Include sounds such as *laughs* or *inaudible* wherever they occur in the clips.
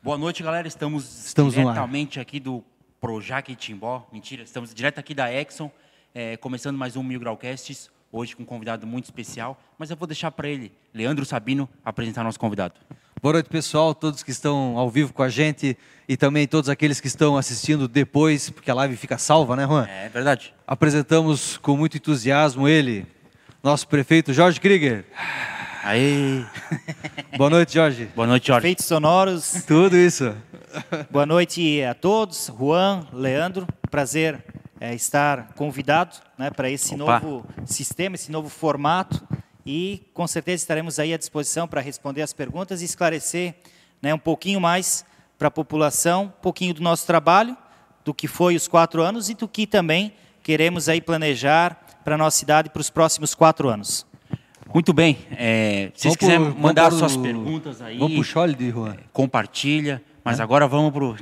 Boa noite, galera. Estamos, Estamos diretamente aqui do Projac Timbó. Mentira, estamos direto aqui da Exxon, é, começando mais um Mil Graucasts, hoje com um convidado muito especial. Mas eu vou deixar para ele, Leandro Sabino, apresentar nosso convidado. Boa noite, pessoal, todos que estão ao vivo com a gente e também todos aqueles que estão assistindo depois, porque a live fica salva, né, Juan? É verdade. Apresentamos com muito entusiasmo ele, nosso prefeito Jorge Krieger. Aê! *laughs* Boa noite, Jorge. Boa noite, Jorge. Efeitos sonoros. Tudo isso. *laughs* Boa noite a todos. Juan, Leandro, prazer é, estar convidado né, para esse Opa. novo sistema, esse novo formato. E com certeza estaremos aí à disposição para responder as perguntas e esclarecer né, um pouquinho mais para a população, um pouquinho do nosso trabalho, do que foi os quatro anos e do que também queremos aí planejar para a nossa cidade para os próximos quatro anos. Muito bem. É, se vocês Vamos quiserem mandar suas perguntas aí, Vamos pro Cholide, Juan. compartilha. Mas agora vamos pro...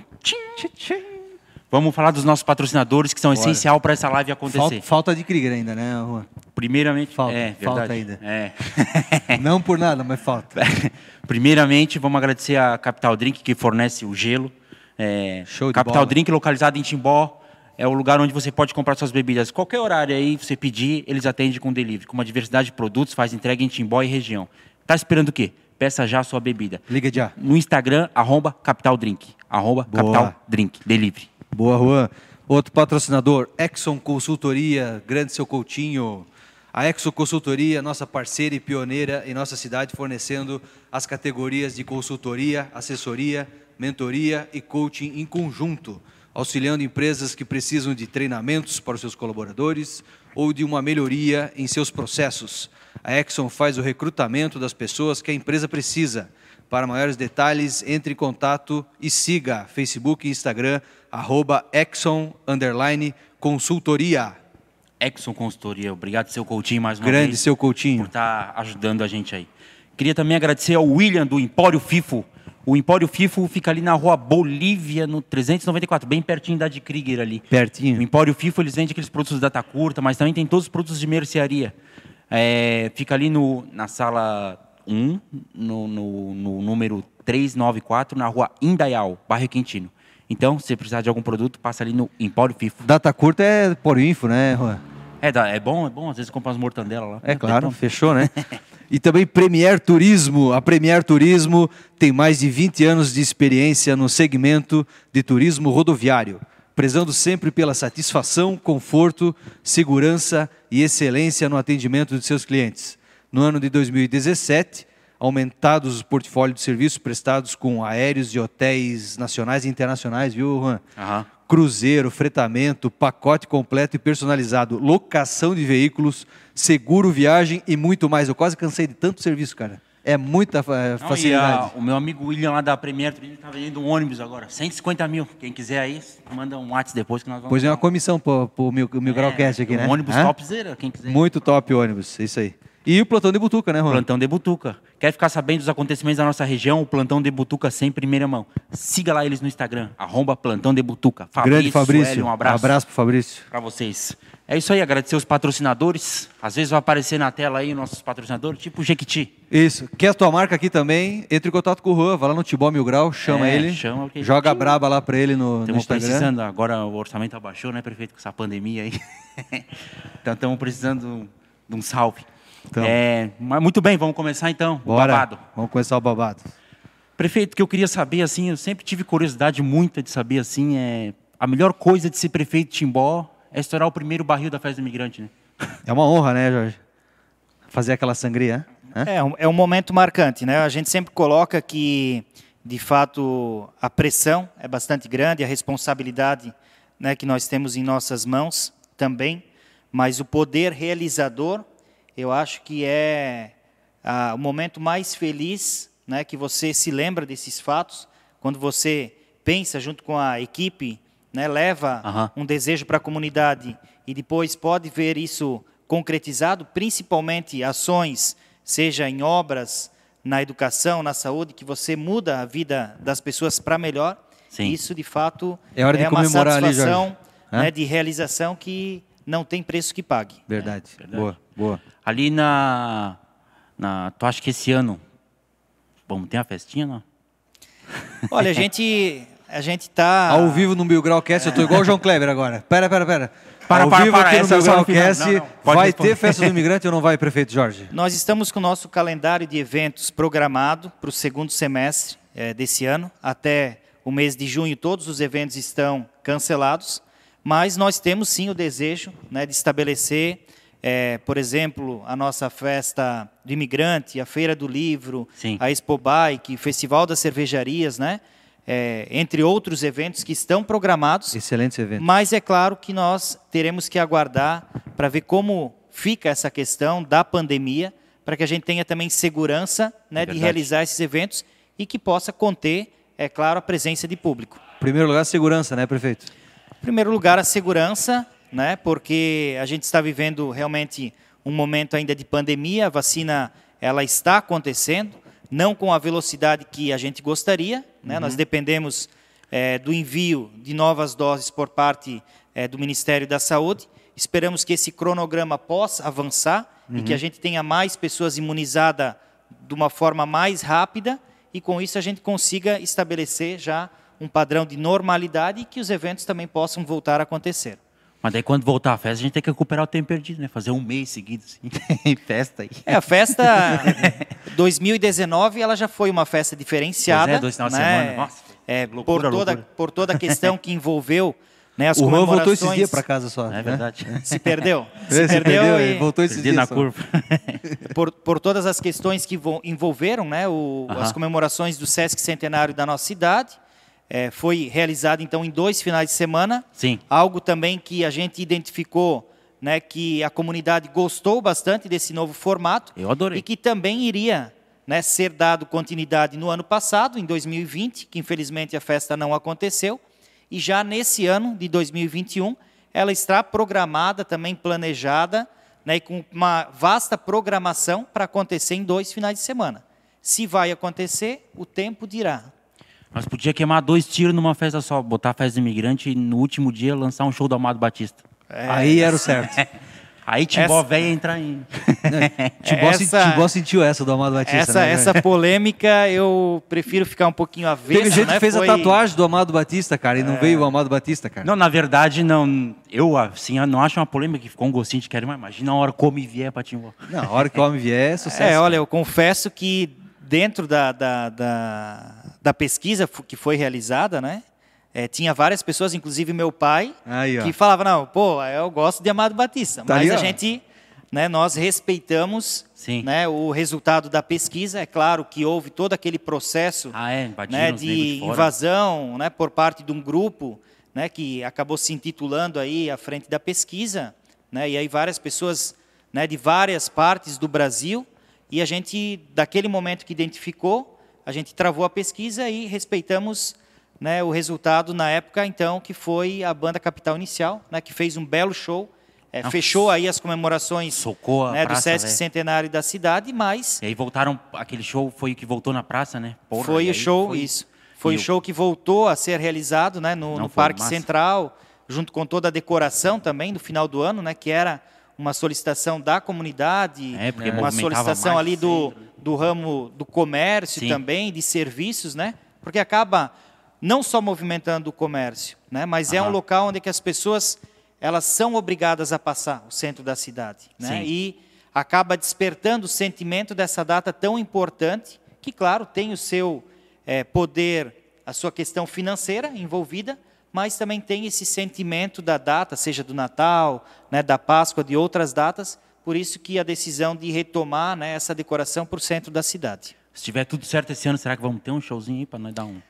Vamos falar dos nossos patrocinadores, que são essencial para essa live acontecer. Falta, falta de Krieger ainda, né, Juan? Primeiramente, Falta, é, falta ainda. É. *laughs* Não por nada, mas falta. *laughs* Primeiramente, vamos agradecer a Capital Drink, que fornece o gelo. É, Show de Capital bola. Drink, localizado em Timbó, é o lugar onde você pode comprar suas bebidas. Qualquer horário aí, você pedir, eles atendem com delivery. Com uma diversidade de produtos, faz entrega em Timbó e região. Tá esperando o quê? Peça já a sua bebida. Liga já. No Instagram, arroba Capital Drink. Arroba Boa. Capital Drink, delivery. Boa, Juan. Outro patrocinador, Exxon Consultoria, grande seu Coutinho. A Exxon Consultoria, nossa parceira e pioneira em nossa cidade, fornecendo as categorias de consultoria, assessoria, mentoria e coaching em conjunto, auxiliando empresas que precisam de treinamentos para os seus colaboradores ou de uma melhoria em seus processos. A Exxon faz o recrutamento das pessoas que a empresa precisa. Para maiores detalhes, entre em contato e siga Facebook e Instagram, arroba Exxon underline consultoria. Exxon Consultoria, obrigado, seu Coutinho, mais uma Grande vez. seu por Coutinho. estar ajudando a gente aí. Queria também agradecer ao William do Empório Fifo. O Empório Fifo fica ali na rua Bolívia, no 394, bem pertinho da de Krieger ali. O Pertinho. Empório Fifo, eles vendem aqueles produtos de data curta, mas também tem todos os produtos de mercearia. É, fica ali no, na sala 1, no, no, no número 394, na rua Indaial, bairro Quintino. Então, se você precisar de algum produto, passa ali no Empório Fifo. Data curta é por info, né, Juan? É, é bom, é bom, às vezes comprar umas mortandelas lá. É claro, fechou, né? *laughs* E também Premier Turismo. A Premier Turismo tem mais de 20 anos de experiência no segmento de turismo rodoviário, prezando sempre pela satisfação, conforto, segurança e excelência no atendimento de seus clientes. No ano de 2017, aumentados os portfólios de serviços prestados com aéreos e hotéis nacionais e internacionais, viu, Juan? Aham. Cruzeiro, fretamento, pacote completo e personalizado, locação de veículos, seguro viagem e muito mais. Eu quase cansei de tanto serviço, cara. É muita eh, Não, facilidade. a- o meu amigo William lá da Premier Turismo está vendendo um ônibus agora. 150 mil. Quem quiser aí, manda um WhatsApp depois que nós vamos. Pois é uma comissão pro, pro Mil, Mil Graucast aqui, um né? ônibus Hã? topzera, quem quiser. Muito top o ônibus, é isso aí. E o plantão de Butuca, né, Juan? Plantão de Butuca. Quer ficar sabendo dos acontecimentos da nossa região? O Plantão de Butuca sem primeira mão. Siga lá eles no Instagram, arroba Plantão de Butuca. Grande Fabrício. Sueli, um abraço, abraço pro Fabrício. para vocês. É isso aí, agradecer os patrocinadores. Às vezes vai aparecer na tela aí nossos patrocinadores, tipo o Jequiti. Isso. Quer a tua marca aqui também? Entre em contato com o Juan, vai lá no Tibó Mil Grau, chama É, ele. chama, porque- Joga braba lá pra ele no, no Estamos Instagram. precisando, agora o orçamento abaixou, né, prefeito, com essa pandemia aí. *laughs* então estamos precisando de um salve. Tamo. É, mas muito bem, vamos começar então. o Bora. babado. Vamos começar o babado. Prefeito, o que eu queria saber, assim, eu sempre tive curiosidade muita de saber, assim, é a melhor coisa de ser prefeito de Timbó é estourar o primeiro barril da festa do imigrante, né? É uma honra, né, Jorge? Fazer aquela sangria, hã? É um, é um momento marcante, né? A gente sempre coloca que, de fato, a pressão é bastante grande, a responsabilidade né, que nós temos em nossas mãos também, mas o poder realizador, eu acho que é ah, o momento mais feliz, né, que você se lembra desses fatos, quando você pensa junto com a equipe, né, leva um desejo para a comunidade e depois pode ver isso concretizado, principalmente ações, seja em obras, na educação, na saúde, que você muda a vida das pessoas para melhor. Sim. Isso, de fato, É hora de uma comemorar ali, Jorge. satisfação Hã? né, de realização que não tem preço que pague. Verdade. É, verdade. Boa, boa. Ali na, na. Tu acha que esse ano. Vamos ter uma festinha, não? *laughs* Olha, a gente a gente está Ao vivo no Mil Grau Cast, eu tô igual o João Kleber agora. Pera, pera, pera. Para, Ao para, vivo para, aqui é Grau no final. Cast, Não, não, pode vai responder. ter festa do imigrante ou não vai, prefeito Jorge? *laughs* Nós estamos com o nosso calendário de eventos programado para o segundo semestre eh, desse ano. Até o mês de junho, todos os eventos estão cancelados, mas nós temos sim o desejo né, de estabelecer, eh, por exemplo, a nossa festa do imigrante, a Feira do Livro, Sim. a Expo Bike, Festival das Cervejarias, né? Eh, entre outros eventos que estão programados. Excelente evento. Mas é claro que nós teremos que aguardar para ver como fica essa questão da pandemia, para que a gente tenha também segurança né, de verdade. realizar esses eventos e que possa conter, é claro, a presença de público. Primeiro lugar, segurança, né, prefeito? Em primeiro lugar, a segurança, né, porque a gente está vivendo realmente um momento ainda de pandemia, a vacina ela está acontecendo, não com a velocidade que a gente gostaria, né, nós dependemos eh, do envio de novas doses por parte eh, do Ministério da Saúde, esperamos que esse cronograma possa avançar e que a gente tenha mais pessoas imunizadas de uma forma mais rápida e com isso a gente consiga estabelecer já um padrão de normalidade e que os eventos também possam voltar a acontecer. Mas daí quando voltar a festa, a gente tem que recuperar o tempo perdido, né? Fazer um mês seguido, assim. *laughs* festa aí. É, a festa *laughs* 2019 ela já foi uma festa diferenciada. Pois é, dois finais de né? semana. Nossa, É, loucura, por, toda, loucura. por toda a questão que envolveu né, as o Juan comemorações. voltou esses dias para casa só. É né? verdade. Se perdeu. *laughs* Se perdeu, ele e voltou esses dias na só. curva. por, por todas as questões que vo- envolveram né, o- Aham. as comemorações do Sesc Centenário da nossa cidade. É, foi realizado então em dois finais de semana. Sim. Algo também que a gente identificou, né, que a comunidade gostou bastante desse novo formato. Eu adorei. E que também iria né, ser dado continuidade no ano passado, em 2020, que infelizmente a festa não aconteceu. E já nesse ano de 2021, ela está programada, também planejada, né, e com uma vasta programação para acontecer em dois finais de semana. Se vai acontecer, o tempo dirá. Nós podia queimar dois tiros numa festa só, botar a festa do imigrante e no último dia lançar um show do Amado Batista. Aí era o certo. *laughs* Aí Timbó Essa- velho entrar em. *laughs* Timbó, Essa- Timbó sentiu essa do Amado Batista. Essa, né, essa polêmica eu prefiro ficar um pouquinho avesso. Teve gente né? que fez Foi- a tatuagem do Amado Batista, cara, e não veio o Amado Batista, cara. Não, na verdade, não. Eu, assim, eu não acho uma polêmica que ficou um gostinho de quero mais. Imagina a hora como e vier pra Timbó. Não, a hora que o homem vier é *laughs* sucesso. É, olha, eu confesso que dentro da, da, da, da pesquisa que foi realizada, né? é, tinha várias pessoas, inclusive meu pai, Aí, que falavam, não, pô, eu gosto de Amado Batista. Tá mas a gente, né, nós respeitamos Sim. né, o resultado da pesquisa. É claro que houve todo aquele processo Ah, é? Né, de fora. invasão né, por parte de um grupo né, que acabou se intitulando aí à frente da pesquisa, né, e aí várias pessoas né, de várias partes do Brasil, e a gente, daquele momento que identificou, a gente travou a pesquisa e respeitamos né, o resultado na época, então, que foi a banda Capital Inicial, né, que fez um belo show, é, Nossa. fechou aí as comemorações né, do praça, Sesc velho. Centenário da cidade, mas E aí voltaram, aquele show foi o que voltou na praça, né? Porra, foi o show, foi- isso. Foi e o show que voltou a ser realizado né, no, Não, no Parque massa. Central, junto com toda a decoração também do final do ano, né, que era uma solicitação da comunidade, É, uma solicitação ali do, do ramo do comércio Sim. também, de serviços, né? Porque acaba não só movimentando o comércio, né, mas é um Aham. local onde que as pessoas elas são obrigadas a passar o centro da cidade, né? Sim. E acaba despertando o sentimento dessa data tão importante, que claro tem o seu eh, poder, a sua questão financeira envolvida, mas também tem esse sentimento da data, seja do Natal, né, da Páscoa, de outras datas. Por isso que a decisão de retomar né, essa decoração para o centro da cidade. Se tiver tudo certo esse ano, será que vamos ter um showzinho aí pra nós dar um?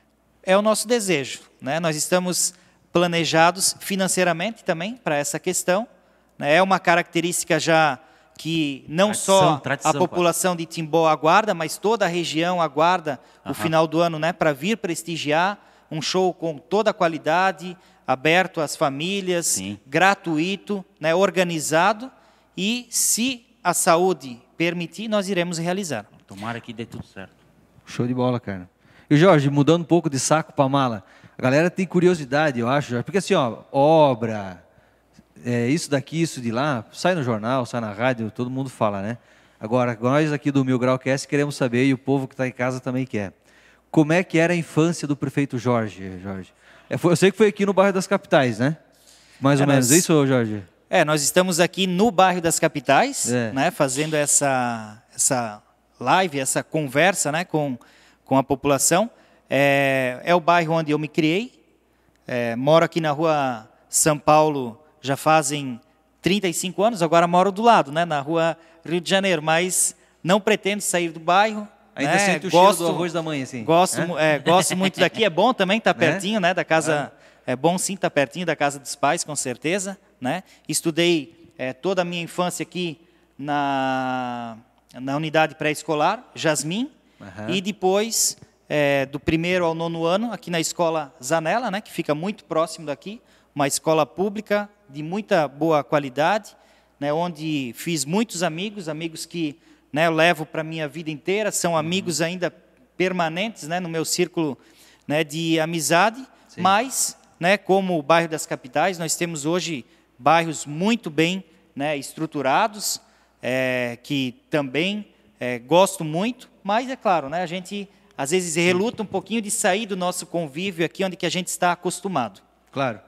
É o nosso desejo. Né? Nós estamos planejados financeiramente também para essa questão. né? É uma característica já que não Tradição, só tradição, a população de Timbó aguarda, mas toda a região aguarda o final do ano né, para vir prestigiar um show com toda a qualidade, aberto às famílias, Sim. gratuito, né, organizado e, se a saúde permitir, nós iremos realizar. Tomara que dê tudo certo. Show de bola, cara. E Jorge, mudando um pouco de saco para mala, a galera tem curiosidade, eu acho, Jorge, porque assim, ó, obra, é, isso daqui, isso de lá, sai no jornal, sai na rádio, todo mundo fala, né? Agora, nós aqui do Mil Grau Cast queremos saber, e o povo que está em casa também quer. Como é que era a infância do prefeito Jorge, Jorge? É, eu sei que foi aqui no bairro das Capitais, né? Mais É, ou menos nós- isso, Jorge? É, nós estamos aqui no bairro das capitais, É. né, fazendo essa, essa live, essa conversa né, com, com a população. É, é o bairro onde eu me criei. É, moro aqui na rua São Paulo já fazem 35 anos, agora moro do lado, né, na rua Rio de Janeiro, mas não pretendo sair do bairro. Ainda né, sente o gosto, cheiro do arroz da mãe, assim. Gosto, mu- é, gosto muito daqui, é bom também estar *laughs* Né? pertinho né, da casa. É bom sim estar pertinho da casa dos pais, com certeza. Né? Estudei é, toda a minha infância aqui na, na unidade pré-escolar, Jasmim, Aham. e depois, é, do primeiro ao nono ano, aqui na escola Zanella, né, que fica muito próximo daqui, uma escola pública de muita boa qualidade, né, onde fiz muitos amigos, amigos que né, eu levo para a minha vida inteira, são Uhum. amigos ainda permanentes né, no meu círculo né, de amizade, Sim. mas, né, como o bairro das capitais, nós temos hoje bairros muito bem né, estruturados, é, que também é, gosto muito, mas é claro, né, a gente às vezes reluta um pouquinho de sair do nosso convívio aqui onde que a gente está acostumado. Claro.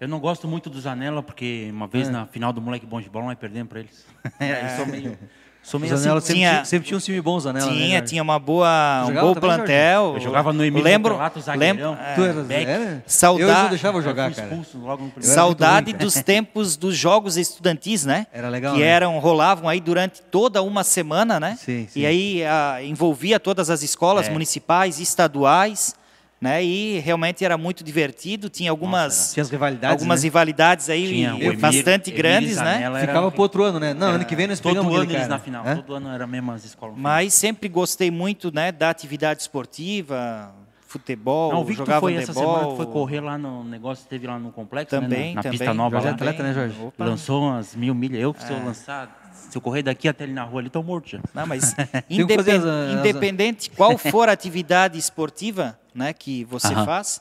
Eu não gosto muito do Zanella, porque uma vez É. na final do Moleque Bom de Bola nós perdemos para eles. *laughs* eu sou meio, *laughs* sou meio Zanella assim. sempre, tinha- sempre tinha um time bom, Zanella. né, tinha, Jorge? tinha uma boa, um bom Jorge? plantel. Eu jogava no Emílio lembro, Campelato, lembro, é, Tu era, Beck. era? Saudade- Eu deixava jogar, cara. expulso logo no primeiro. era Saudade ruim. dos *laughs* tempos dos jogos estudantis, né? Era legal, Que né? eram, rolavam aí durante toda uma semana, né? Sim, sim. E aí ah, envolvia todas as escolas É. municipais, estaduais, né? E realmente era muito divertido. Tinha algumas, Tinha as rivalidades, algumas né? rivalidades aí Tinha e Emílio- bastante Emílio grandes, né? Zanella era- Ficava pro outro ano, né? Não, ano que vem nós Todo pegamos ano aquele eles cara. na final. Hã? Todo ano era a mesma escola. Mas sempre gostei muito, né, da atividade esportiva, futebol, Não, o Victor jogar foi essa semana, foi correr lá no negócio, teve lá no complexo, né, Também, na, na também. pista nova Jorge é lá. atleta, né, Jorge? Opa. Lançou umas mil milhas. Eu, É. se eu lançar, se eu correr daqui até ali na rua, ali, tô morto já. Não, mas *laughs* que fazer independ- as- as- independente qual for a atividade esportiva, né, que você Aham. faz,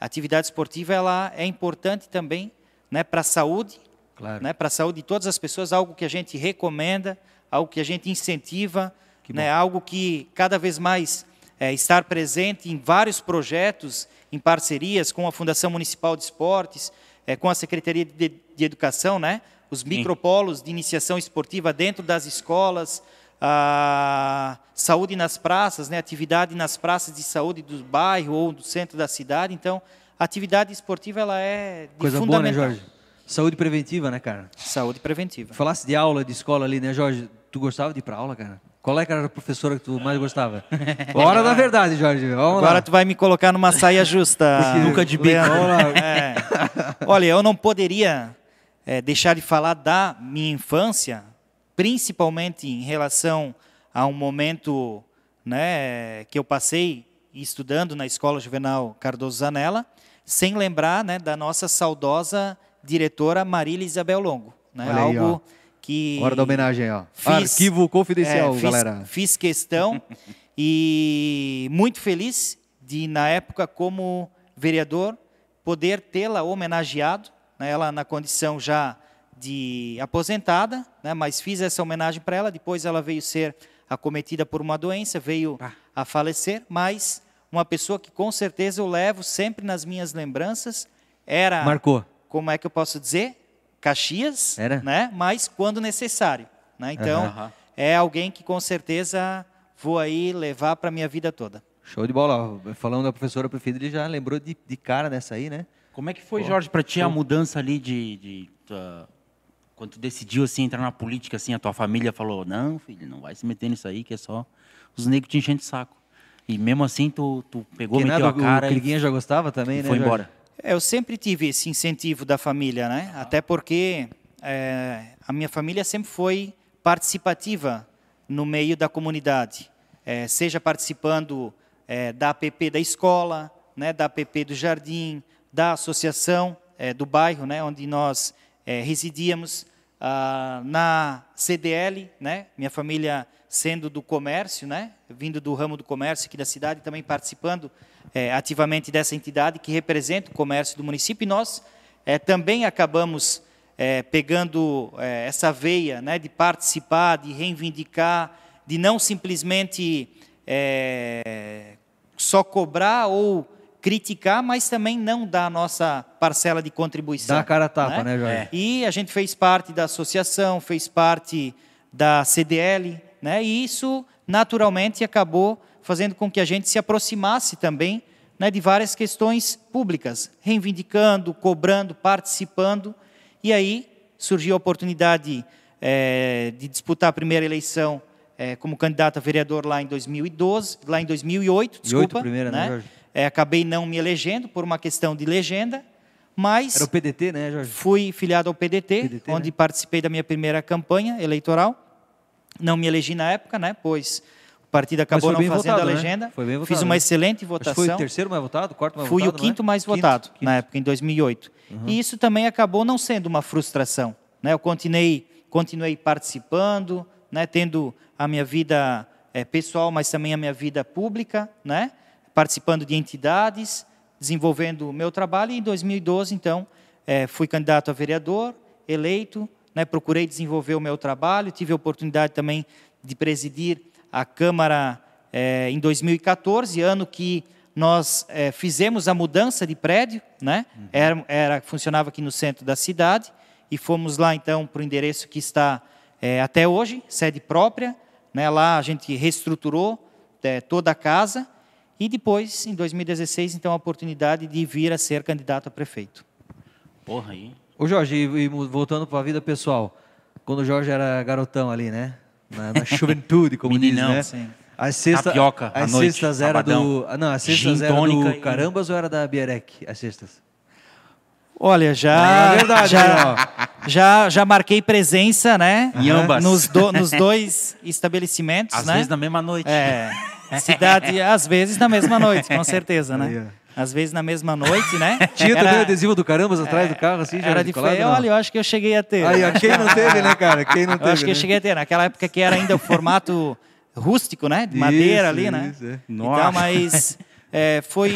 a atividade esportiva ela é importante também, né, para a saúde, Claro. né, para a saúde de todas as pessoas, algo que a gente recomenda, algo que a gente incentiva, né, algo que cada vez mais é, estar presente em vários projetos, em parcerias com a Fundação Municipal de Esportes, é, com a Secretaria de, de Educação, né, os micropolos de iniciação esportiva dentro das escolas, a saúde nas praças, né, atividade nas praças de saúde do bairro ou do centro da cidade. Então, a atividade esportiva ela é de Coisa boa, né. Jorge? Saúde preventiva, né, cara? Saúde preventiva. Falasse de aula, de escola ali, né, Jorge? Tu gostava de ir pra aula, cara? Qual é que era a professora que tu mais gostava? *laughs* Hora da verdade, Jorge. Vamos Agora lá. tu vai me colocar numa saia justa. *laughs* Nunca de bico. É. *laughs* Olha, eu não poderia é, deixar de falar da minha infância, principalmente em relação a um momento né, que eu passei estudando na Escola Juvenal Cardoso Zanella, sem lembrar né, da nossa saudosa diretora Marília Isabel Longo. Né, aí, algo ó. que Hora da homenagem, ó. Fiz- Arquivo confidencial, é, fiz, galera. Fiz questão *laughs* e muito feliz de, na época, como vereador, poder tê-la homenageado, né, ela na condição já de aposentada, né, mas fiz essa homenagem para ela. Depois ela veio ser acometida por uma doença, veio a falecer, mas uma pessoa que com certeza eu levo sempre nas minhas lembranças. Era Marcou. como é que eu posso dizer? Caxias, Era? né? Mas quando necessário, né? Então, Aham. é alguém que com certeza vou aí levar para minha vida toda. Show de bola. Falando da professora preferida, ele já lembrou de, de cara nessa aí, né? Como é que foi, Jorge, para ti a mudança ali de... de tua- Quando tu decidiu assim, entrar na política, assim, a tua família falou, não, filho, não vai se meter nisso aí, que é só os negros te enchendo de saco. E mesmo assim, tu, tu pegou, Que meteu nada, a cara o e, Criguinha já gostava também, e né? foi Jorge? embora. É, Eu sempre tive esse incentivo da família, né? Até porque é, a minha família sempre foi participativa no meio da comunidade, É, seja participando é, da APP da escola, né, da APP do jardim, da associação é, do bairro, né, onde nós é, residíamos, ah, na CDL, né, minha família sendo do comércio, né, vindo do ramo do comércio aqui da cidade, também participando é, ativamente dessa entidade que representa o comércio do município. E nós também acabamos pegando essa veia né, de participar, de reivindicar, de não simplesmente só cobrar ou criticar, mas também não dar a nossa parcela de contribuição. Dá a cara a tapa, né, Jorge? É. E a gente fez parte da associação, fez parte da CDL, né? E isso naturalmente acabou fazendo com que a gente se aproximasse também né, de várias questões públicas, reivindicando, cobrando, participando. E aí surgiu a oportunidade eh, de disputar a primeira eleição eh, como candidato a vereador lá em 2012, lá em 2008, desculpa. primeira, né, Jorge? Eh, acabei não me elegendo por uma questão de legenda, mas Era o PDT, né, Jorge? fui filiado ao PDT, PDT, onde né? participei da minha primeira campanha eleitoral. Não me elegi na época, né? Pois o partido acabou não fazendo votado, a né? legenda. Foi bem Fiz votado, uma né? excelente Acho votação. foi o terceiro mais votado, quarto mais Fui votado, o não é? quinto mais Quinto, votado quinto. na época, em 2008. E isso também acabou não sendo uma frustração. Né? Eu continuei, continuei participando, né? tendo a minha vida eh, pessoal, mas também a minha vida pública, né? Participando de entidades, desenvolvendo o meu trabalho. E em 2012, então, eh, fui candidato a vereador, eleito, né? procurei desenvolver o meu trabalho, tive a oportunidade também de presidir a Câmara eh, em 2014, ano que nós eh, fizemos a mudança de prédio, né? Era, era funcionava aqui no centro da cidade e fomos lá então para o endereço que está eh, até hoje, sede própria, né? Lá a gente reestruturou eh, toda a casa e depois, em 2016, então a oportunidade de vir a ser candidato a prefeito. Porra, aí. Ô Jorge, e, voltando para a vida pessoal, quando o Jorge era garotão ali, né? Na, na *laughs* juventude, como Meninão, diz, né? sim. As cestas, Tapioca à as noite, cestas era do, sabadão. ah, não, as Gin era do e- Carambas ou era da Bierec? As cestas. Olha, já, É verdade, já, já, já marquei presença, né? Em ambas. Nos, do- nos dois estabelecimentos, Às né? vezes na mesma noite. É, *laughs* cidade, às vezes na mesma noite, com *laughs* certeza, né? Às vezes na mesma noite, né? Tinha Era- também adesivo do Carambas atrás do carro, assim, Era Jorge, de colado, fe... Olha, eu acho que eu cheguei a ter. Aí, quem não teve, né, cara? Quem não eu teve, acho que eu né? cheguei a ter. Naquela época que era ainda o formato rústico, né? De madeira Isso, ali, né? isso, é. Nossa. Então, mas é, foi,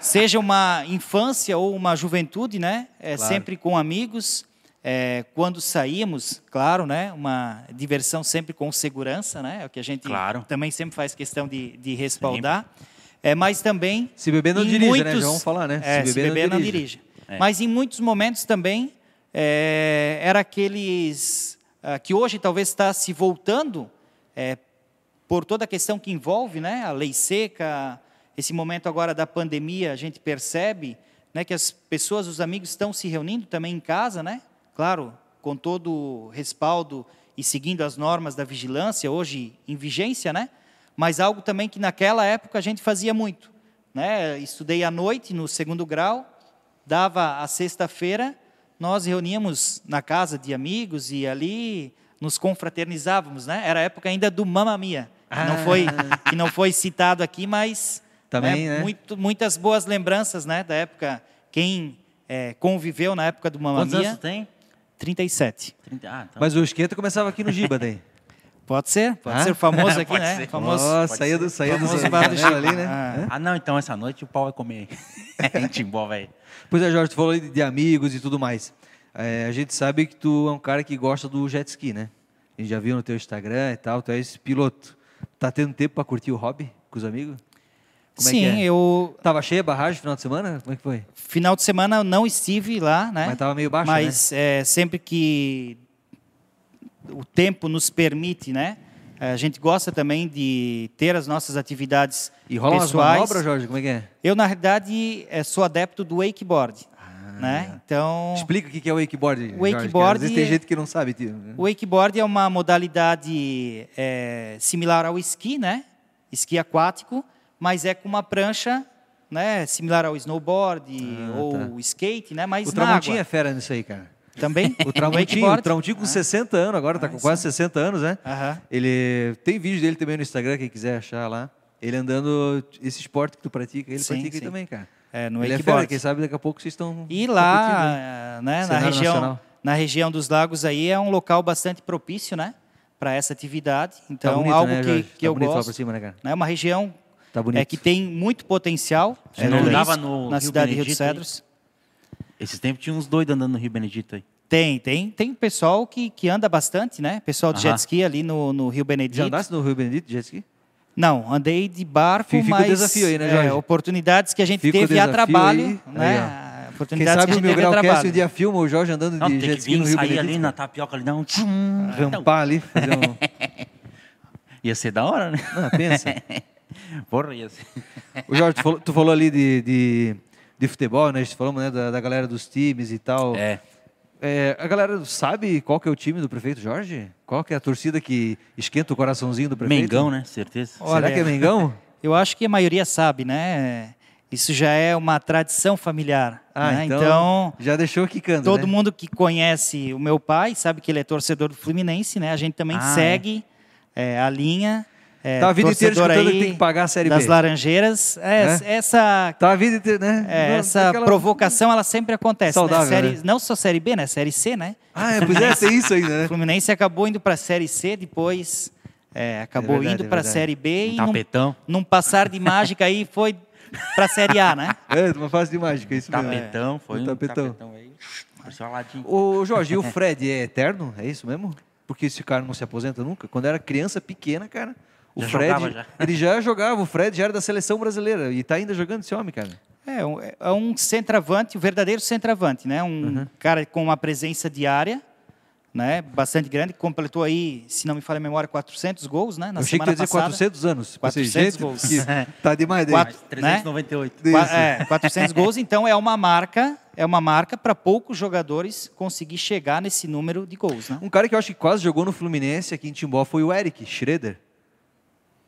seja uma infância ou uma juventude, né? É, Claro. Sempre com amigos. É, quando saímos, claro, né? Uma diversão sempre com segurança, né? É o que a gente Claro. também sempre faz questão de, de respaldar. É, mas também Se beber não dirige, né? muitos- Já vamos falar, né? É, se beber, não dirige. É. Mas em muitos momentos também é, era aqueles ah, que hoje talvez está se voltando é, por toda a questão que envolve, né? A lei seca, esse momento agora da pandemia, a gente percebe, né? Que as pessoas, os amigos estão se reunindo também em casa, né? Claro, com todo o respaldo e seguindo as normas da vigilância hoje em vigência, né? Mas algo também que naquela época a gente fazia muito, né? Estudei à noite no segundo grau, dava a sexta-feira, nós reuníamos na casa de amigos e ali nos confraternizávamos, né? Era a época ainda do Mamma Mia, que não foi que não foi citado aqui, mas Também, né? muito- muitas boas lembranças, né, da época. Quem é, conviveu na época do Mamma Quantos anos tem? 37. 30. Ah, então. Mas o esquenta começava aqui no Giba, daí. *laughs* Pode ser, pode Ah? ser famoso *laughs* aqui, Pode né? ser. Famoso. Nossa, saía do, saía do bar do janela Chico. ali, né? *laughs* Ah. Ah, não, então essa noite o pau vai comer. Timbó, velho. Pois é, Jorge, tu falou de amigos e tudo mais. É, a gente sabe que tu é um cara que gosta do jet ski, né? A gente já viu no teu Instagram e tal, tu és piloto. Tá tendo tempo para curtir o hobby com os amigos? Como é Sim, que é? eu Tava cheia a barragem no final de semana? Como é que foi? final de semana eu não estive lá, né? Mas tava meio baixa, Mas é, sempre que o tempo nos permite, né? A gente gosta também de ter as nossas atividades E rola umas pessoais. manobras, Jorge? Como é que é? Eu, na realidade, eh, sou adepto do wakeboard. né? Então, Explica o que é o wakeboard, Jorge, que wakeboard vezes tem é- gente que não sabe. tio. o wakeboard é uma modalidade eh, similar ao esqui, né? Esqui aquático, mas é com uma prancha, né? Similar ao snowboard ou tá. o skate, né? Mas O Tramontinho é fera nisso aí, cara. Também? O Tramontinho, *laughs* o? Tramontinho com 60 anos agora, tá com Ah, quase 60 anos, né? Aham. Ele tem vídeo dele também no Instagram, quem quiser achar lá. Ele andando esse esporte que tu pratica, ele Sim, pratica aí sim. também, cara. É, no ele é fera, quem sabe daqui a pouco vocês estão E estão curtindo, hein? lá, né, na região, nacional. na região dos lagos aí é um local bastante propício, né, para essa atividade. Então, tá bonito, algo né, que, que tá eu lá gosto. cima, né? É uma região Tá bonito. é, que tem muito potencial. É, não andava no na Rio cidade de Rio dos Benedito aí? Cedros. Esses tempos tinha uns doidos andando no Rio Benedito aí. Tem, tem, tem pessoal que, que anda bastante, né? Pessoal de Aham. jet ski ali no, no Rio Benedito. Já andasse no Jet ski? Não, andei de barco, Fica o mas desafio aí, né, é, Jorge? oportunidades que a gente Fica o teve a desafio trabalho, aí. né? Aí, Quem Oportunidades sabe que o a Mil gente teve a Grau Cast um trabalho. dia filma o Jorge andando Não, de tem jet que ski no Rio sair Benedito. ali na tapioca ali, dá um tchum. Rampar ali, fazer um... *laughs* Ia ser da hora, né? Não, pensa. *laughs* Porra, ia ser. O Jorge, tu falou, tu falou ali de, de, de futebol, né? A gente falou né, da, da galera dos times e tal. É. É, a galera sabe qual que é o time do prefeito Jorge? Qual que é a torcida que esquenta o coraçãozinho do prefeito? Mengão, né? Certeza. Olha, Será que é Mengão? *laughs* Eu acho que a maioria sabe, né? Isso já é uma tradição familiar. Ah, né? então, então já deixou quicando, todo né? mundo que conhece o meu pai sabe que ele é torcedor do Fluminense, né? A gente também Ah, segue é, a linha. É, Tá a vida inteira escutando aí que tem que pagar a Série das B. Laranjeiras. É, É? Essa Tá a vida inteira, né? É, Não, essa aquela- provocação ela sempre acontece, Saudável, né? Série- né? Não só série B, né? Série C, né? Ah, é, pois é, tem isso ainda, *laughs* O né? Fluminense acabou indo para a série C, depois é, acabou verdade, indo é para a série B e Um num, tapetão. num passar de mágica aí foi para a série A, né? É, uma fase de mágica, isso mesmo. Tapetão, foi Um tapetão. tapetão, aí. Ô, Jorge, e o Fred é eterno? É isso mesmo? Porque esse cara não se aposenta nunca? Quando era criança pequena, cara, o Já Fred, jogava já. *laughs* ele já jogava, o Fred já era da seleção brasileira e tá ainda jogando esse homem, cara. É um, é um centroavante, o verdadeiro centroavante, né? Um Uhum. cara com uma presença diária, né? Bastante grande, completou aí, se não me falha a memória, 400 gols, né? Na Eu achei que semana ia dizer passada. 400 anos. 400 Pensei, gente, gols. que *laughs* tá demais daí. Quatro- Mas 398. Qua- Isso. é, 400 gols, então é uma marca, é uma marca para poucos jogadores conseguir chegar nesse número de gols, né? Um cara que eu acho que quase jogou no Fluminense aqui em Timbó foi o Eric Schroeder.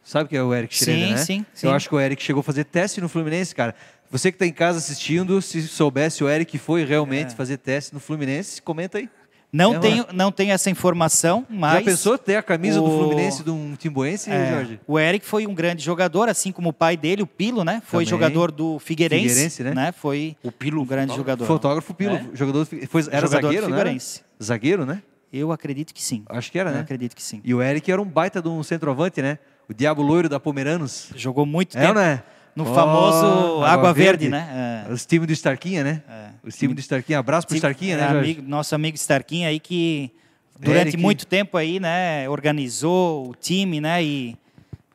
Sabe quem é o Eric Sim, Schroeder, né? sim, sim. Eu acho que o Eric chegou a fazer teste no Fluminense, cara. Você que está em casa assistindo, se soubesse o Eric foi realmente fazer teste no Fluminense, comenta aí. Não É, tenho, não tenho essa informação, mas Já pensou ter a camisa do o- Fluminense de um timboense, é, Jorge? o Eric foi um grande jogador, assim como o pai dele, o Pilo, né? Foi Também. jogador do Figueirense, Figueirense, né? Foi O Pilo, um grande fotógrafo. jogador. Fotógrafo Pilo, É. jogador, do foi, era Jogador do zagueiro, né? Figueirense. Zagueiro, né? Eu acredito que sim. Acho que era, Eu né? acredito que sim. E o Eric era um baita de um centroavante, né? O Diabo Loiro da Pomeranos. Jogou muito É, tempo não é? no Oh, famoso Água, Verde, né? É. Os times do Starquinha, né? É. Os times do Starquinha. Abraço pro Starquinha, né, É, Jorge? amigo- nosso amigo Starquinha aí que durante Eric. muito tempo aí, né, organizou o time, né, e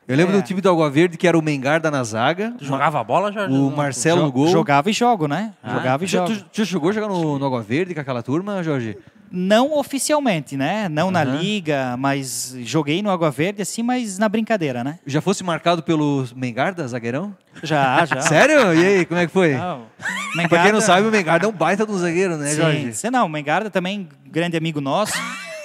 Eu lembro É. do time do Água Verde, que era o Mengarda na zaga, Tu jogava a bola, Jorge? o Marcelo no gol. jogava e jogo, né? Ah, jogava e jogo. tu, tu chegou a jogar no, no Água Verde com aquela turma, Jorge? Não oficialmente, né? Não na Aham. liga, mas joguei no Água Verde assim, mas na brincadeira, né? Já fosse marcado pelo Mengarda, zagueirão? Já, já. *laughs* Sério? E aí, como é que foi? Não. Pra quem não sabe, o Mengarda é um baita um zagueiro, né, Sim, Jorge? Você não, o Mengarda também, grande amigo nosso.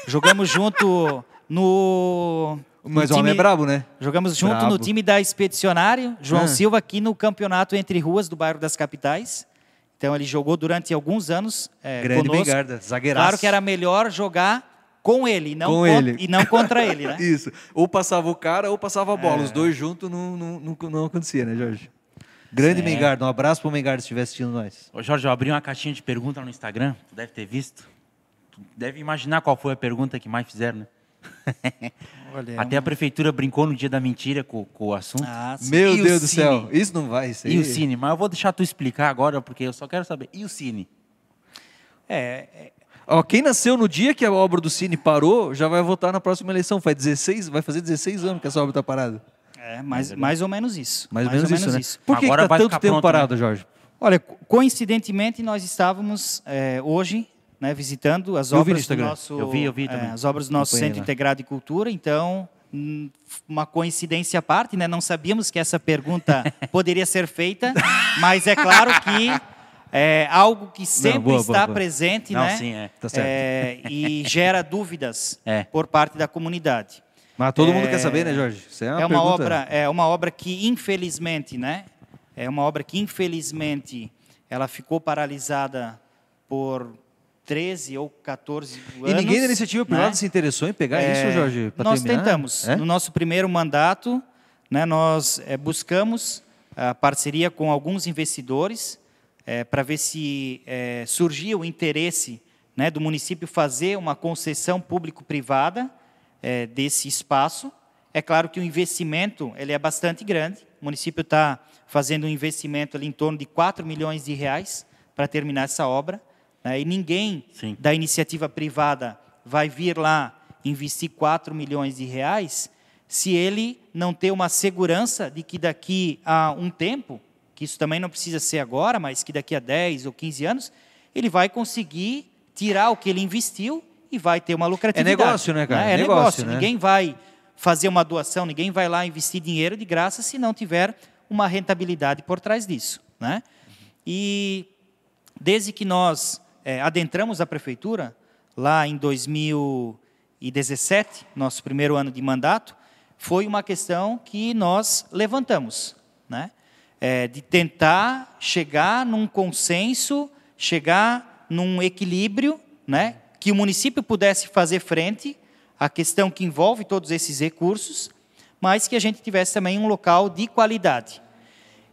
Jogamos junto no. Mas o homem é time- brabo, né? Jogamos junto Brabo. no time da Expedicionário, João Ah. Silva, aqui no campeonato entre ruas do bairro das Capitais. Então ele jogou durante alguns anos é, Grande conosco. Mengarda, zagueiraço. Claro que era melhor jogar com ele, não Com ele. e não contra ele, né? *laughs* Isso. Ou passava o cara ou passava a bola. É. Os dois juntos não, não, não, não acontecia, né, Jorge? Grande É. Mengarda. Um abraço pro Mengarda se estiver assistindo nós. Ô, Jorge, eu abri uma caixinha de perguntas no Instagram, tu deve ter visto. Tu deve imaginar qual foi a pergunta que mais fizeram, né? *laughs* Olha, Até a prefeitura brincou no dia da mentira com, com o assunto. Ah. Meu E Deus do Cine? céu. Isso não vai ser. E o Cine? Mas eu vou deixar tu explicar agora, porque eu só quero saber. E o Cine? É, é, Ó, quem nasceu no dia que a obra do Cine parou, já vai votar na próxima eleição. Faz 16, vai fazer 16 anos que essa obra está parada. é, mais, mais ou menos isso. Mais, ou menos, isso, né? Por que Agora está vai tanto tempo pronto, parado, Jorge? Olha, co- coincidentemente nós estávamos é, hoje né, visitando as Eu obras do nosso Eu vi, eu vi é, as obras do nosso Centro lá. Integrado de Cultura. Então, hum, uma coincidência à parte, né? Não sabíamos que essa pergunta *laughs* poderia ser feita, mas é claro que é algo que sempre boa, boa, está boa. presente, Não, né? sim, é. Tá certo. É, e gera dúvidas *laughs* É. por parte da comunidade. Mas todo mundo É, quer saber, né, Jorge? Isso é uma, É uma pergunta- obra, é uma obra que infelizmente, né? É uma obra que infelizmente ela ficou paralisada por 13 ou 14 anos. E ninguém da iniciativa privada né? se interessou em pegar É, isso, Jorge? nós terminar? tentamos. É? No nosso primeiro mandato, né, nós eh, buscamos a parceria com alguns investidores para ver se eh, surgia o interesse né, do município fazer uma concessão público-privada eh, desse espaço. É claro que o investimento ele é bastante grande. O município está fazendo um investimento ali em torno de 4 milhões de reais para terminar essa obra. Né, e ninguém Sim. da iniciativa privada vai vir lá investir 4 milhões de reais se ele não ter uma segurança de que daqui a um tempo, que isso também não precisa ser agora, mas que daqui a 10 ou 15 anos, ele vai conseguir tirar o que ele investiu e vai ter uma lucratividade. É negócio, né, cara? É, é negócio. negócio né? Ninguém vai fazer uma doação, ninguém vai lá investir dinheiro de graça se não tiver uma rentabilidade por trás disso. Né? E desde que nós é, adentramos a prefeitura, lá em 2017, nosso primeiro ano de mandato, foi uma questão que nós levantamos, né? É, de tentar chegar num consenso, chegar num equilíbrio, né? que o município pudesse fazer frente à questão que envolve todos esses recursos, mas que a gente tivesse também um local de qualidade.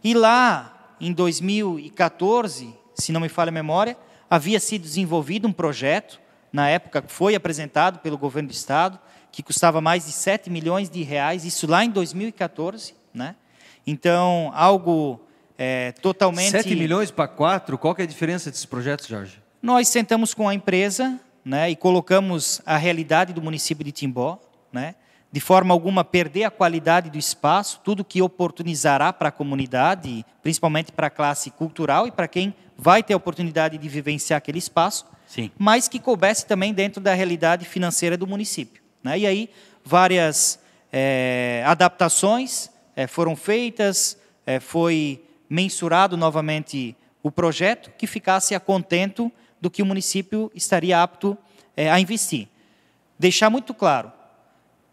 E lá, em 2014, se não me falha a memória, havia sido desenvolvido um projeto, na época foi apresentado pelo governo do estado, que custava mais de 7 milhões de reais, isso lá em 2014, né? Então, algo é, totalmente... 7 milhões para 4, qual que é a diferença desses projetos, Jorge? Nós sentamos com a empresa né, e colocamos a realidade do município de Timbó, né, de forma alguma perder a qualidade do espaço, tudo que oportunizará para a comunidade, principalmente para a classe cultural e para quem vai ter a oportunidade de vivenciar aquele espaço, Sim. mas que coubesse também dentro da realidade financeira do município. Né? E aí, várias é, adaptações é, foram feitas, é, foi mensurado novamente o projeto que ficasse a contento do que o município estaria apto a investir. Deixar muito claro,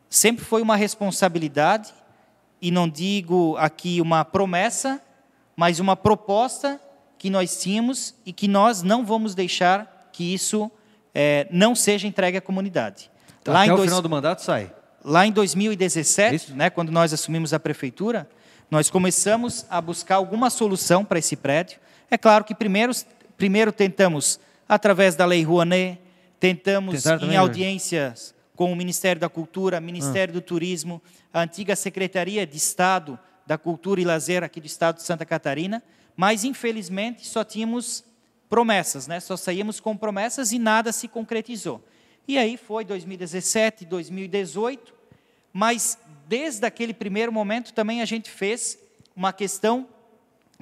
sempre foi uma responsabilidade, e não digo aqui uma promessa, mas uma proposta que nós tínhamos e que nós não vamos deixar que isso é, não seja entregue à comunidade. Tá, Lá até o dois... final do mandato sai. Lá em 2017, né, quando nós assumimos a prefeitura, nós começamos a buscar alguma solução para esse prédio. É claro que primeiro, primeiro tentamos, através da Lei Rouanet, tentamos em também, audiências com o Ministério da Cultura, Ministério ah. do Turismo, a antiga Secretaria de Estado da Cultura e Lazer aqui do Estado de Santa Catarina, mas infelizmente só tínhamos promessas, né? Só saímos com promessas e nada se concretizou. E aí foi 2017, 2018, mas desde aquele primeiro momento também a gente fez uma questão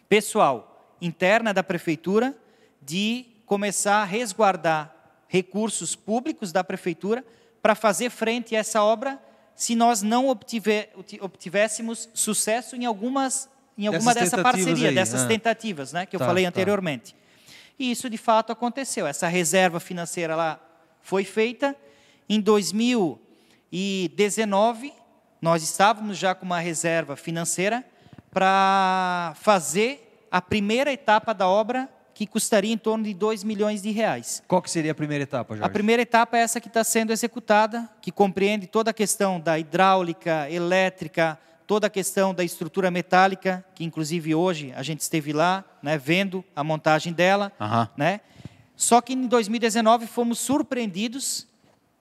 pessoal, interna da prefeitura, de começar a resguardar recursos públicos da prefeitura para fazer frente a essa obra se nós não obtivéssemos sucesso em algumas em alguma dessas dessa parceria, aí, dessas né? tentativas, né, que tá, eu falei tá. anteriormente. E isso de fato aconteceu. Essa reserva financeira lá foi feita em 2019. Nós estávamos já com uma reserva financeira para fazer a primeira etapa da obra que custaria em torno de 2 milhões de reais. Qual que seria a primeira etapa, Jorge? A primeira etapa é essa que está sendo executada, que compreende toda a questão da hidráulica, elétrica, toda a questão da estrutura metálica, que inclusive hoje a gente esteve lá, né, vendo a montagem dela, uhum. né? Só que em 2019 fomos surpreendidos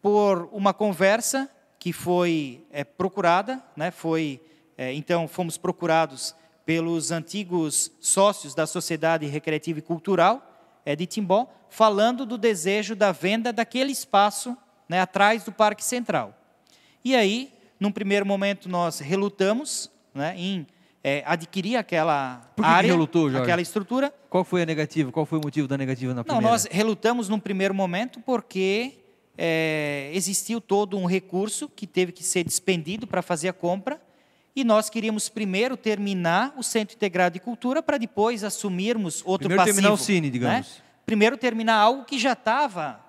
por uma conversa que foi é, procurada, né? Foi é, então fomos procurados pelos antigos sócios da Sociedade Recreativa e Cultural é, de Timbó, falando do desejo da venda daquele espaço né, atrás do Parque Central. E aí num primeiro momento, nós relutamos né, em é, adquirir aquela Por que área, que relutou, Jorge? aquela estrutura. Qual foi a negativa? Qual foi o motivo da negativa na primeira? Não, nós relutamos num primeiro momento porque é, existiu todo um recurso que teve que ser despendido para fazer a compra e nós queríamos primeiro terminar o Centro Integrado de Cultura para depois assumirmos outro primeiro passivo. terminar o Cine, né? digamos. Né? Primeiro terminar algo que já estava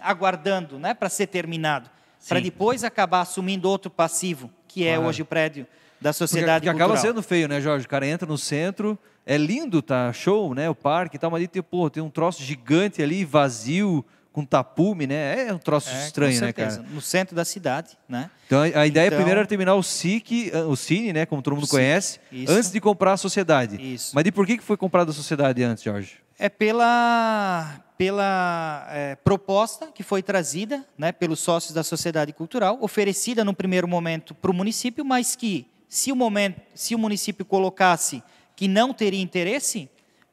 aguardando né, para ser terminado para depois acabar assumindo outro passivo, que é claro. hoje o prédio da sociedade porque, porque acaba sendo feio, né, Jorge? O cara entra no centro, é lindo, tá show, né, o parque e tal, mas ali tem, pô, tem um troço gigante ali, vazio, com tapume, né? É um troço é, estranho, né, cara? No centro da cidade, né? Então a, a ideia então, primeiro era terminar o SIC, ah, o Cine, né, como todo mundo conhece, isso. antes de comprar a sociedade. Isso. Mas de por que foi comprada a sociedade antes, Jorge? É pela pela é, proposta que foi trazida né, pelos sócios da sociedade cultural, oferecida no primeiro momento para o município, mas que, se o, momento, se o município colocasse que não teria interesse,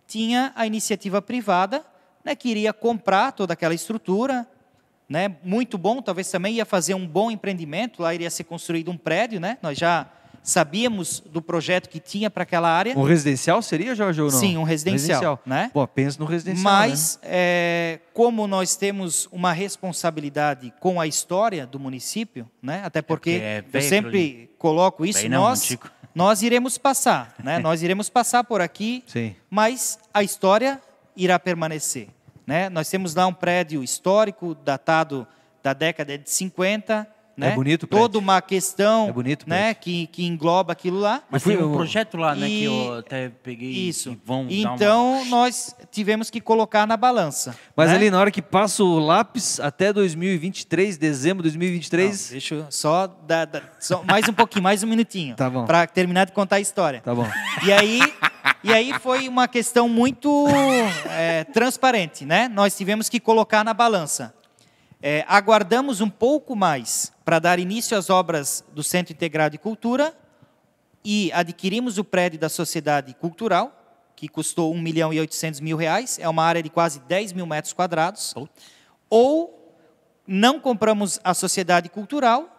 tinha a iniciativa privada né, que iria comprar toda aquela estrutura, né? Muito bom, talvez também ia fazer um bom empreendimento, lá iria ser construído um prédio, né? Nós já sabíamos do projeto que tinha para aquela área. Um residencial seria, Jorge, ou não? Sim, um residencial, né? Pô, pensa no residencial, Mas, né? é, como nós temos uma responsabilidade com a história do município, né? até porque porque é eu sempre coloco isso, não, nós, antigo. *laughs* nós iremos passar, né? nós iremos passar por aqui, Sim. mas a história irá permanecer. Né? Nós temos lá um prédio histórico, datado da década de 50, né? É bonito. Toda uma questão É bonito né? que, que engloba aquilo lá. Mas tem um projeto lá, né, que eu até peguei Isso. e vão dar uma- Então, nós tivemos que colocar na balança. Mas né? ali na hora que passa o lápis até 2023, dezembro de 2023. Não, deixa eu só, dar, dar- só mais um pouquinho, mais um minutinho. Tá bom. Para terminar de contar a história. Tá bom. E aí, e aí foi uma questão muito é, transparente, né? Nós tivemos que colocar na balança. É, aguardamos um pouco mais para dar início às obras do Centro Integrado de Cultura e adquirimos o prédio da Sociedade Cultural, que custou 1 milhão e 800 mil reais, é uma área de quase 10 mil metros quadrados, ou não compramos a Sociedade Cultural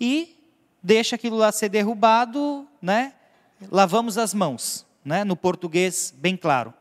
e deixa aquilo lá ser derrubado, né? lavamos as mãos, né? no português bem claro.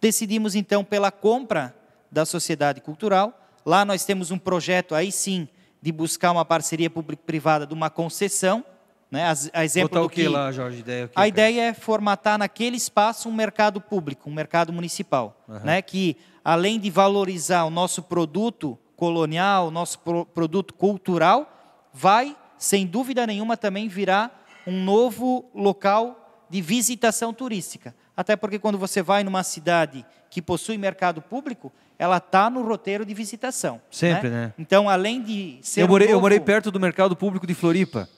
Decidimos então pela compra da Sociedade Cultural. Lá nós temos um projeto aí sim de buscar uma parceria público-privada de uma concessão, né? As- A exemplo Botar do o que que lá, Jorge? Ideia, a ideia é formatar naquele espaço um mercado público, um mercado municipal, né? Que além de valorizar o nosso produto colonial, o nosso pro- produto cultural, vai sem dúvida nenhuma também virar um novo local de visitação turística. Até porque quando você vai numa cidade que possui mercado público, ela está no roteiro de visitação. Sempre, né? Então, além de ser Eu um morei, eu novo- morei perto do mercado público de Floripa.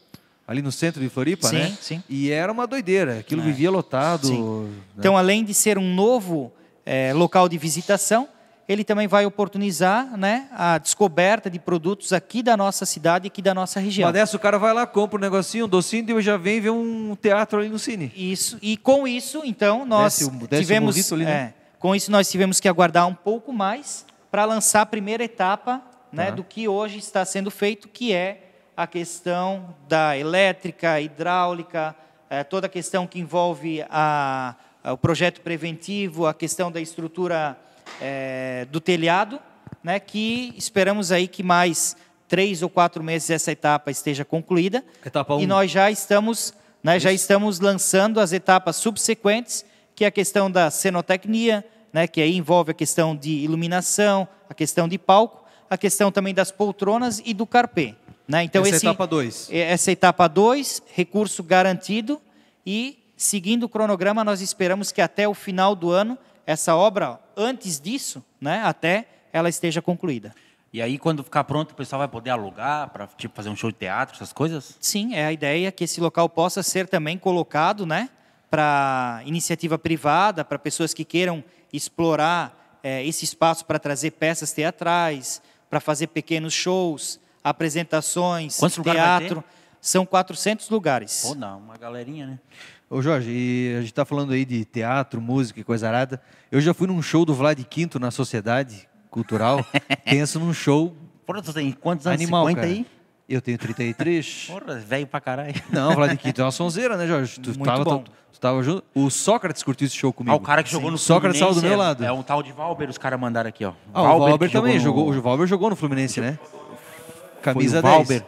Ali no centro de Floripa, Sim, né? sim. E era uma doideira. Aquilo É. vivia lotado. Sim. né? Então, além de ser um novo eh, local de visitação, ele também vai oportunizar né, a descoberta de produtos aqui da nossa cidade, aqui da nossa região. Mas dessa o cara vai lá, compra um negocinho, um docinho, e já vem ver um teatro ali no cine. Isso. E com isso, então, nós Desce desce tivemos. morrito ali, né? é, com isso, nós tivemos que aguardar um pouco mais para lançar a primeira etapa né, Tá. do que hoje está sendo feito, que é a questão da elétrica, hidráulica, eh, toda a questão que envolve a- a- o projeto preventivo, a questão da estrutura eh, do telhado, né, que esperamos aí que mais três ou quatro meses essa etapa esteja concluída. Etapa um. E nós já estamos, né, já estamos lançando as etapas subsequentes, que é a questão da cenotecnia, né, que aí envolve a questão de iluminação, a questão de palco, a questão também das poltronas e do carpê. Né? Então, Essa é esse, etapa 2. essa etapa 2, recurso garantido, e seguindo o cronograma, nós esperamos que até o final do ano, essa obra, antes disso, né, até ela esteja concluída. E aí, quando ficar pronto, o pessoal vai poder alugar para tipo, fazer um show de teatro, essas coisas? Sim, é a ideia que esse local possa ser também colocado né, para iniciativa privada, para pessoas que queiram explorar eh, esse espaço para trazer peças teatrais, para fazer pequenos shows, apresentações, Quantos teatro. São 400 lugares. Pô, não, uma galerinha, né? Ô Jorge, e a gente tá falando aí de teatro, música e coisa arada. Eu já fui num show do Vlad Quinto na Sociedade Cultural. *laughs* Pensa num show Porra, tu tem quantos anos? animal, 50 cara. aí? Eu tenho 33. *laughs* Porra, velho pra caralho. Não, Vlad Quinto é uma sonzeira, né, Jorge? Tu Muito tava, bom. Tu, tu tava junto. O Sócrates curtiu esse show comigo. Ah, o cara que jogou no Sócrates estava do meu é- lado. É um tal de Valber, os caras mandaram aqui, ó. Ah, o Valber que também jogou. no- O Valber jogou no Fluminense, né? Camisa Foi o 10. Valber.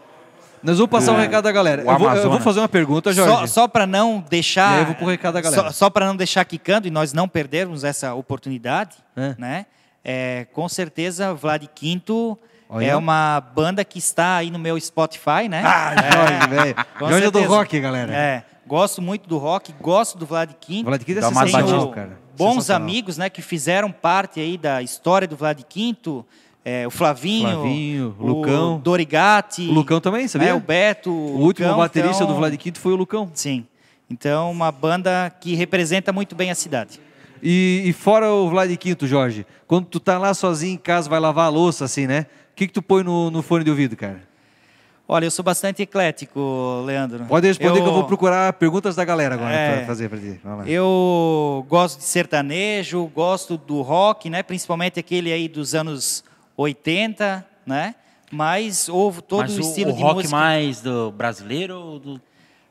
Nós vamos passar um recado da galera. o Eu vou, eu vou fazer uma pergunta, Jorge. Só, só para não deixar. E aí eu vou pro recado da galera. Só, só para não deixar quicando e nós não perdermos essa oportunidade, É. né? É, com certeza, Vlad Quinto Olha. é uma banda que está aí no meu Spotify, né? Ah, Jorge, velho. Com Jorge é do rock, galera. É, gosto muito do rock, gosto do Vlad Quinto. Vlad Quinto é sensacional, cara. Bons amigos, né, que fizeram parte aí da história do Vlad Quinto. É, o Flavinho, Flavinho, o o Lucão. Dorigati. O Lucão também, sabia? É, o Beto. O último Lucão, baterista então- do Vlad Quinto foi o Lucão. Sim. Então, uma banda que representa muito bem a cidade. E, e fora o Vlad Quinto, Jorge, quando tu tá lá sozinho em casa, vai lavar a louça, assim, né? O que, que tu põe no, no fone de ouvido, cara? Olha, eu sou bastante eclético, Leandro. Pode responder que eu vou procurar perguntas da galera agora É. pra fazer pra ti. Eu gosto de sertanejo, gosto do rock, né? Principalmente aquele aí dos anos 80, né? Mas houve todo Mas o o, estilo o de rock música. mais do brasileiro ou do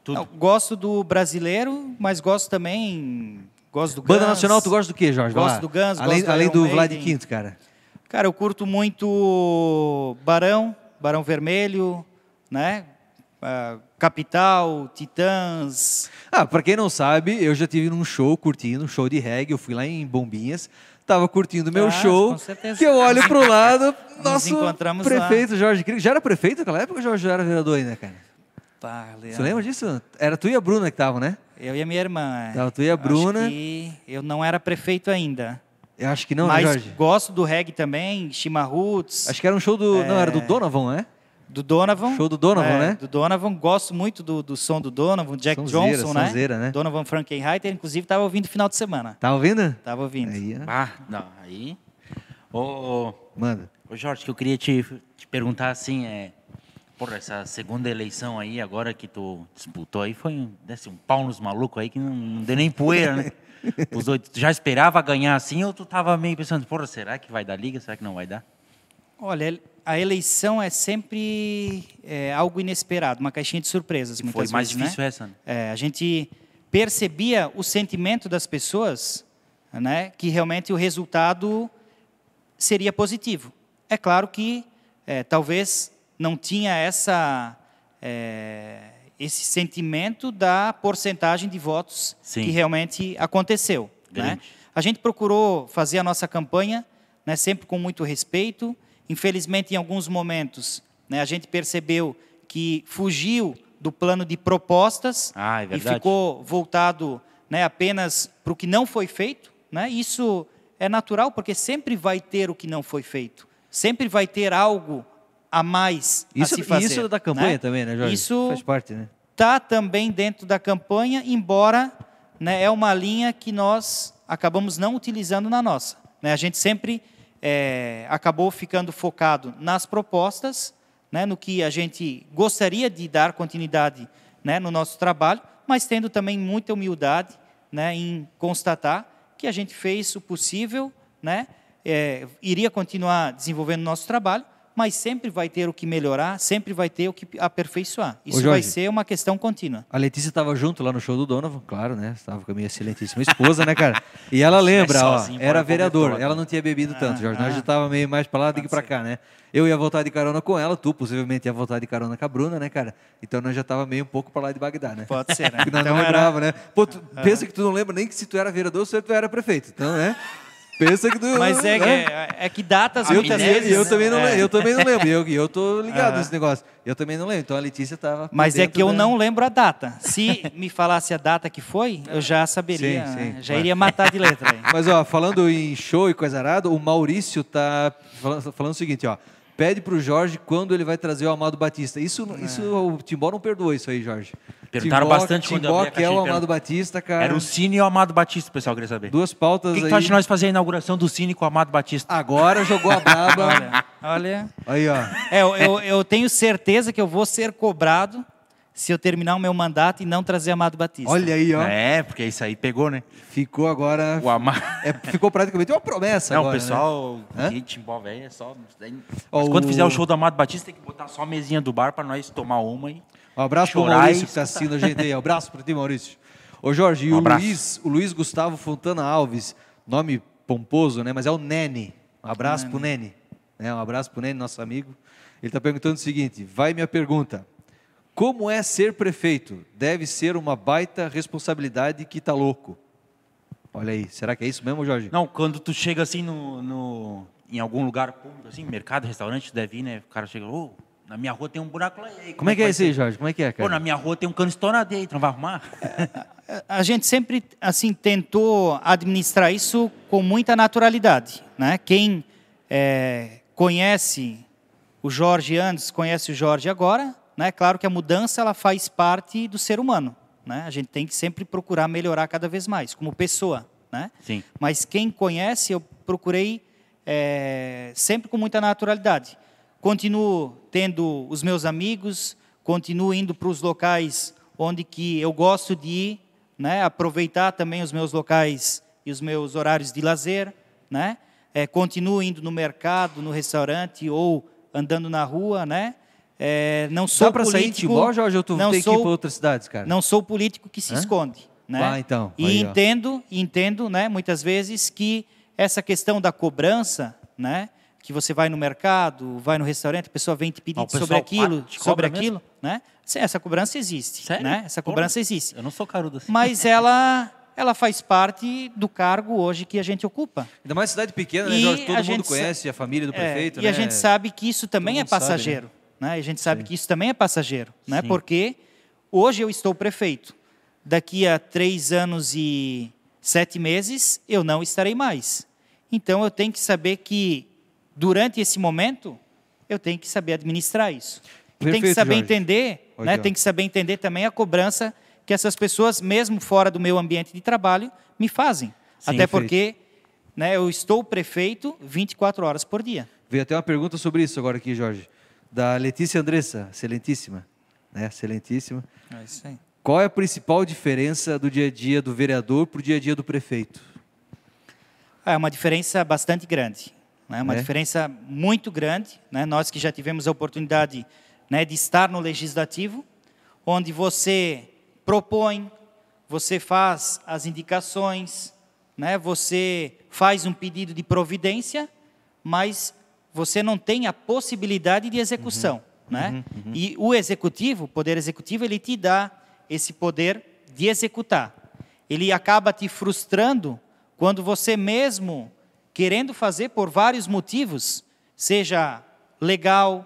tudo? Não, gosto do brasileiro, mas gosto também gosto do Banda Guns. nacional, tu gosta do quê, Jorge? Gosto do Guns, além, gosto do além do Vlad. Quinto, cara. Cara, eu curto muito Barão, Barão Vermelho, né? Ah, Capital, Titãs. Ah, pra quem não sabe, eu já tive num show curtindo, um show de reggae, eu fui lá em Bombinhas, tava curtindo o meu Ah, show, que eu olho pro lado, nosso encontramos lá. prefeito Jorge Crico. Já era prefeito naquela época ou Jorge já era vereador ainda, cara? Pá, Você lembra disso? Era tu e a Bruna que estavam, né? Eu e a minha irmã. é. Tava tu e a Bruna. eu não era prefeito ainda. Eu acho que não, mas né, Jorge? gosto do reggae também, Shima Roots, Acho que era um show do... Não, era do Donovan, né? Do Donovan. Show do Donovan, É, né? Do Donovan. Gosto muito do, do som do Donovan, Jack Sonzeira, Johnson, né? sonzeira, né? Donovan Frankenheiter, inclusive estava ouvindo no final de semana. Tá ouvindo? Tava ouvindo. Aí, ó. Ah, não, aí. Ô, ô, Manda. ô, Jorge, que eu queria te, te perguntar assim, é. Porra, essa segunda eleição aí, agora que tu disputou aí, foi um, desse um pau nos malucos aí que não, não deu nem poeira, né? *laughs* Os oito, tu já esperava ganhar assim ou tu tava meio pensando, porra, será que vai dar liga? Será que não vai dar? Olha, a eleição é sempre é, algo inesperado, uma caixinha de surpresas, Foi muitas mais vezes, né? difícil essa, né? É, a gente percebia o sentimento das pessoas, né, que realmente o resultado seria positivo. É claro que é, talvez não tinha essa é, esse sentimento da porcentagem de votos Sim. que realmente aconteceu. Né? A gente procurou fazer a nossa campanha né, sempre com muito respeito. Infelizmente, em alguns momentos, né, a gente percebeu que fugiu do plano de propostas Ah, é e ficou voltado né, apenas para o que não foi feito. Né? Isso é natural, porque sempre vai ter o que não foi feito. Sempre vai ter algo a mais Isso, a se fazer. isso da campanha né? também, né, Jorge? Isso Faz parte, né? está também dentro da campanha, embora né, é uma linha que nós acabamos não utilizando na nossa. né? A gente sempre é, acabou ficando focado nas propostas, né, no que a gente gostaria de dar continuidade né, no nosso trabalho, mas tendo também muita humildade né, em constatar que a gente fez o possível, né, é, iria continuar desenvolvendo nosso trabalho, mas sempre vai ter o que melhorar, sempre vai ter o que aperfeiçoar. Isso vai ser uma questão contínua. A Letícia estava junto lá no show do Donovan, claro, né? Estava com a minha excelentíssima esposa, né, cara? E ela *laughs* lembra, ó, sozinho, era vereador. Ela não tinha bebido tanto, Jorge. Nós ah. já estava meio mais para lá do que para cá, né? Eu ia voltar de carona com ela, tu possivelmente ia voltar de carona com a Bruna, né, cara? Então nós já estava meio um pouco para lá de Bagdá, né? Pode ser, né? *laughs* Porque nós Então não era- lembrava, né? Pô, tu, pensa que tu não lembra nem que se tu era vereador ou se tu era prefeito. Então, né? Pensa que tu. Mas é, né? é, é que datas Eu, muitas também- vezes... eu também não é. lembro, eu também não lembro. Eu, eu tô *laughs* ligado Ah. nesse negócio. Eu também não lembro. Então a Letícia estava. Mas é que eu não lembro a data. Se me falasse a data que foi, eu já saberia, Sim, sim, já claro. iria matar de letra. aí. *laughs* Mas, ó, falando em show e coisa arada, o Maurício tá falando, falando o seguinte, ó. Pede pro Jorge quando ele vai trazer o Amado Batista. Isso, É. isso o Timbó não perdoou isso aí, Jorge. Perguntaram Timbó, bastante quando eu Timbó abri a quer o Amado. Batista, cara. Era o Cine e o Amado Batista, o pessoal queria saber. Duas pautas O que, que aí. tu acha de nós fazer a inauguração do Cine com o Amado Batista? Agora jogou a braba. *laughs* Olha, olha. aí, ó. É, eu, eu, eu tenho certeza que eu vou ser cobrado se eu terminar o meu mandato e não trazer Amado Batista. Olha aí, ó. É, porque isso aí pegou, né? Ficou agora... O Amado. *laughs* É, ficou praticamente uma promessa Não, agora, o pessoal, Hã? que Timbó velho é só. Ó, quando o- fizer o show do Amado Batista, tem que botar só a mesinha do bar pra nós tomar uma e. né? Um abraço pro Chorar Maurício que está assistindo a gente aí. Um abraço para ti, Maurício. Ô, Jorge, e Um o abraço. Luiz, o Luiz Gustavo Fontana Alves, nome pomposo, né? Mas é o Nene. Um abraço pro Nene. Né? Um abraço pro Nene, nosso amigo. Ele está perguntando o seguinte: vai minha pergunta. Como é ser prefeito? Deve ser uma baita responsabilidade que tá louco. Olha aí, será que é isso mesmo, Jorge? Não, quando tu chega assim no, no- em algum lugar público, assim, mercado, restaurante, tu deve ir, né? O cara chega, ô, na minha rua tem um buraco lá. e aí, Como é que é isso aí, ser?" Jorge? Como é que é, Pô, na cara? minha rua tem um cano estourado aí, tu não vai arrumar? A gente sempre assim tentou administrar isso com muita naturalidade, né? Quem é, conhece o Jorge antes, conhece o Jorge agora, né? Claro que a mudança ela faz parte do ser humano, né? A gente tem que sempre procurar melhorar cada vez mais como pessoa, né? Sim. Mas quem conhece, eu procurei é, sempre com muita naturalidade. Continuo tendo os meus amigos, continuo indo para os locais onde que eu gosto de ir, né? aproveitar também os meus locais e os meus horários de lazer. Né? É, continuo indo no mercado, no restaurante ou andando na rua, né? É, não sou Dá para sair político. Timbó, Jorge, ou tu não tem que ir sou- para outras cidades, cara? Não sou político que se Hã? esconde, né? Ah, então, E aí, ó. entendo, entendo, né, muitas vezes que essa questão da cobrança, né, que você vai no mercado, vai no restaurante, a pessoa vem te pedir Ah, sobre aquilo, sobre aquilo, né? Sim, essa cobrança existe, Sério? né? Essa Porra. cobrança existe. Eu não sou carudo assim. Mas ela ela faz parte do cargo hoje que a gente ocupa. Ainda mais cidade pequena, né, Jorge? Todo mundo conhece a família do É, prefeito, e né? a gente sabe que isso também é mundo sabe, né? Né? A gente sabe que isso também é passageiro. Né? Sim. Porque hoje eu estou prefeito. Daqui a três anos e sete meses, eu não estarei mais. Então, eu tenho que saber que, durante esse momento, eu tenho que saber administrar isso. E tem que Perfeito, saber Jorge. entender, Aqui, né? ó. tem que saber entender também a cobrança que essas pessoas, mesmo fora do meu ambiente de trabalho, me fazem. Sim, Até perfeito. porque né, eu estou prefeito 24 horas por dia. Veio até uma pergunta sobre isso agora aqui, Jorge. Da Letícia Andressa, excelentíssima. Né? Excelentíssima. É isso aí. Qual é a principal diferença do dia a dia do vereador para o dia a dia do prefeito? É uma diferença bastante grande. Né? Uma É? diferença muito grande. Né? Nós que já tivemos a oportunidade né, de estar no legislativo, onde você propõe, você faz as indicações, né? você faz um pedido de providência, mas você não tem a possibilidade de execução. né? E o executivo, o poder executivo, ele te dá esse poder de executar. Ele acaba te frustrando quando você mesmo, querendo fazer por vários motivos, seja legal,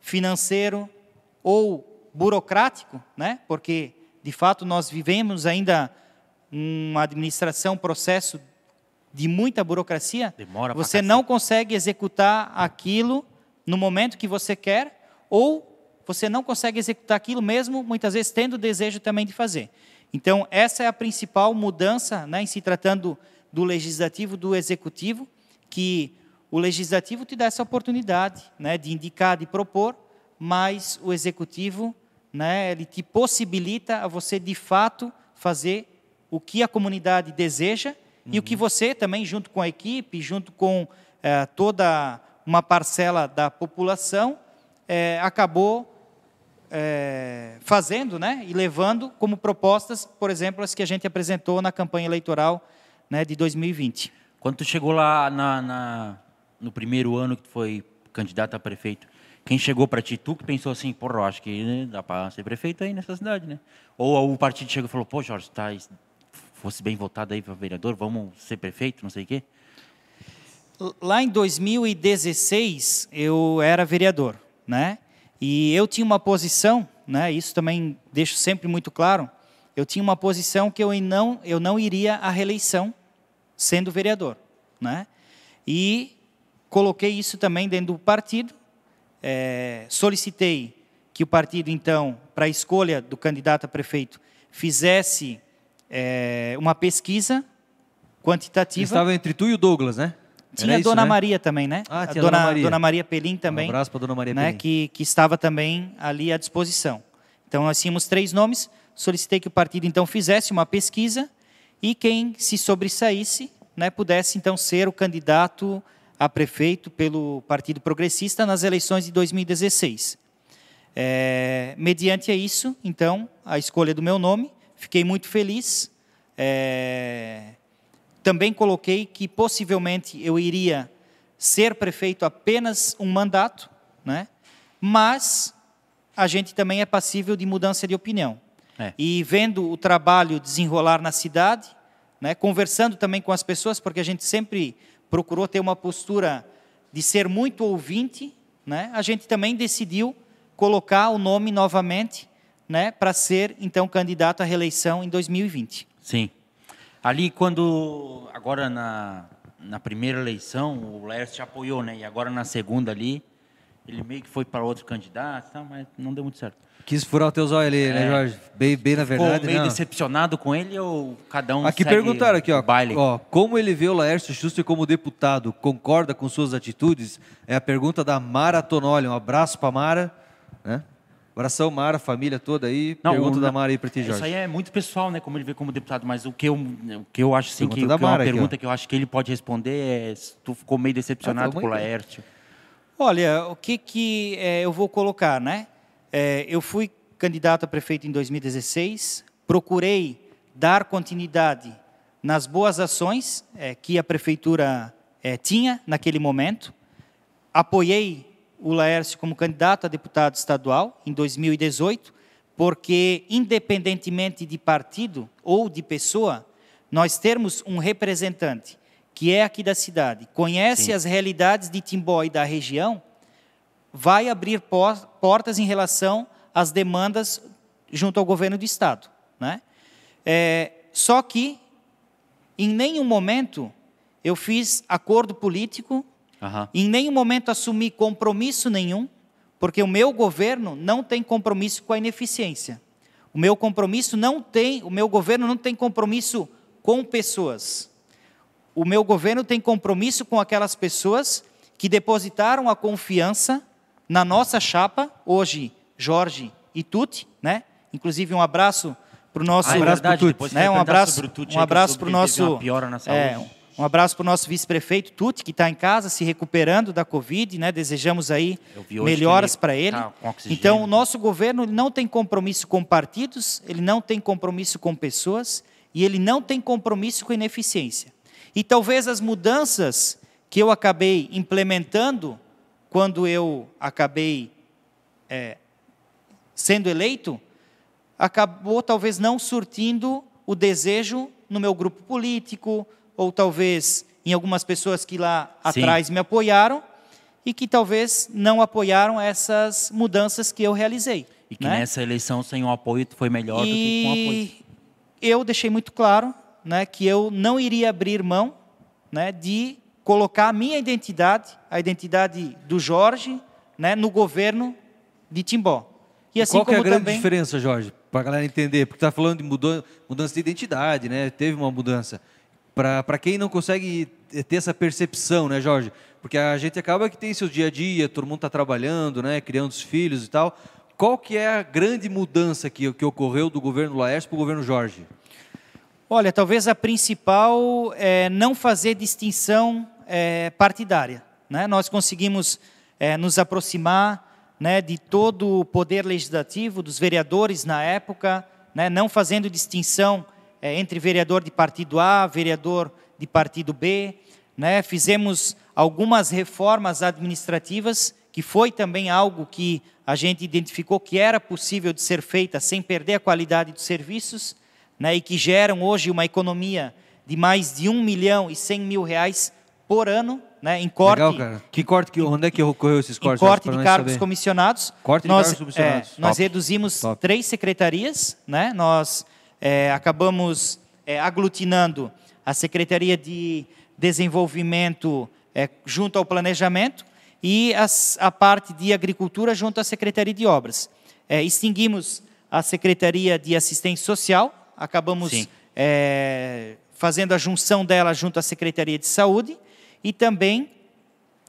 financeiro ou burocrático, né? porque de fato nós vivemos ainda uma administração, um processo de muita burocracia, Demora você não consegue executar aquilo no momento que você quer, ou você não consegue executar aquilo mesmo, muitas vezes tendo o desejo também de fazer. Então, essa é a principal mudança, né, em se tratando do legislativo, do executivo, que o legislativo te dá essa oportunidade né, de indicar, de propor, mas o executivo né, ele te possibilita a você, de fato, fazer o que a comunidade deseja e o que você também, junto com a equipe, junto com eh, toda uma parcela da população, eh, acabou eh, fazendo né, e levando como propostas, por exemplo, as que a gente apresentou na campanha eleitoral né, de 2020. Quando tu chegou lá na, na- no primeiro ano que tu foi candidato a prefeito, quem chegou para ti, tu que pensou assim, porra, acho que né, dá para ser prefeito aí nessa cidade, né? Ou o partido chegou e falou, pô, Jorge, tá, fosse bem votado aí para vereador, vamos ser prefeito, não sei o quê? Lá em 2016, eu era vereador, né? E eu tinha uma posição, né? Isso também deixo sempre muito claro. Eu tinha uma posição que eu não, eu não iria à reeleição sendo vereador, né? E coloquei isso também dentro do partido. eh, solicitei que o partido, então, para a escolha do candidato a prefeito, fizesse eh, uma pesquisa quantitativa. Estava entre tu e o Douglas, né? Tinha Era a isso, Dona né? Maria também, né? Ah, tinha a Dona, Maria. Dona Maria Pelim também. Um abraço para Dona Maria né, Pelim. que, que estava também ali à disposição. Então, nós tínhamos três nomes, solicitei que o partido, então, fizesse uma pesquisa e quem se sobressaísse né, pudesse, então, ser o candidato a prefeito pelo Partido Progressista nas eleições de 2016. É, mediante isso, então, a escolha do meu nome, fiquei muito feliz. É, também coloquei que possivelmente eu iria ser prefeito apenas um mandato, né? mas a gente também é passível de mudança de opinião. É. E vendo o trabalho desenrolar na cidade, né? conversando também com as pessoas, porque a gente sempre procurou ter uma postura de ser muito ouvinte, né? a gente também decidiu colocar o nome novamente né? para ser, então, candidato à reeleição em 2020. Sim. Ali quando, agora na, na primeira eleição, o Lércio te apoiou, né? E agora na segunda ali, ele meio que foi para outro candidato, tá? mas não deu muito certo. Quis furar o teu zóio ali, né, É. Jorge? Bem, bem na Ficou verdade, meio não. decepcionado com ele ou cada um Aqui perguntaram aqui, ó, ó, como ele vê o Laércio Schuster como deputado, concorda com suas atitudes? É a pergunta da Mara Tonoli. Um abraço para Mara, né? Abração, Mara, família toda aí. Não, pergunta o- da Mara aí para ti, Jorge. Isso aí é muito pessoal, né? Como ele vê como deputado. Mas o que eu, o que eu acho assim, que, que é uma aqui, pergunta ó. que eu acho que ele pode responder é se tu ficou meio decepcionado Ah, com o aí, Laércio. Olha, o que, que é, eu vou colocar, né? É, eu fui candidato a prefeito em 2016, procurei dar continuidade nas boas ações é, que a prefeitura é, tinha naquele momento, apoiei o Laércio como candidato a deputado estadual em 2018, porque, independentemente de partido ou de pessoa, nós termos um representante que é aqui da cidade, conhece Sim. as realidades de Timbó e da região, vai abrir portas em relação às demandas junto ao governo do Estado. Né? É, só que, em nenhum momento, eu fiz acordo político, uhum. em nenhum momento assumi compromisso nenhum, porque o meu governo não tem compromisso com a ineficiência. O meu compromisso não tem, o meu governo não tem compromisso com pessoas o meu governo tem compromisso com aquelas pessoas que depositaram a confiança na nossa chapa, hoje Jorge e Tuti, né? Inclusive um abraço para o nosso, ah, é verdade, Tuti, né? Um abraço, um abraço para o nosso, é, um abraço para o nosso vice-prefeito Tuti que está em casa se recuperando da Covid, né? Desejamos aí melhoras para ele. Tá então o nosso governo não tem compromisso com partidos, ele não tem compromisso com pessoas e ele não tem compromisso com ineficiência. E talvez as mudanças que eu acabei implementando quando eu acabei é, sendo eleito, acabou talvez não surtindo o desejo no meu grupo político, ou talvez em algumas pessoas que lá Sim. atrás me apoiaram e que talvez não apoiaram essas mudanças que eu realizei. E que né? nessa eleição sem o apoio foi melhor e do que com o apoio. Eu deixei muito claro né, que eu não iria abrir mão né, de colocar a minha identidade, a identidade do Jorge, né, no governo de Timbó. E assim Qual é a grande também... diferença, Jorge, para a galera entender? Porque está falando de mudança de identidade, né? teve uma mudança. Para quem não consegue ter essa percepção, né, Jorge? Porque a gente acaba que tem seu dia a dia, todo mundo está trabalhando, né, criando os filhos e tal. Qual que é a grande mudança que, que ocorreu do governo Laércio para o governo Jorge? Olha, talvez a principal é não fazer distinção é, partidária. Né? Nós conseguimos é, nos aproximar né, de todo o poder legislativo, dos vereadores na época, né, não fazendo distinção é, entre vereador de partido A, vereador de partido B. Né? Fizemos algumas reformas administrativas, que foi também algo que a gente identificou que era possível de ser feita sem perder a qualidade dos serviços né, e que geram hoje uma economia de mais de 1 milhão e 100 mil reais por ano, né, em corte. Legal, cara. Que corte que onde é que ocorreu esses cortes? Em corte de cargos saber. comissionados. Corte de nós, cargos comissionados. É, nós reduzimos Top. três secretarias, né? Nós é, acabamos é, aglutinando a Secretaria de Desenvolvimento é, junto ao Planejamento e as, a parte de Agricultura junto à Secretaria de Obras. É, extinguimos a Secretaria de Assistência Social, acabamos é, fazendo a junção dela junto à Secretaria de Saúde e também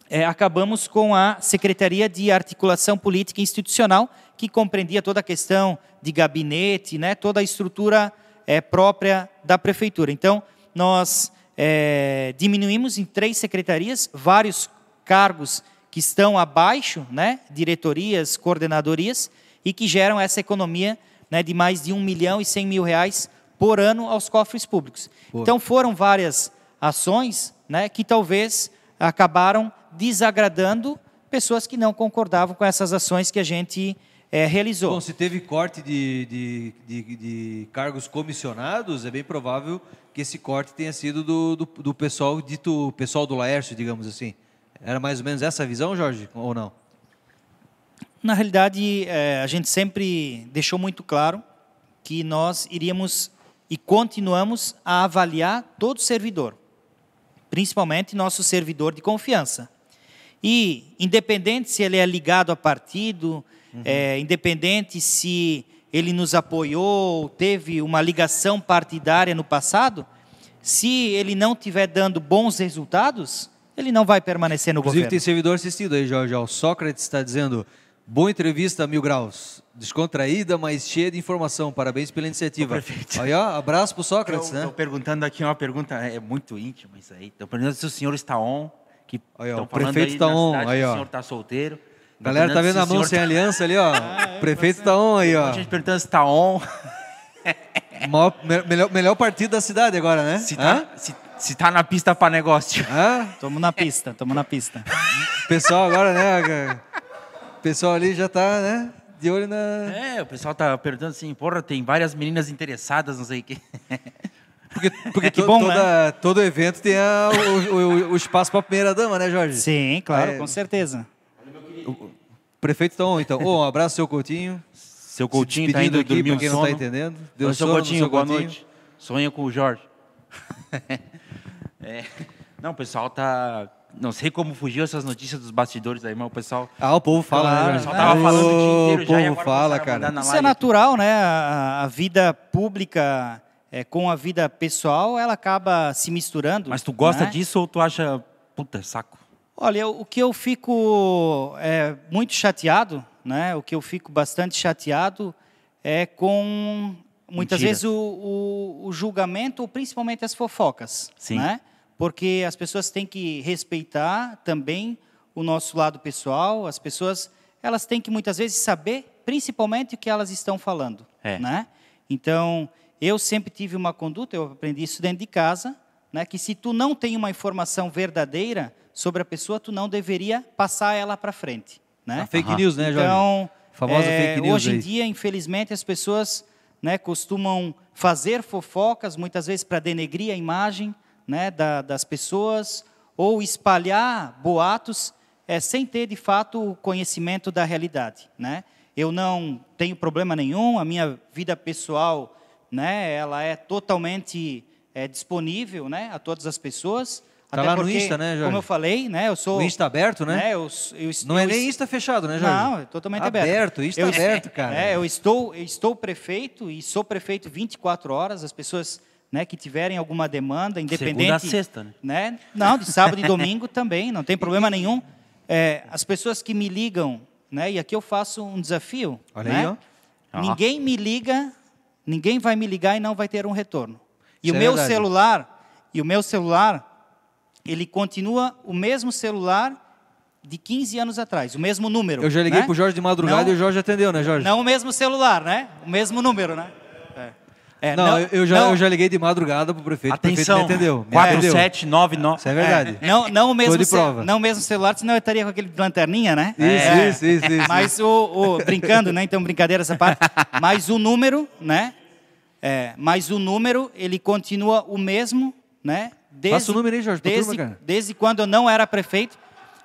é, acabamos com a Secretaria de Articulação Política Institucional, que compreendia toda a questão de gabinete, né, toda a estrutura é, própria da prefeitura. Então, nós é, diminuímos em três secretarias vários cargos que estão abaixo, né, diretorias, coordenadorias, e que geram essa economia né, de mais de 1 milhão e 100 mil reais por ano aos cofres públicos. Pô. Então foram várias ações né, que talvez acabaram desagradando pessoas que não concordavam com essas ações que a gente é, realizou. Bom, se teve corte de, de, de, de, cargos comissionados, é bem provável que esse corte tenha sido do, do, do pessoal dito pessoal do Laércio, digamos assim. Era mais ou menos essa a visão, Jorge, ou não? Na realidade, é, a gente sempre deixou muito claro que nós iríamos e continuamos a avaliar todo servidor, principalmente nosso servidor de confiança. E, independente se ele é ligado a partido, uhum. é, independente se ele nos apoiou, teve uma ligação partidária no passado, se ele não estiver dando bons resultados, ele não vai permanecer no Inclusive, governo. tem servidor assistido aí, Jorge. O Sócrates está dizendo Boa entrevista, Mil Graus. Descontraída, mas cheia de informação. Parabéns pela iniciativa. Perfeito. Aí, ó, abraço para o Sócrates, eu, né? Estou perguntando aqui uma pergunta, é muito íntima isso aí. Estou perguntando se o senhor está on, que Aí, ó, o prefeito tá na on, cidade aí, ó. o senhor tá solteiro. Galera, tá vendo a mão sem aliança ali, ó? o prefeito tá on aí, ó. A gente perguntando se tá on, *laughs* Maior- me- melhor, melhor partido da cidade agora, né? se tá, se, se tá na pista para negócio. Hã? Tamo na pista, tamo na pista. O pessoal agora, né? O pessoal ali já tá, né? De olho na. É, o pessoal tá perguntando assim, porra, tem várias meninas interessadas, não sei o quê. Porque, porque *laughs* Que to- bom, toda, todo evento tem a- o, o- o espaço para a primeira dama, né, Jorge? Sim, claro, É. com certeza. O prefeito tá on, então. Ô, um abraço, seu Coutinho. Seu Coutinho tá despedindo indo aqui, dormir pra um quem sono. não tá entendendo. Deu Oi, seu sono Coutinho, seu boa Coutinho. noite. Sonho com o Jorge. *laughs* É. Não, o pessoal tá... Não sei como fugiu essas notícias dos bastidores aí, mas o pessoal... Ah, o povo fala, né, O pessoal tava falando o dia inteiro O já povo fala, cara. Isso é natural, né? A, a vida pública é, com a vida pessoal, ela acaba se misturando. Mas tu gosta né? disso ou tu acha... Puta, saco. Olha, o que eu fico é, muito chateado, né? O que eu fico bastante chateado é com muitas Mentira. vezes o, o- o julgamento, principalmente as fofocas, Sim. né? Porque as pessoas têm que respeitar também o nosso lado pessoal. As pessoas, elas têm que muitas vezes saber, principalmente o que elas estão falando, É. né? Então, eu sempre tive uma conduta, eu aprendi isso dentro de casa, né, que se tu não tem uma informação verdadeira sobre a pessoa, tu não deveria passar ela para frente, né? A fake news, né, Jorge? Então, Famosa é, fake news hoje em aí. dia, infelizmente, as pessoas né, costumam fazer fofocas, muitas vezes para denegrir a imagem né, da- das pessoas, ou espalhar boatos é, sem ter, de fato, o conhecimento da realidade. Né? Eu não tenho problema nenhum, a minha vida pessoal né, ela é totalmente é, disponível né, a todas as pessoas. Tá até lá no porque, Insta, né, Jorge? Como eu falei, né, eu sou... O Insta aberto, né? eu, eu, Não é eu- nem Insta fechado, né, Jorge? não, é totalmente aberto. Aberto, Insta Eu- aberto, cara. É, eu estou, eu estou prefeito e sou prefeito 24 horas. As pessoas né, que tiverem alguma demanda, independente. Segunda a sexta, né? né? Não, de sábado e *laughs* domingo também, não tem problema nenhum. É, as pessoas que me ligam, né, e aqui eu faço um desafio. Olha né? aí. Ó. Ninguém me liga, ninguém vai me ligar e não vai ter um retorno. E Isso o é meu verdade. celular, e o meu celular, ele continua o mesmo celular de 15 anos atrás, o mesmo número. Eu já liguei né? pro Jorge de madrugada Não- e o Jorge atendeu, né, Jorge? Não o mesmo celular, né? O mesmo número, né? É. É, Não, eu, já, não- eu já liguei de madrugada pro prefeito. Atenção, o prefeito me atendeu. Me atendeu. 4799. Isso é verdade. Não, não o mesmo de ce- prova. não o mesmo celular, senão eu estaria com aquele de lanterninha, né? Isso, É. isso, isso, isso. Mas o, o- brincando, né? Então brincadeira essa parte. Mas o número, né? É, mas o número ele continua o mesmo, né? Desde, Passa o número aí, Jorge, desde, turma, cara. desde quando eu não era prefeito,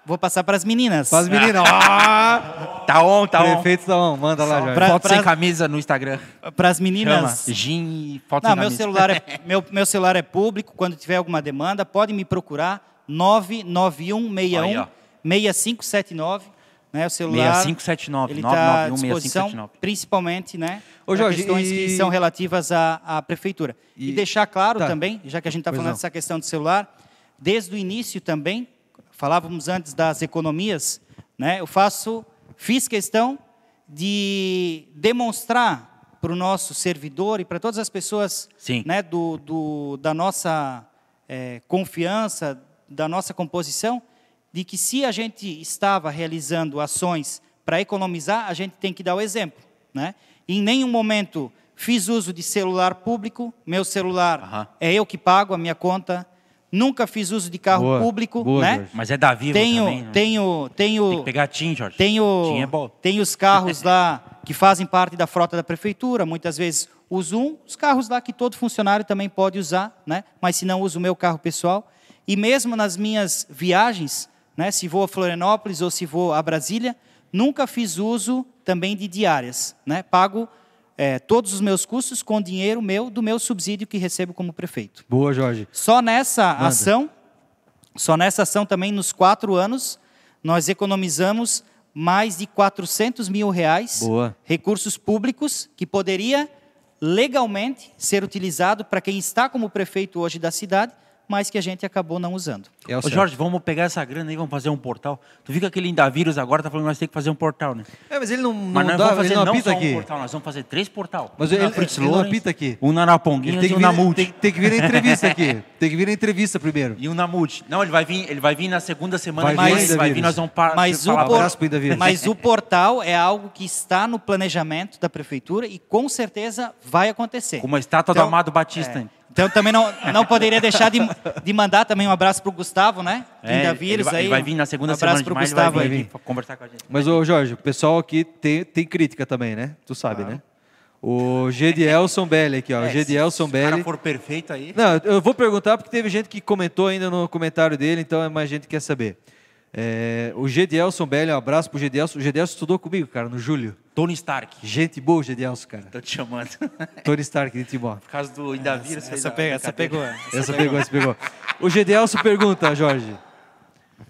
vou passar para as meninas. Faz menina. Ah! *laughs* Tá on, tá on. Prefeito tá on. Manda lá, Jorge. Pra- Foto sem pra- camisa no Instagram. Para as Chama. meninas. Gin e foto Não, sem meu camisa. celular, é, *laughs* meu, meu celular é público. Quando tiver alguma demanda, pode me procurar. 99161 Aí, ó. 6579. Né, o celular 6579, ele está à 991 disposição, 6579. principalmente né, Ô, Jorge, questões e- que são relativas à, à prefeitura. E, E- deixar claro Tá. também, já que a gente está falando não. dessa questão do celular, desde o início também, falávamos antes das economias, né, eu faço, fiz questão de demonstrar para o nosso servidor e para todas as pessoas Sim. né, do, do- da nossa eh, confiança, da nossa composição, de que se a gente estava realizando ações para economizar, a gente tem que dar o exemplo. Né? Em nenhum momento fiz uso de celular público, meu celular é eu que pago a minha conta, nunca fiz uso de carro Boa, público, boa, né? Jorge. Mas é da Vivo tenho, também. né? tenho, tenho, Tem que pegar TIM, Jorge. tenho, TIM é bom. tenho os carros lá que fazem parte da frota da prefeitura, muitas vezes uso um, os carros lá que todo funcionário também pode usar, né? mas se não uso o meu carro pessoal. E mesmo nas minhas viagens, né? se vou a Florianópolis ou se vou a Brasília, nunca fiz uso também de diárias. Né? Pago eh, todos os meus custos com dinheiro meu, do meu subsídio que recebo como prefeito. Boa, Jorge. Só nessa Manda. ação, só nessa ação também, nos quatro anos, nós economizamos mais de 400 mil reais, Boa. recursos públicos, que poderia legalmente ser utilizado para quem está como prefeito hoje da cidade, mas que a gente acabou não usando. É o Ô. Jorge, vamos pegar essa grana aí, vamos fazer um portal. Tu viu que aquele Indavírus agora tá falando que nós temos que fazer um portal, né? É, mas ele não, não Mas nós dá, vamos fazer não não apita só aqui. um portal, nós vamos fazer três portal. Mas um ele- ele não apita aqui. Um na Araponguinhas Ele tem e um na Multi. tem, tem que vir na entrevista aqui. *laughs* Tem que vir na entrevista primeiro. E um na Multi. Não, ele vai vir, ele vai vir na segunda semana Vai vir vai vir, nós vamos pa- Mas o, por- abraço pro Indavírus. mas o portal é algo que está no planejamento da prefeitura e com certeza vai acontecer. com uma estátua Então, do Amado Batista. É. Então também não, não poderia deixar de, de mandar também um abraço para o Gustavo, né? É, Ainda ele, vírus vai, aí. ele vai vir na segunda um semana abraço pro maio, Gustavo vai aí. vir conversar com a gente. Mas, ô Jorge, o pessoal aqui tem, tem crítica também, né? Tu sabe, né? O Gedielson Belli aqui, ó. o É, Gedielson se o cara Belli. for perfeito aí... Não, eu vou perguntar porque teve gente que comentou ainda no comentário dele, então é mais gente que quer saber. É, o Gedielson Belli, um abraço pro Gedielson. O Gedielson estudou comigo, cara, no Júlio. Tony Stark. Gente boa, o Gedielson, cara. Tô te chamando. *laughs* Tony Stark de Timó. Por causa do Indavírus. fez Essa, a pega, essa pegou. Essa pegou, essa pegou. O Gedelson pergunta, Jorge.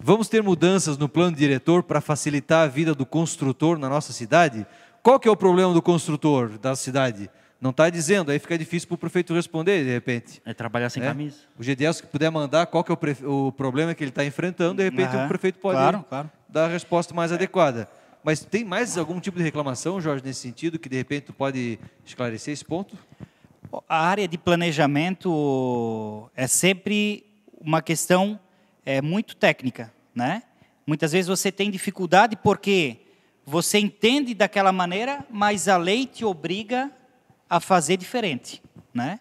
Vamos ter mudanças no plano diretor para facilitar a vida do construtor na nossa cidade? Qual que é o problema do construtor da cidade? Não está dizendo, aí fica difícil para o prefeito responder, de repente. É trabalhar sem né? camisa. O Gedelson que puder mandar qual que é o, prefe- o problema que ele está enfrentando, de repente Aham. o prefeito pode Claro, claro. dar a resposta mais adequada. Mas tem mais algum tipo de reclamação, Jorge, nesse sentido, que de repente tu pode esclarecer esse ponto? A área de planejamento é sempre uma questão é, muito técnica, né? Muitas vezes você tem dificuldade porque você entende daquela maneira, mas a lei te obriga a fazer diferente, né?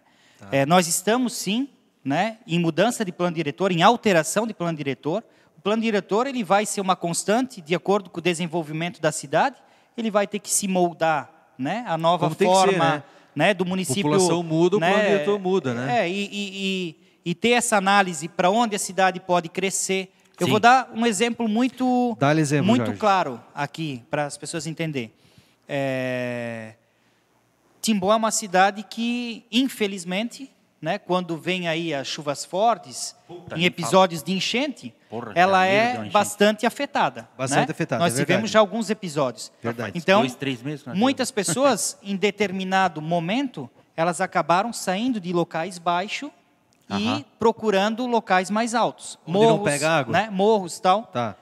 É, nós estamos sim, né, em mudança de plano diretor, em alteração de plano diretor. O plano diretor ele vai ser uma constante de acordo com o desenvolvimento da cidade. Ele vai ter que se moldar, né, a nova Como que ser, forma né? né, do município. população muda, o plano diretor muda, né? É, e, e, e, e ter essa análise para onde a cidade pode crescer. Eu Sim. vou dar um exemplo muito, exemplo, muito Jorge. claro aqui para as pessoas entenderem. É, Timbó é uma cidade que, infelizmente, né, quando vem aí as chuvas fortes, Puta, em episódios de enchente, Porra, ela é enchente. bastante afetada. Bastante né? afetada, Nós é tivemos já alguns episódios. Verdade. Então, Dois, três meses. que nós muitas pessoas, *laughs* em determinado momento, elas acabaram saindo de locais baixos e procurando locais mais altos. Onde não morros, pega água. Né? Morros e tal. Tá.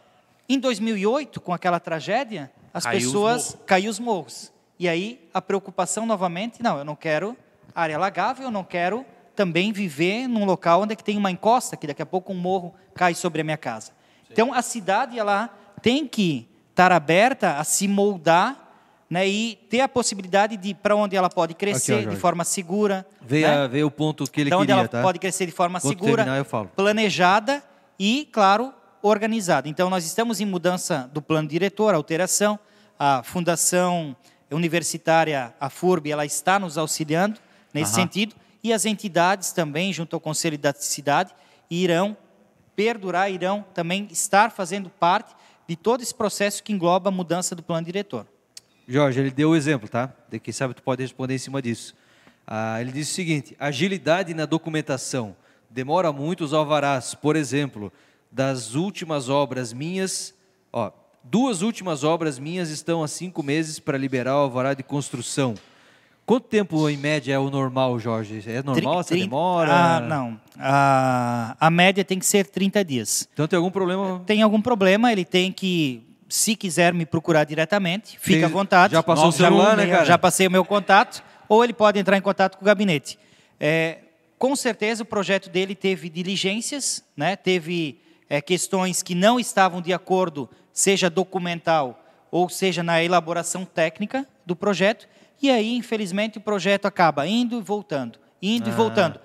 Em 2008, com aquela tragédia, as Caiu os pessoas morros. caiu os morros. E aí a preocupação novamente, não, eu não quero área alagável, eu não quero também viver num local onde é que tem uma encosta, que daqui a pouco um morro cai sobre a minha casa. Então a cidade ela tem que estar aberta a se moldar, né, e ter a possibilidade de para onde ela pode crescer de Jorge. forma segura, Veio, né? veio o ponto que ele da onde queria, ela tá? pode crescer de forma Quando segura, terminar, eu falo. planejada e, claro, organizada. Então, nós estamos em mudança do plano diretor, alteração. A Fundação Universitária, a FURB, ela está nos auxiliando nesse Aham. sentido. E as entidades também, junto ao Conselho da Cidade, irão perdurar, irão também estar fazendo parte de todo esse processo que engloba a mudança do plano diretor. Jorge, ele deu o exemplo, tá? De quem sabe tu pode responder em cima disso. Ah, ele disse o seguinte: agilidade na documentação. Demora muito os alvarás. Por exemplo, das últimas obras minhas, ó, duas últimas obras minhas estão há cinco meses para liberar o alvará de construção. Quanto tempo, em média, é o normal, Jorge? É normal essa Tri- demora? Ah, não. A, a média tem que ser 30 dias. Então tem algum problema? tem algum problema, ele tem que, se quiser me procurar diretamente, Tem- à vontade. já passou o 901, celular, né, cara? Já passei o meu contato, ou ele pode entrar em contato com o gabinete. É, com certeza o projeto dele teve diligências, né, teve é, questões que não estavam de acordo, seja documental ou seja na elaboração técnica do projeto, e aí, infelizmente, o projeto acaba indo e voltando, indo e Ah. voltando.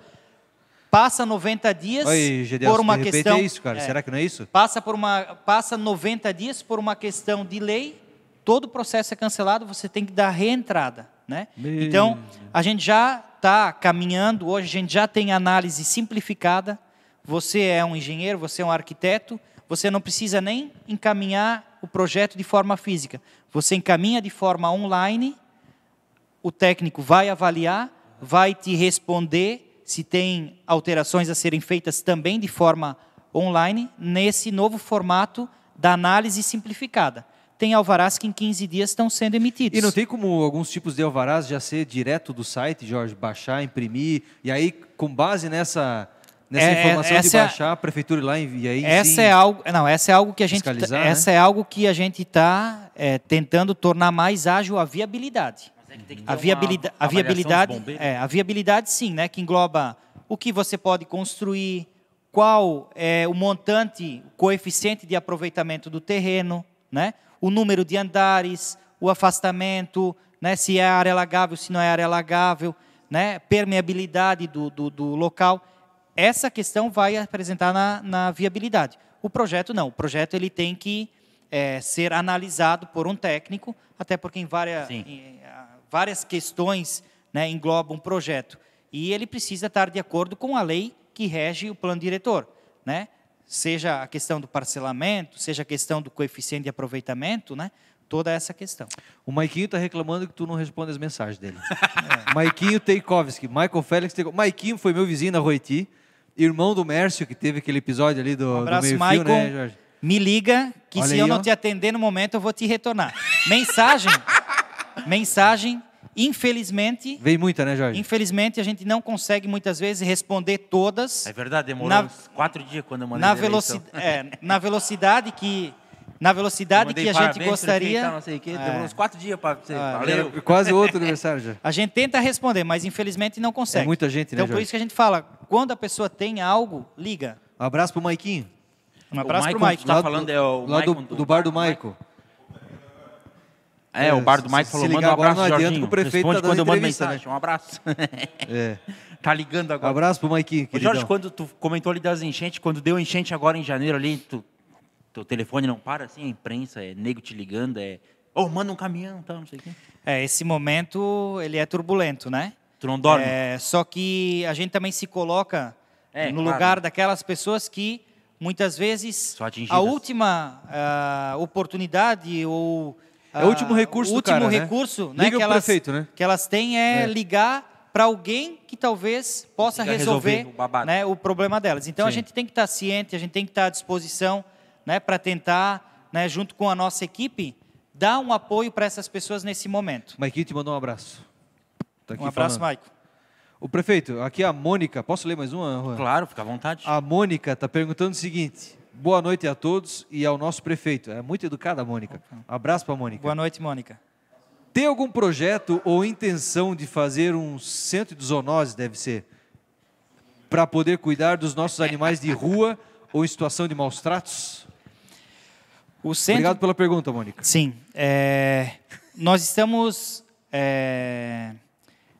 Passa 90 dias Oi, por uma repente questão... é isso, cara. é, Será que não é isso? passa por uma passa 90 dias por uma questão de lei, todo o processo é cancelado, você tem que dar reentrada, né? Meu Então, a gente já está caminhando, hoje a gente já tem análise simplificada. Você é um engenheiro, você é um arquiteto, você não precisa nem encaminhar o projeto de forma física. Você encaminha de forma online, o técnico vai avaliar, vai te responder se tem alterações a serem feitas também de forma online, nesse novo formato da análise simplificada. Tem alvarás que em 15 dias estão sendo emitidos. E não tem como alguns tipos de alvarás já ser direto do site, Jorge, baixar, imprimir, e aí, com base nessa, Nessa É, informação de essa é a- baixar, a prefeitura ir lá e aí essa sim, é algo, não, essa é algo que a gente, Fiscalizar, né? essa é algo que a gente está tentando tornar mais ágil a viabilidade. A viabilidade, a viabilidade, é, a viabilidade sim, né, que engloba o que você pode construir, qual é o montante, o coeficiente de aproveitamento do terreno, né, o número de andares, o afastamento, né, se é área alagável, se não é área alagável, né, permeabilidade do, do, do local. Essa questão vai apresentar na, na viabilidade. O projeto não. O projeto ele tem que é, ser analisado por um técnico, até porque em várias, em, várias questões né, englobam um projeto. E ele precisa estar de acordo com a lei que rege o plano diretor. Né? Seja a questão do parcelamento, seja a questão do coeficiente de aproveitamento, né? toda essa questão. O Maiquinho tá reclamando que tu não responde as mensagens dele. *laughs* Maiquinho Teikovski, Michael Félix Teikovski. Maiquinho foi meu vizinho na Roiti, irmão do Mércio, que teve aquele episódio ali do, Um do abraço, meio-fio, Maicon. né, Jorge? Me liga, que Olha se aí, eu não ó. te atender no momento, eu vou te retornar. Mensagem, mensagem, infelizmente, Veio muita, né, Jorge? infelizmente a gente não consegue muitas vezes responder todas É verdade, demorou Na- uns quatro dias quando eu mandei na, veloci é, na velocidade que na velocidade que a gente gostaria. prefeito, não sei o quê, demorou É. uns quatro dias para você. Ah, Valeu. Era quase outro aniversário já. A gente tenta responder, mas infelizmente não consegue. É muita gente, né, Então por Jorge? isso que a gente fala, quando a pessoa tem algo, liga. Um abraço pro Maiquinho. Um abraço Maicon pro Mike. Tá Lá do- falando é o lá do, Maicon do bar do Maico. É, o bar do se falou, manda um agora, abraço, não adianta Jorginho. que o prefeito Responde tá quando eu mando entrevista, né? mensagem. Um abraço. É. *laughs* tá ligando Um agora. abraço pro Maiquinho, Ô, queridão. Jorge, quando tu comentou ali das enchentes, quando deu enchente agora em janeiro ali, tu, teu telefone não para, assim, a imprensa, é nego te ligando, é... Ô, manda um caminhão, tal, não sei o quê. É, esse momento ele é turbulento, né? Tu não dorme? É, só que a gente também se coloca É, no claro. lugar daquelas pessoas que muitas vezes a última ah, oportunidade ou É o último recurso o último cara, né? recurso né, Liga que, elas, prefeito, né? que elas têm é, É. ligar para alguém que talvez possa resolver, resolver o né, o problema delas. Então a Sim. gente tem que estar ciente, a gente tem que estar à disposição né, para tentar, né, junto com a nossa equipe, dar um apoio para essas pessoas nesse momento. Maiquinho te mandou um abraço. Tá aqui Um abraço, falando. Maico. O prefeito, aqui a Mônica, posso ler mais uma? Juan? Claro, fica à vontade. A Mônica está perguntando o seguinte: boa noite a todos e ao nosso prefeito. É muito educada a Mônica. Abraço para a Mônica. Boa noite, Mônica. Tem algum projeto ou intenção de fazer um centro de zoonose, deve ser, para poder cuidar dos nossos animais de rua ou em situação de maus tratos? O centro, Obrigado pela pergunta, Mônica. Sim. é, nós estamos é,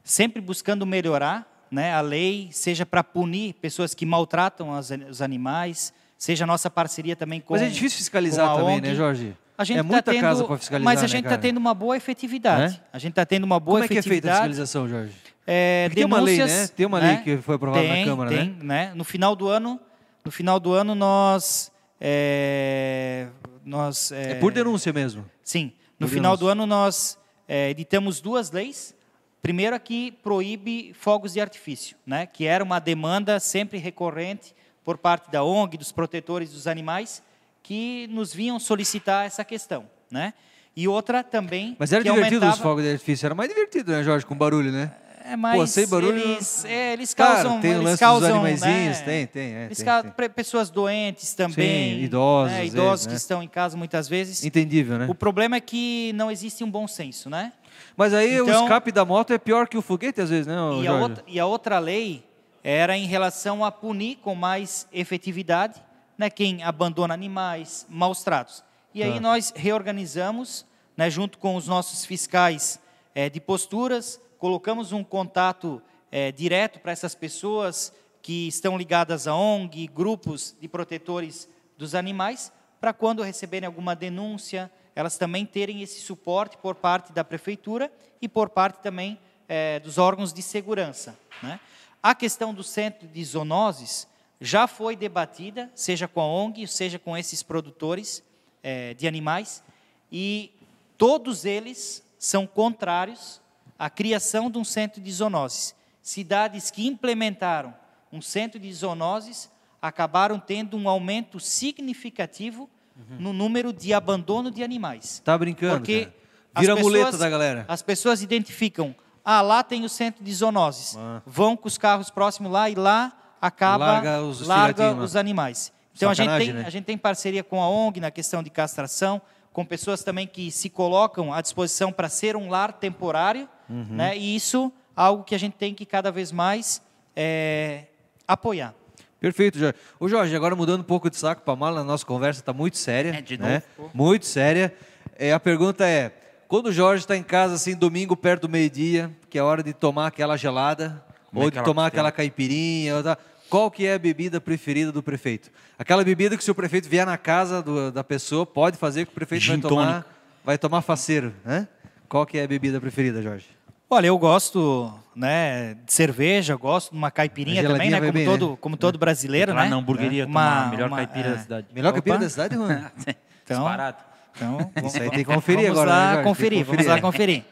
sempre buscando melhorar né, a lei, seja para punir pessoas que maltratam as- os animais, seja a nossa parceria também com Mas é difícil fiscalizar também, ONG. né, Jorge? A gente é tá muita tendo, casa para fiscalizar, Mas a né, gente está cara? tendo uma boa efetividade. Né? A gente está tendo uma boa Como é que é feita a efetividade. fiscalização, Jorge? É, tem uma lei, né? Tem uma lei que foi aprovada na Tem, Câmara, tem, né? No final do ano, no final do ano nós é, nós É, por denúncia mesmo. Sim. No Por final do denúncia. ano nós é, editamos duas leis. Primeiro a que proíbe fogos de artifício, né? Que era uma demanda sempre recorrente por parte da ONG, dos protetores dos animais, que nos vinham solicitar essa questão, né? E outra também Mas era divertido aumentava, os fogos de artifício. Era mais divertido, né, Jorge? Com barulho, né? É, mas Pô, sem barulho, eles, é, eles causam, tem o eles lance dos causam, animaizinhos, né? tem, tem, é, eles tem, causam tem. pessoas doentes também, Sim, idosos, né? idosos vezes, que né? estão em casa muitas vezes. Entendível, né? O problema é que não existe um bom senso, né? Mas aí o Então- escape da moto é pior que o foguete, às vezes, né, E a, outra, e a outra lei era em relação a punir com mais efetividade né, quem abandona animais, maus tratos. E aí Tá. nós reorganizamos, né, junto com os nossos fiscais eh, de posturas, colocamos um contato eh, direto para essas pessoas que estão ligadas a ONG, grupos de protetores dos animais, para quando receberem alguma denúncia, elas também terem esse suporte por parte da prefeitura e por parte também eh, dos órgãos de segurança. Né? A questão do centro de zoonoses já foi debatida, seja com a ONG, seja com esses produtores eh, de animais, e todos eles são contrários à criação de um centro de zoonoses. Cidades que implementaram um centro de zoonoses acabaram tendo um aumento significativo no número de abandono de animais. Tá brincando, Porque cara. Vira muleta da galera. As pessoas identificam, ah, lá tem o centro de zoonoses. Ah. Vão com os carros próximos lá e lá acaba Larga os larga os animais. Então a gente, tem, né? a gente tem parceria com a ONG na questão de castração, com pessoas também que se colocam à disposição para ser um lar temporário, Uhum. né? E isso é algo que a gente tem que cada vez mais é, apoiar. Perfeito, Jorge. Ô Jorge, agora mudando um pouco de saco para mala, a nossa conversa está muito séria. É, de né? novo. Muito séria. É, a pergunta é, quando o Jorge está em casa, assim, domingo, perto do meio-dia, que é hora de tomar aquela gelada, Comer ou de aquela tomar costela. aquela caipirinha, ou tá- qual que é a bebida preferida do prefeito? Aquela bebida que se o prefeito vier na casa do- da pessoa, pode fazer que o prefeito vai tomar, vai tomar faceiro, né? Qual que é a bebida preferida, Jorge? Olha, eu gosto né, de cerveja, gosto de uma caipirinha Uma também, né? Como bem, todo, né? como todo brasileiro, né? na hamburgueria, Uma- tomar a melhor uma- caipira é. da cidade. Melhor Opa. caipira da cidade, Juan? *laughs* Então, Disparado. Então, Isso aí tem que conferir vamos agora, né, lá? Tem que conferir, vamos conferir. lá conferir.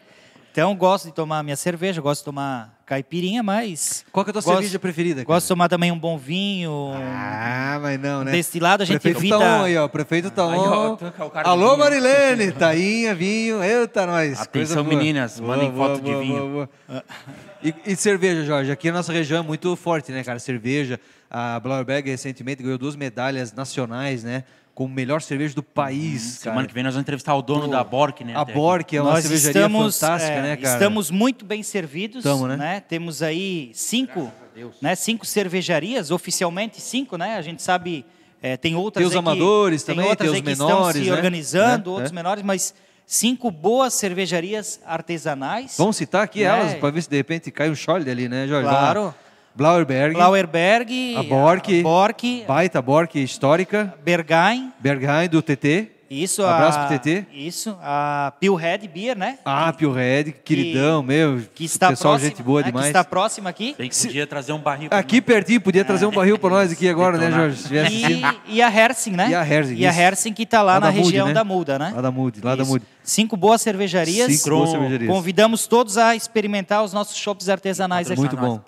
Então, gosto de tomar minha cerveja, gosto de tomar caipirinha, mas Qual que é a tua Gosto- cerveja preferida? cara? gosto de tomar também um bom vinho, Ah, mas não, um né? destilado, a gente prefeito evita... tá on aí, ó. Prefeito tá Aí, ó, Alô, vinho. Marilene. Tainha, vinho. Eita, nós. Atenção, coisa boa. meninas, mandem foto de vinho. boa. E, e cerveja, Jorge? Aqui a nossa região é muito forte, né, cara? Cerveja. A Blauerberg recentemente ganhou duas medalhas nacionais, né? Como melhor cerveja do país, cara. Semana que vem nós vamos entrevistar o dono da Bork, né? A. Bork é uma Nós cervejaria estamos, fantástica, é, né, cara? Estamos muito bem servidos, Tamo, né? Temos aí cinco, né? Cinco cervejarias, oficialmente cinco, né? A gente sabe, é, tem outras Tem os que- amadores tem também, outras tem aí os que estão menores, se né? organizando, É, outros é. menores, mas cinco boas cervejarias artesanais. Vamos citar aqui Né? elas, para ver se de repente cai um cholde ali, né, Jorge? Claro. Blauerberg, Blauerberg, A Bork. a Bork, baita Bork histórica, Berghain, Berghain do TT, isso, Abraço a, pro TT. Isso, a Pillhead Beer, né? Ah, Pio Red, queridão, meu. que está pessoal, próxima, gente boa né? demais. Que está próxima aqui. Bem que podia trazer um barril. pra Aqui pertinho, podia trazer um barril para nós aqui agora, né. Jorge? Se. E, e a Hersing, né? E a Hersing, E a. Hersing que está lá, Lá na da Mude, região né? da Muda, né? Lá da Mude, lá da. Mude. Cinco boas cervejarias. Cinco boas cervejarias. Convidamos todos a experimentar os nossos shops artesanais aqui. Muito bom.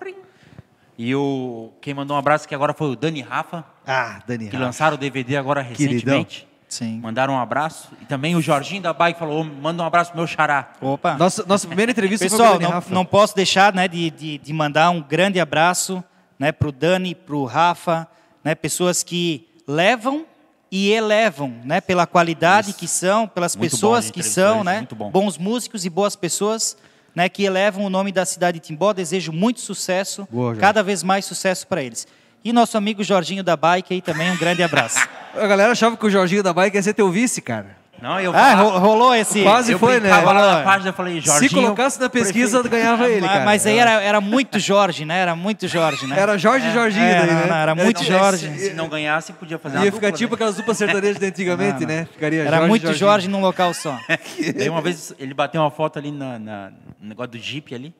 E o quem mandou um abraço aqui agora foi o Dani Rafa, Ah, Dani que Rafa. lançaram o DVD agora Queridão. recentemente. Sim. Mandaram um abraço. E também o Jorginho da Bike falou: "Ô, manda um abraço pro meu xará. Opa. Nossa, nossa primeira entrevista foi Pessoal, com o Dani não, Rafa. não posso deixar né, de, de, de mandar um grande abraço né, para o Dani, para o Rafa, né, pessoas que levam e elevam né, pela qualidade que são, pelas Muito pessoas que são, né, muito bom. bons músicos e boas pessoas né, que elevam o nome da cidade de Timbó. Desejo muito sucesso, Boa, cada vez mais sucesso para eles. E nosso amigo Jorginho da Bike aí também, um grande abraço. *laughs* A galera achava que o Jorginho da Bike ia ser teu vice, cara. Não, eu ah, ro- rolou esse... Quase eu foi, né? Rolou. na página, eu falei, Jorginho. Se colocasse na pesquisa, ganhava ele, Mas- cara. Mas aí era, era muito Jorge, né? Era muito Jorge, né? Era Jorge e Jorginho É, daí, não, né? não, era Era muito tipo- Jorge. Se não ganhasse, podia fazer uma Ia dupla, ficar tipo né? aquelas duplas sertanejas de antigamente, *laughs* né? Ficaria Era Jorge muito Jorginho. Jorge num local só. *laughs* Daí uma vez ele bateu uma foto ali na, na- no negócio do Jeep ali,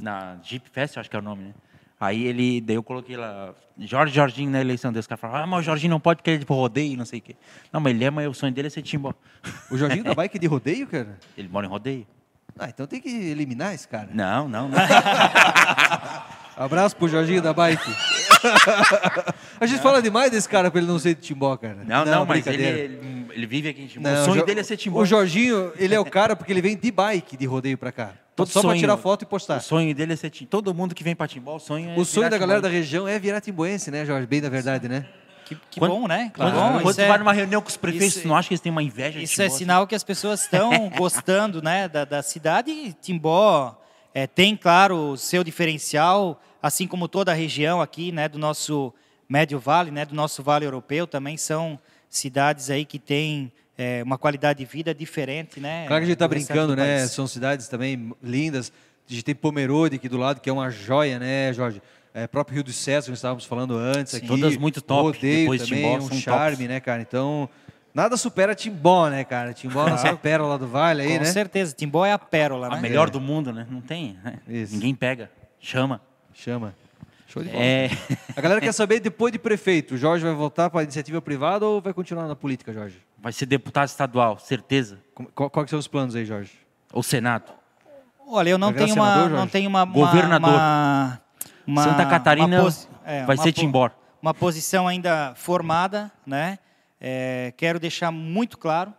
na Jeep Fest, acho que é o nome, né? Aí ele, daí eu coloquei lá, Jorge Jorginho na eleição desse cara falou, ah, mas o Jorginho não pode ele é de rodeio, não sei o quê. Não, mas ele é, mas o sonho dele é ser timbó. O Jorginho da Bike é de rodeio, cara? *laughs* Ele mora em rodeio. Ah, então tem que eliminar esse cara. Não, não, não. *laughs* Abraço pro Jorginho da Bike. *laughs* a gente fala demais desse cara pra ele não ser de Timbó, cara. Não, não, mas ele, ele, ele vive aqui em Timbó. Não, o sonho dele é ser timbó. O Jorginho, ele é o cara porque ele vem de bike, de rodeio pra cá. Todo Só pra sonho- tirar foto e postar. O sonho dele é ser timbó. Todo mundo que vem pra Timbó, o sonho é O sonho virar da galera da região é virar timboense, né, Jorge? Bem da verdade, né? Que, que Quando- bom, né? Quando, bom. quando tu é, vai numa reunião com os prefeitos, isso- não acha que eles têm uma inveja de isso Timbó? é sinal que as pessoas estão *laughs* gostando né, da, da cidade. E Timbó é, tem, claro, o seu diferencial, assim como toda a região aqui né, do nosso Médio Vale, né, do nosso Vale Europeu, também são cidades aí que têm é, uma qualidade de vida diferente, né? Claro que a gente tá do restante brincando, do né? país. São cidades também lindas. A gente tem Pomerode aqui do lado, que é uma joia, né, Jorge? É, próprio Rio do César, que nós estávamos falando antes aqui. Todas muito top, Rodeio depois de também, Timbó, um são charme, tops. né, cara? Então, nada supera Timbó, né, cara? Timbó, nossa *laughs* pérola do vale aí, Com né? certeza, Timbó é a pérola, A né? melhor do mundo, né? Não tem, né? Isso. Ninguém pega. Chama. Chama. Show de bola. É, A galera quer saber, depois de prefeito, o Jorge vai voltar para a iniciativa privada ou vai continuar na política, Jorge? Vai ser deputado estadual, certeza. Qual, quais são os planos aí, Jorge? Ou Senado. Olha, eu não tenho uma, senador, não Jorge? tenho uma, uma- Governador. uma- uma- Santa Catarina uma posi- é, vai uma ser po- Timbó. Uma posição ainda formada, né? É, quero deixar muito claro,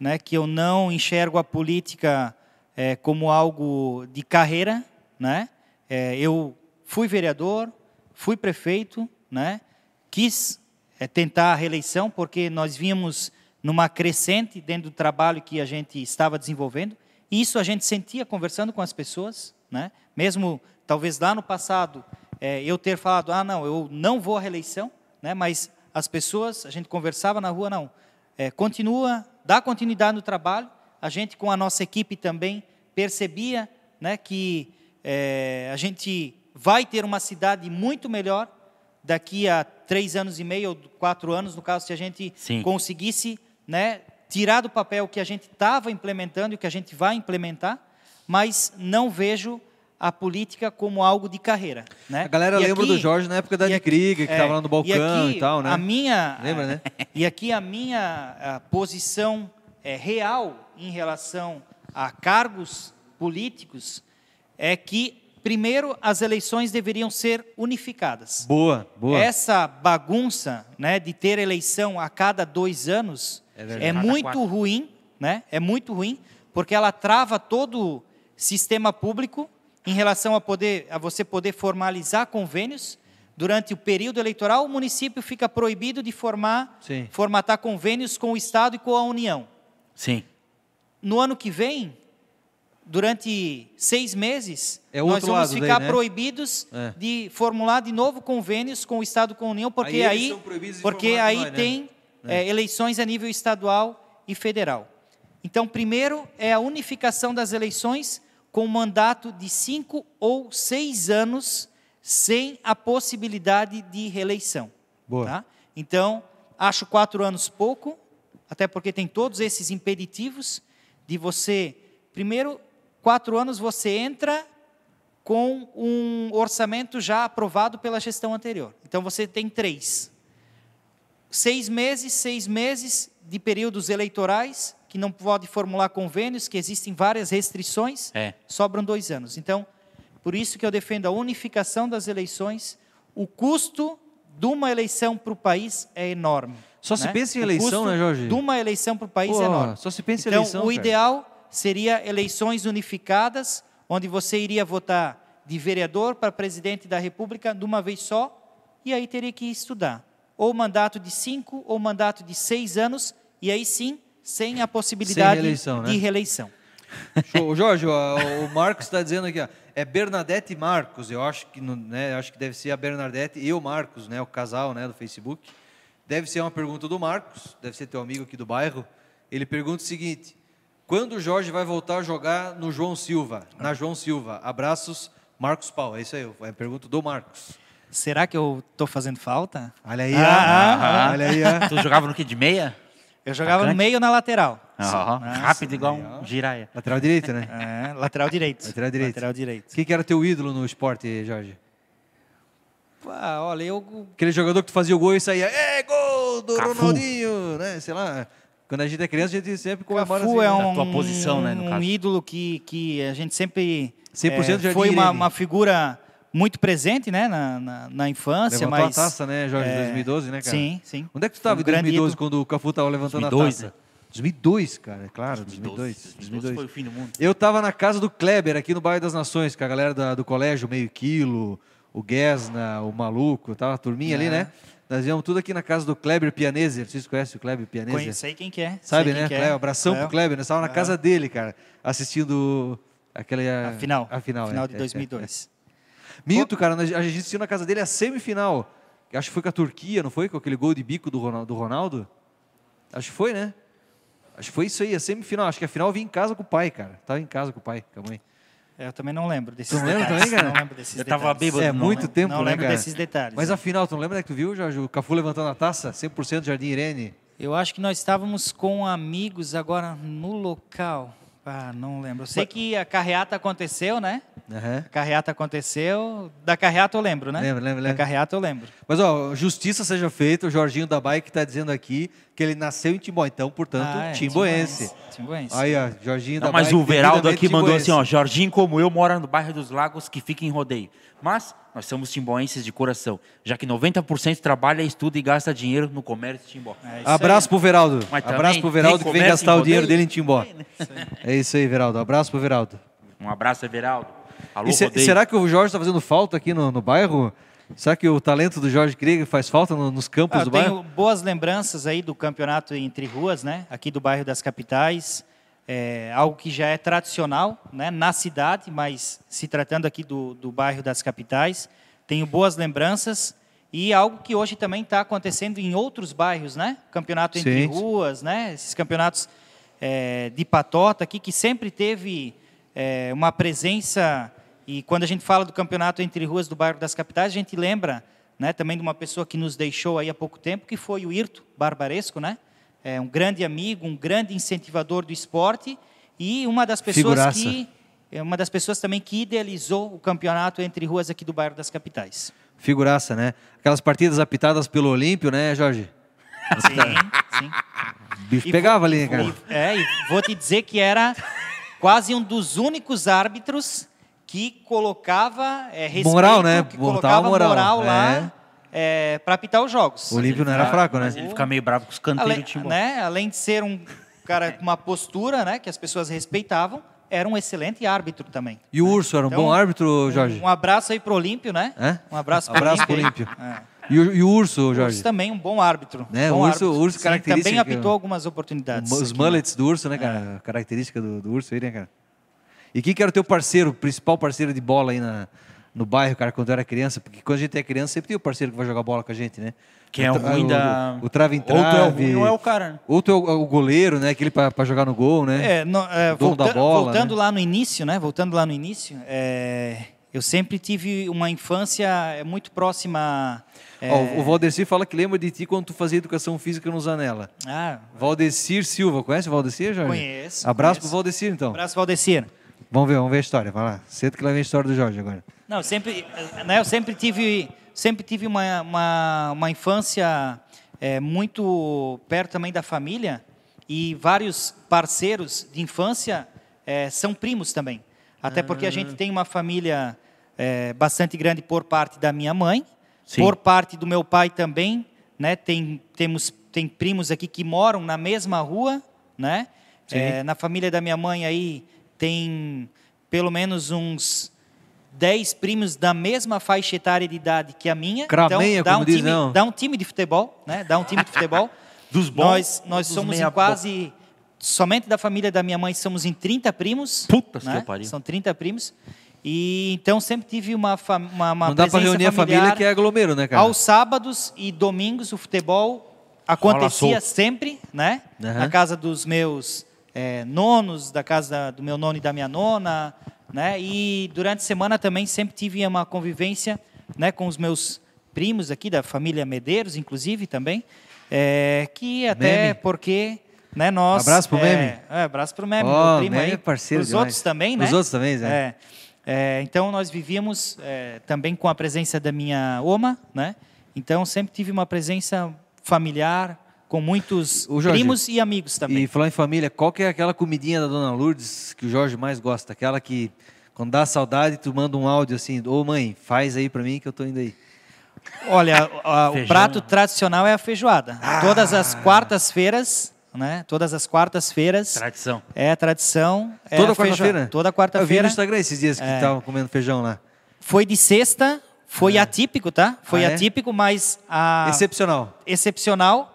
né, que eu não enxergo a política é, como algo de carreira, né? É, eu fui vereador, fui prefeito, né? quis é, tentar a reeleição, porque nós vínhamos numa crescente dentro do trabalho que a gente estava desenvolvendo. E isso a gente sentia conversando com as pessoas, né? mesmo talvez lá no passado é, eu ter falado, ah, não, eu não vou à reeleição, né? mas as pessoas, a gente conversava na rua, não, é, continua, dá continuidade no trabalho, a gente com a nossa equipe também percebia né, que é, a gente vai ter uma cidade muito melhor daqui a três anos e meio ou quatro anos, no caso, se a gente Sim. conseguisse né, tirar do papel o que a gente estava implementando e o que a gente vai implementar, mas não vejo a política como algo de carreira. Né? A galera e lembra aqui, do Jorge na época da Krieger, que estava é, lá no balcão e, e, tal, né? A minha, lembra, né? *laughs* E aqui a minha a posição é, real em relação a cargos políticos é que Primeiro, as eleições deveriam ser unificadas. Boa, boa. Essa bagunça né, de ter eleição a cada dois anos é, é muito quatro. ruim, né? É muito ruim, porque ela trava todo o sistema público em relação a, poder, a você poder formalizar convênios. Durante o período eleitoral, o município fica proibido de formar, Sim. formatar convênios com o Estado e com a União. Sim. No ano que vem, durante seis meses, é nós vamos ficar daí, né? proibidos é. de formular de novo convênios com o Estado com a União, porque aí, aí porque aí nós, né? tem né? É, eleições a nível estadual e federal. Então, primeiro é a unificação das eleições com mandato de cinco ou seis anos sem a possibilidade de reeleição. Boa. Tá? Então, acho quatro anos pouco, até porque tem todos esses impeditivos de você, primeiro, quatro anos você entra com um orçamento já aprovado pela gestão anterior. Então você tem três. Seis meses, seis meses de períodos eleitorais, que não pode formular convênios, que existem várias restrições, é. sobram dois anos. Então, por isso que eu defendo a unificação das eleições. O custo de uma eleição para o país é enorme. Só né? se pensa em eleição, né, Jorge? De uma eleição para o país Pô, é enorme. Só se pensa em então, eleição. O cara. ideal seria eleições unificadas, onde você iria votar de vereador para presidente da República de uma vez só, e aí teria que estudar. Ou mandato de cinco, ou mandato de seis anos, e aí sim, sem a possibilidade sem reeleição, de né? reeleição. Show. Jorge, o Marcos está dizendo aqui, ó, é Bernadette e Marcos. Eu acho que, né, acho que deve ser a Bernadette e o Marcos, né, o casal, né, do Facebook. Deve ser uma pergunta do Marcos, deve ser teu amigo aqui do bairro. Ele pergunta o seguinte: quando o Jorge vai voltar a jogar no João Silva? Na João Silva. Abraços, Marcos Paulo. É isso aí, é a pergunta do Marcos. Será que eu estou fazendo falta? Olha aí, ah, olha aí. *laughs* Tu jogava no que, de meia? Eu jogava no meio ou na lateral. Oh, rápido, igual um giraia. Lateral direito, né? É, lateral direito. Lateral direito. Lateral direito. Quem que era teu ídolo no esporte, Jorge? Ah, olha, eu... Aquele jogador que tu fazia o gol e saía, é, gol do Cafu. Ronaldinho, né? Sei lá... Quando a gente é criança, a gente sempre comemora Cafu assim, é né? um, tua posição, né, no um caso. ídolo que, que a gente sempre 100% é, foi uma, uma, figura muito presente, né, na, na, na infância, Levantou mas a taça, né, Jorge, em é, 2012, né, cara? Sim, sim. Onde é que tu estava um em 2012 quando o Cafu estava levantando 2002, a taça? 2002, cara, é claro, 2002. 2002, 2002 foi o fim do mundo. Eu estava na casa do Kleber, aqui no bairro das Nações, com a galera da, do colégio, meio quilo, o Guesna, o Maluco, tava a turminha é. ali, né? Nós íamos tudo aqui na casa do Kleber Pianeser. Vocês conhecem o Kleber Pianeser? Conheci quem que é. Sabe, né? Kleber, é. abração Cleo. pro Kleber. Nós estávamos na casa dele, cara, assistindo aquele, a final. A final, final é, de 2002. É, é. Minto, cara, a gente assistiu na casa dele a semifinal. Acho que foi com a Turquia, não foi? Com aquele gol de bico do Ronaldo? Do Ronaldo? Acho que foi, né? Acho que foi isso aí, a semifinal. Acho que a final eu vim em casa com o pai, cara. Tava em casa com o pai, com a mãe. É, eu também não lembro desses tu detalhes. Também, cara? Não lembro desses eu detalhes. tava bêbado. É muito lembro, tempo, Não né, lembro cara? desses detalhes. Mas afinal, tu não lembra que tu viu, Jorge? O Cafu levantando a taça? 100% Jardim Irene. Eu acho que nós estávamos com amigos agora no local. Ah, não lembro. Eu sei que a carreata aconteceu, né? Uhum. A carreata aconteceu. Da carreata eu lembro, né? Lembro, lembro, lembro. Da carreata eu lembro. Mas, ó, justiça seja feita. O Jorginho da Bike está dizendo aqui que ele nasceu em Timbó. Então, portanto, ah, é, timboense. Timboense. Aí, ó, Jorginho não, da mas. Mas o Veraldo aqui mandou assim, ó. Jorginho, como eu, mora no bairro dos Lagos, que fica em rodeio. Mas nós somos timboenses de coração, já que 90% trabalha, estuda e gasta dinheiro no comércio de Timbó. É Abraço pro Veraldo. Mas Abraço pro Veraldo que vem gastar o dinheiro dele em Timbó. É isso aí, Veraldo. Abraço pro Veraldo. Um abraço, Veraldo. Alô, e se, será que o Jorge está fazendo falta aqui no, no bairro? Será que o talento do Jorge Krieger faz falta no- nos campos Ah, eu do tenho bairro? boas lembranças aí do campeonato entre ruas, né? Aqui do bairro das Capitais. É algo que já é tradicional, né? Na cidade, mas se tratando aqui do, do bairro das Capitais, tenho boas lembranças e algo que hoje também está acontecendo em outros bairros, né? Campeonato entre Sim. ruas, né? Esses campeonatos é, de patota aqui que sempre teve é, uma presença e quando a gente fala do campeonato entre ruas do bairro das capitais a gente lembra né, também de uma pessoa que nos deixou aí há pouco tempo que foi o Irto Barbaresco né é um grande amigo um grande incentivador do esporte e uma das pessoas Figuraça. que é uma das pessoas também que idealizou o campeonato entre ruas aqui do bairro das capitais Figuraça, né? Aquelas partidas apitadas pelo Olímpio, né, Jorge? sim sim O bicho E pegava vou- ali, e cara? vou- É, e vou te dizer que era quase um dos únicos árbitros que colocava é, respeito, Moral, né? que colocava moral, moral, é. lá é, para apitar os jogos. O Olímpio não era fraco, né? Mas ele fica meio bravo com os canteiros Além, do Timbó. né, além de ser um cara com uma postura né, que as pessoas respeitavam, era um excelente árbitro também. E o Urso era um Então, bom árbitro, Jorge? Um abraço aí pro Olímpio, né? É? Um abraço pro Abraço pro Olímpio. Olímpio. É. E o, e o Urso, O Jorge? Urso também um bom árbitro. Né, bom o Urso- árbitro. o Urso Sim, característica- Também apitou algumas oportunidades. Os aqui, né? mullets do urso, né, cara? A característica do, do urso aí, né, cara? E quem que era o teu parceiro, o principal parceiro de bola aí na, no bairro, cara, quando tu era criança? Porque quando a gente é criança, sempre tem o parceiro que vai jogar bola com a gente, né? Que é o ruim da... O, o trava em Ou tu é o trave. ruim ou é o cara. Ou tu é o, o goleiro, né? Aquele pra, pra jogar no gol, né? É, no- é, O dono da volta- bola, voltando né? lá no início, né? Voltando lá no início, é, eu sempre tive uma infância é, muito próxima. é, Ó, o Valdecir fala que lembra de ti quando tu fazia educação física no Zanella. ah, Valdecir Silva, conhece o Valdecir, Jorge? Conheço, Abraço conheço. pro Valdecir, então. abraço, Valdecir. Vamos ver, vamos ver a história, vai lá. Cedo que lá vem a história do Jorge agora. Não, eu sempre, né, eu sempre tive, sempre tive uma, uma, uma infância é, muito perto também da família e vários parceiros de infância é, são primos também. Até porque a Ah. gente tem uma família é, bastante grande por parte da minha mãe, Sim. por parte do meu pai também, né? Tem temos tem primos aqui que moram na mesma rua, né? É, na família da minha mãe aí tem pelo menos uns 10 primos da mesma faixa etária de idade que a minha. Cramenha, então, dá um diz, time, não. dá um time de futebol, né? Dá um time de futebol. *laughs* Dos bons Nós nós somos em quase somente da família da minha mãe somos em 30 primos. Puta que né? pariu. São 30 primos. E então sempre tive uma uma, uma Não dá presença reunir a família que é aglomero, né, cara? Aos sábados e domingos o futebol acontecia sempre, né? Aham. Na casa dos meus eh, nonos, da casa do meu nono e da minha nona, né? E durante a semana também sempre tive uma convivência, né, com os meus primos aqui da família Medeiros, inclusive também, eh, que até Meme. porque né, nós Abraço pro é, Meme. é, abraço pro Meme, Ó, meu primo Meme aí. é parceiro Os demais. outros também, né? Os outros também, Zé. É. É, então nós vivíamos é, também com a presença da minha oma, né? Então sempre tive uma presença familiar com muitos Jorge, primos e amigos também. E falar em família, qual que é aquela comidinha da Dona Lourdes que o Jorge mais gosta? Aquela que, quando dá saudade, tu manda um áudio assim, ô mãe, faz aí pra mim que eu tô indo aí. Olha, a- o prato tradicional é a feijoada. Todas as quartas-feiras, né? Todas as quartas-feiras Tradição. é a tradição. é Toda quarta-feira? Toda Eu vi no quarta-feira. Instagram esses dias que É. estavam comendo feijão lá. Foi de sexta, foi atípico, tá? Foi Ah, é? atípico, mas a Excepcional. excepcional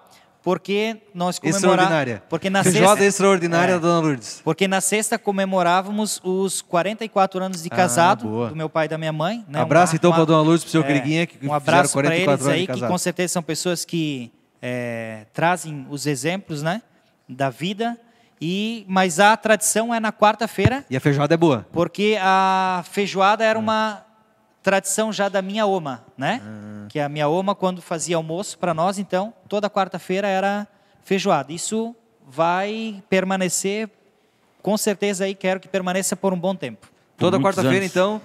porque nós comemorávamos porque na Feijoada sexta extraordinária É. Dona Lourdes. Porque na sexta comemorávamos os 44 anos de Ah, casado boa. do meu pai e da minha mãe. Né? Abraço então uma- pra Dona Lourdes, pro seu é, que Um abraço para 44 eles aí, que com certeza são pessoas que é, trazem os exemplos né, da vida. E, mas a tradição é na quarta-feira, E a feijoada é boa. porque a feijoada era uma tradição já da minha oma, né? Ah. Que a minha oma, quando fazia almoço para nós, então, toda quarta-feira era feijoada. Isso vai permanecer, com certeza aí quero que permaneça por um bom tempo. Toda muitos quarta-feira, então.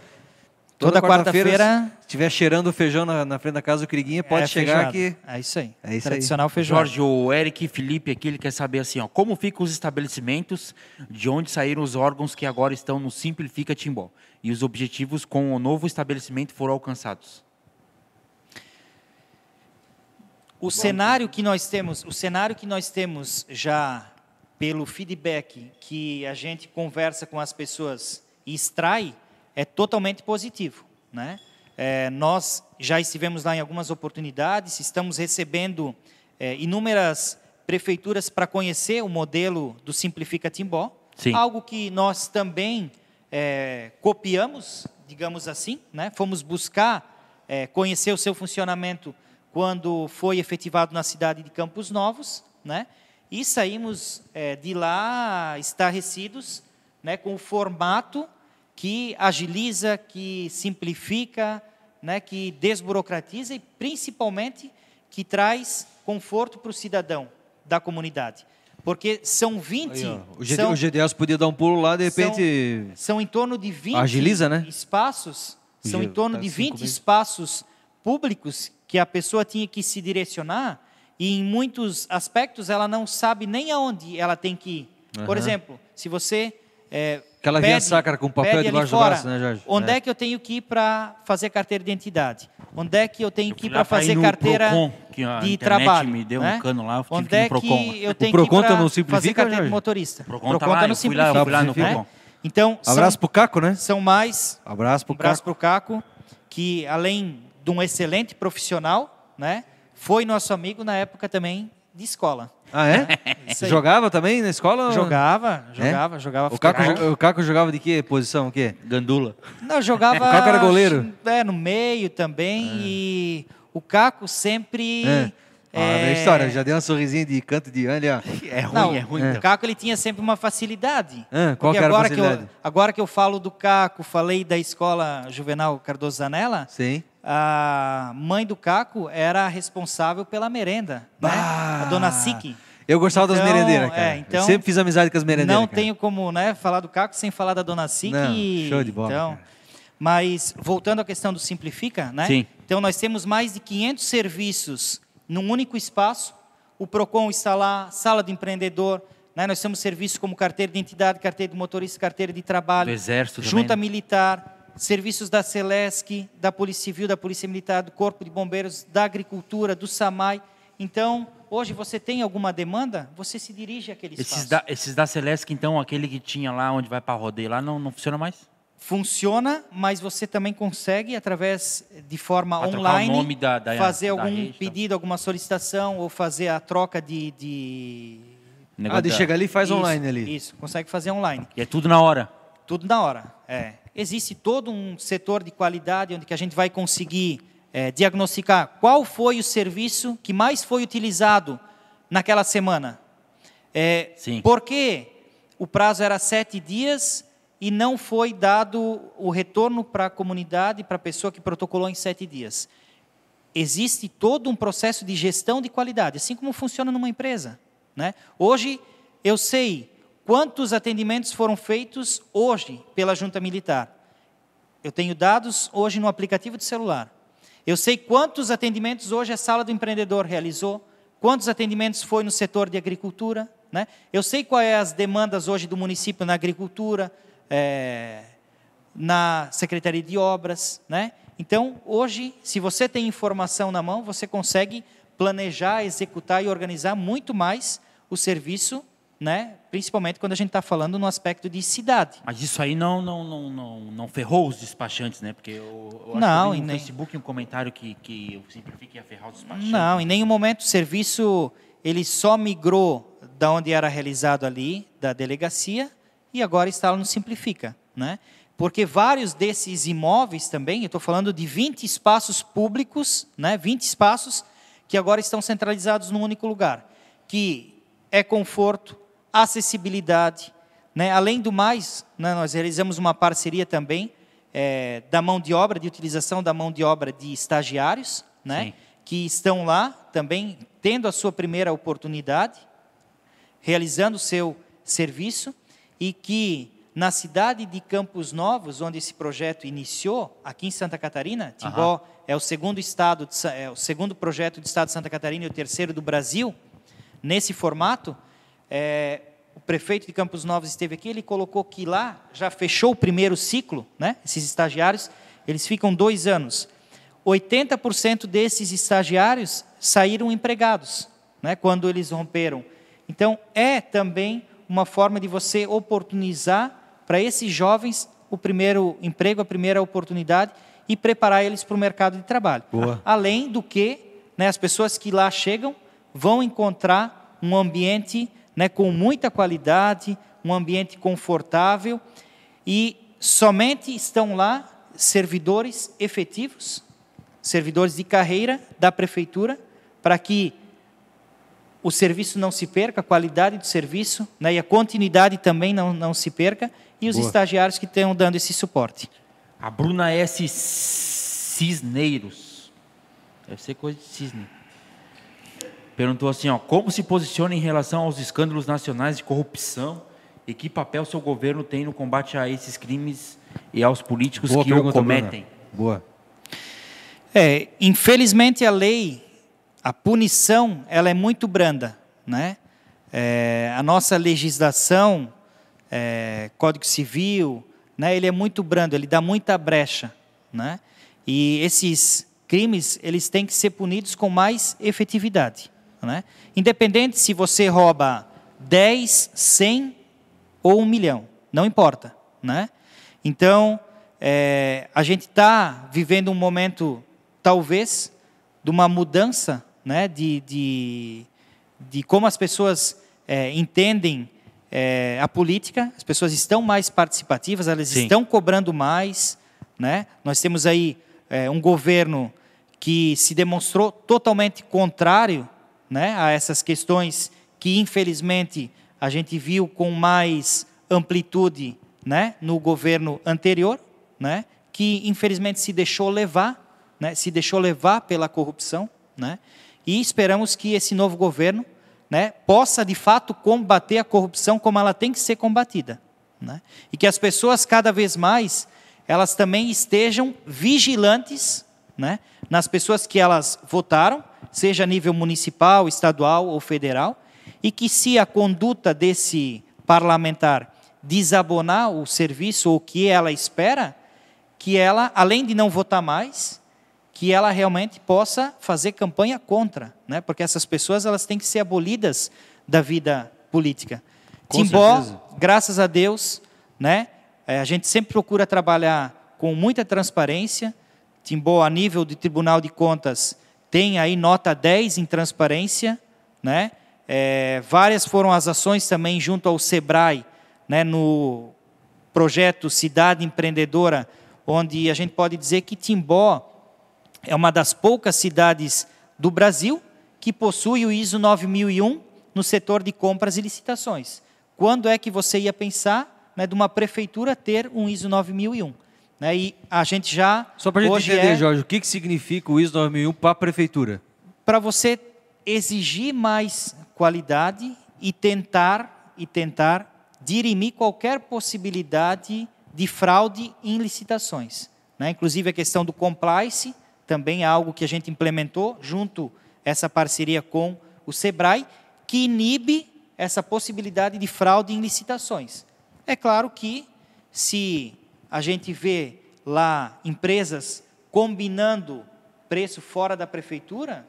Toda quarta-feira- Se estiver cheirando o feijão na, na frente da casa do Criguinha, pode É chegar que. É isso aí. É isso aí. Tradicional feijoada. Jorge, o Eric Felipe aqui, ele quer saber assim, ó, como ficam os estabelecimentos, de onde saíram os órgãos que agora estão no Simplifica Timbó e os objetivos com o novo estabelecimento foram alcançados. O cenário que nós temos, o cenário que nós temos já pelo feedback que a gente conversa com as pessoas e extrai é totalmente positivo, né? É, nós já estivemos lá em algumas oportunidades, estamos recebendo é, inúmeras prefeituras para conhecer o modelo do Simplifica Timbó, Sim. algo que nós também é, copiamos, digamos assim, né? fomos buscar é, conhecer o seu funcionamento quando foi efetivado na cidade de Campos Novos, né? e saímos é, de lá estarrecidos né, com o formato que agiliza, que simplifica, né, que desburocratiza e principalmente que traz conforto para o cidadão da comunidade. Porque são 20. Aí, o, GD, são, o GDS podia dar um pulo lá, de repente. são, são em torno de 20 Agiliza, né? espaços, são em torno tá de cinco 20 meses. espaços públicos que a pessoa tinha que se direcionar e em muitos aspectos ela não sabe nem aonde ela tem que ir. Por Aham. exemplo, se você é, Aquela via pede- sacra com papel debaixo do fora, braço, né, Jorge? Onde É. é. que eu tenho que ir para fazer carteira de identidade? Onde é que eu tenho que ir para fazer carteira Procon, que a de trabalho? me deu um né? cano lá, eu tive Onde que ir no é Procon. que eu O tenho Procon que ir tá Simplifica, fazer carteira Jorge? de motorista? Procon tá lá, no eu fui lá, eu Simplifica, fui lá no né? Procon. Então, são- Abraço pro Caco, né? são mais Abraço um Caco. para o Caco, que além de um excelente profissional, né, foi nosso amigo na época também de escola. Ah, é? *laughs* Jogava também na escola? Jogava, jogava, jogava O Caco, jo- o Caco jogava de que posição? O quê? Gandula. Não, jogava. *laughs* O Caco era goleiro? É, no meio também. E o Caco sempre. É. Ah, é, a história, já deu uma sorrisinha de canto de olho, ó. É ruim, Não, é ruim. o Caco ele tinha sempre uma facilidade. Ah, qual era a agora que, eu, facilidade? agora que eu falo do Caco, falei da escola Juvenal Cardoso Zanella, Sim. a mãe do Caco era responsável pela merenda, né? Bah! A dona Sique. Eu gostava das Então, merendeiras, cara. é, então, sempre fiz amizade com as merendeiras. Não cara. tenho como né, falar do Caco sem falar da dona Sique. Não, show de bola, Então, cara. mas voltando à questão do Simplifica, né? Sim. Então nós temos mais de 500 serviços num único espaço. O Procon está lá, sala do empreendedor. Né? Nós temos serviços como carteira de identidade, carteira de motorista, carteira de trabalho, Do Exército também, junta né? militar, serviços da Celesc, da Polícia Civil, da Polícia Militar, do Corpo de Bombeiros, da Agricultura, do SAMAI. Então, hoje você tem alguma demanda, você se dirige àquele espaço. Esses da, esses da Celesc, então, aquele que tinha lá onde vai para rodeio lá, não, não funciona mais? Funciona, mas você também consegue, através de forma online, nome da- da- fazer da algum rede, tá? pedido, alguma solicitação, ou fazer a troca de. de... Ah, de chegar ali e faz Isso, online ali. Isso, consegue fazer online. E é tudo na hora. Tudo na hora. É. Existe todo um setor de qualidade onde que a gente vai conseguir é, diagnosticar qual foi o serviço que mais foi utilizado naquela semana. É, Sim. Por que o prazo era sete dias e não foi dado o retorno para a comunidade, para a pessoa que protocolou em sete dias? Existe todo um processo de gestão de qualidade, assim como funciona numa empresa. Né? Hoje, eu sei quantos atendimentos foram feitos hoje pela junta militar. Eu tenho dados hoje no aplicativo de celular. Eu sei quantos atendimentos hoje a sala do empreendedor realizou, quantos atendimentos foi no setor de agricultura. Né? Eu sei quais é as demandas hoje do município na agricultura, é, na Secretaria de Obras. Né? Então, hoje, se você tem informação na mão, você consegue planejar, executar e organizar muito mais o serviço, né? principalmente quando a gente está falando no aspecto de cidade. Mas isso aí não, não, não, não, não ferrou os despachantes, né? Porque eu, eu acho Não, que eu no nem- Facebook um comentário que, que o Simplifica ia ferrar os despachantes. Não, em nenhum momento o serviço ele só migrou da onde era realizado ali, da delegacia, e agora está lá no Simplifica. Né? Porque vários desses imóveis também, eu estou falando de 20 espaços públicos, né? 20 espaços que agora estão centralizados num único lugar, que é conforto, acessibilidade. Né? Além do mais, né, nós realizamos uma parceria também eh, da mão de obra, de utilização da mão de obra de estagiários, né? Sim. que estão lá também tendo a sua primeira oportunidade, realizando o seu serviço e que na cidade de Campos Novos, onde esse projeto iniciou, aqui em Santa Catarina, Timbó é o segundo estado, de é o segundo projeto do estado de Santa Catarina e o terceiro do Brasil nesse formato. é, o prefeito de Campos Novos esteve aqui, ele colocou que lá já fechou o primeiro ciclo, né? Esses estagiários, eles ficam dois anos. 80% desses estagiários saíram empregados, né, quando eles romperam. Então, é também uma forma de você oportunizar para esses jovens o primeiro emprego, a primeira oportunidade, e preparar eles para o mercado de trabalho. Boa. Além do que né, as pessoas que lá chegam vão encontrar um ambiente né, com muita qualidade, um ambiente confortável e somente estão lá servidores efetivos, servidores de carreira da prefeitura, para que o serviço não se perca, a qualidade do serviço né, e a continuidade também não, não se perca, e os Boa. estagiários que estão dando esse suporte. A Bruna S. Cisneiros. Deve ser coisa de cisne. Perguntou assim, ó, como se posiciona em relação aos escândalos nacionais de corrupção e que papel seu governo tem no combate a esses crimes e aos políticos Boa que o pergunta, cometem? Bruna. Boa. É, infelizmente a lei, a punição, ela é muito branda, né? É, a nossa legislação, é, Código Civil, né? Ele é muito brando, ele dá muita brecha, né? E esses crimes, eles têm que ser punidos com mais efetividade, né? Independente se você rouba 10, 100 ou um milhão, não importa, né? Então, é, a gente está vivendo um momento, talvez, de uma mudança né, de, de, de como as pessoas é, entendem é, a política, as pessoas estão mais participativas, elas Sim. estão cobrando mais. Né? Nós temos aí é, um governo que se demonstrou totalmente contrário né, a essas questões que, infelizmente, a gente viu com mais amplitude né, no governo anterior, né, que, infelizmente, se deixou levar, né, se deixou levar pela corrupção. Né, e esperamos que esse novo governo né, possa, de fato, combater a corrupção como ela tem que ser combatida. Né, e que as pessoas, cada vez mais, elas também estejam vigilantes né, nas pessoas que elas votaram, seja a nível municipal, estadual ou federal, e que se a conduta desse parlamentar desabonar o serviço ou o que ela espera, que ela, além de não votar mais, que ela realmente possa fazer campanha contra, né? Porque essas pessoas elas têm que ser abolidas da vida política. Com Timbó, certeza. graças a Deus, né? eh, A gente sempre procura trabalhar com muita transparência. Timbó, a nível de Tribunal de Contas, tem aí nota 10 em transparência, né? Eh, várias foram as ações também junto ao Sebrae, né? No projeto Cidade Empreendedora, onde a gente pode dizer que Timbó é uma das poucas cidades do Brasil que possui o ISO 9001 no setor de compras e licitações. Quando é que você ia pensar né, de uma prefeitura ter um ISO 9001? Né, e a gente já Só para a gente entender, é Jorge, o que, que significa o ISO 9001 para a prefeitura? para você exigir mais qualidade e tentar e tentar dirimir qualquer possibilidade de fraude em licitações. né? Inclusive a questão do compliance também é algo que a gente implementou junto essa parceria com o Sebrae, que inibe essa possibilidade de fraude em licitações. É claro que se a gente vê lá empresas combinando preço fora da prefeitura,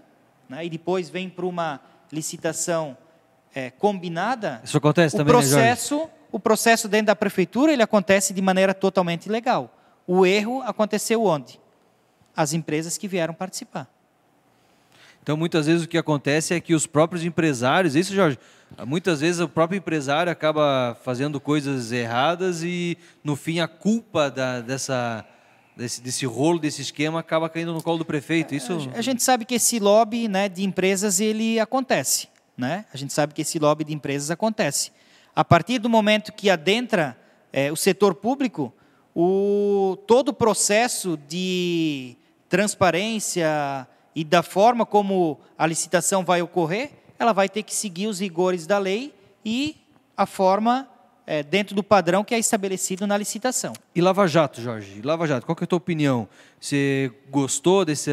né, e depois vem para uma licitação é, combinada, Isso acontece o também, né, processo, o processo dentro da prefeitura ele acontece de maneira totalmente legal. O erro aconteceu onde? As empresas que vieram participar. Então, muitas vezes o que acontece é que os próprios empresários, isso, Jorge, muitas vezes o próprio empresário acaba fazendo coisas erradas e, no fim, a culpa da- dessa, desse, desse rolo, desse esquema, acaba caindo no colo do prefeito. Isso, A gente sabe que esse lobby né, de empresas ele acontece. Né? A gente sabe que esse lobby de empresas acontece. A partir do momento que adentra eh, o setor público, o, todo o processo de transparência e da forma como a licitação vai ocorrer, ela vai ter que seguir os rigores da lei e a forma eh, dentro do padrão que é estabelecido na licitação. E Lava Jato, Jorge? Lava Jato, qual que é a tua opinião? Você gostou desse,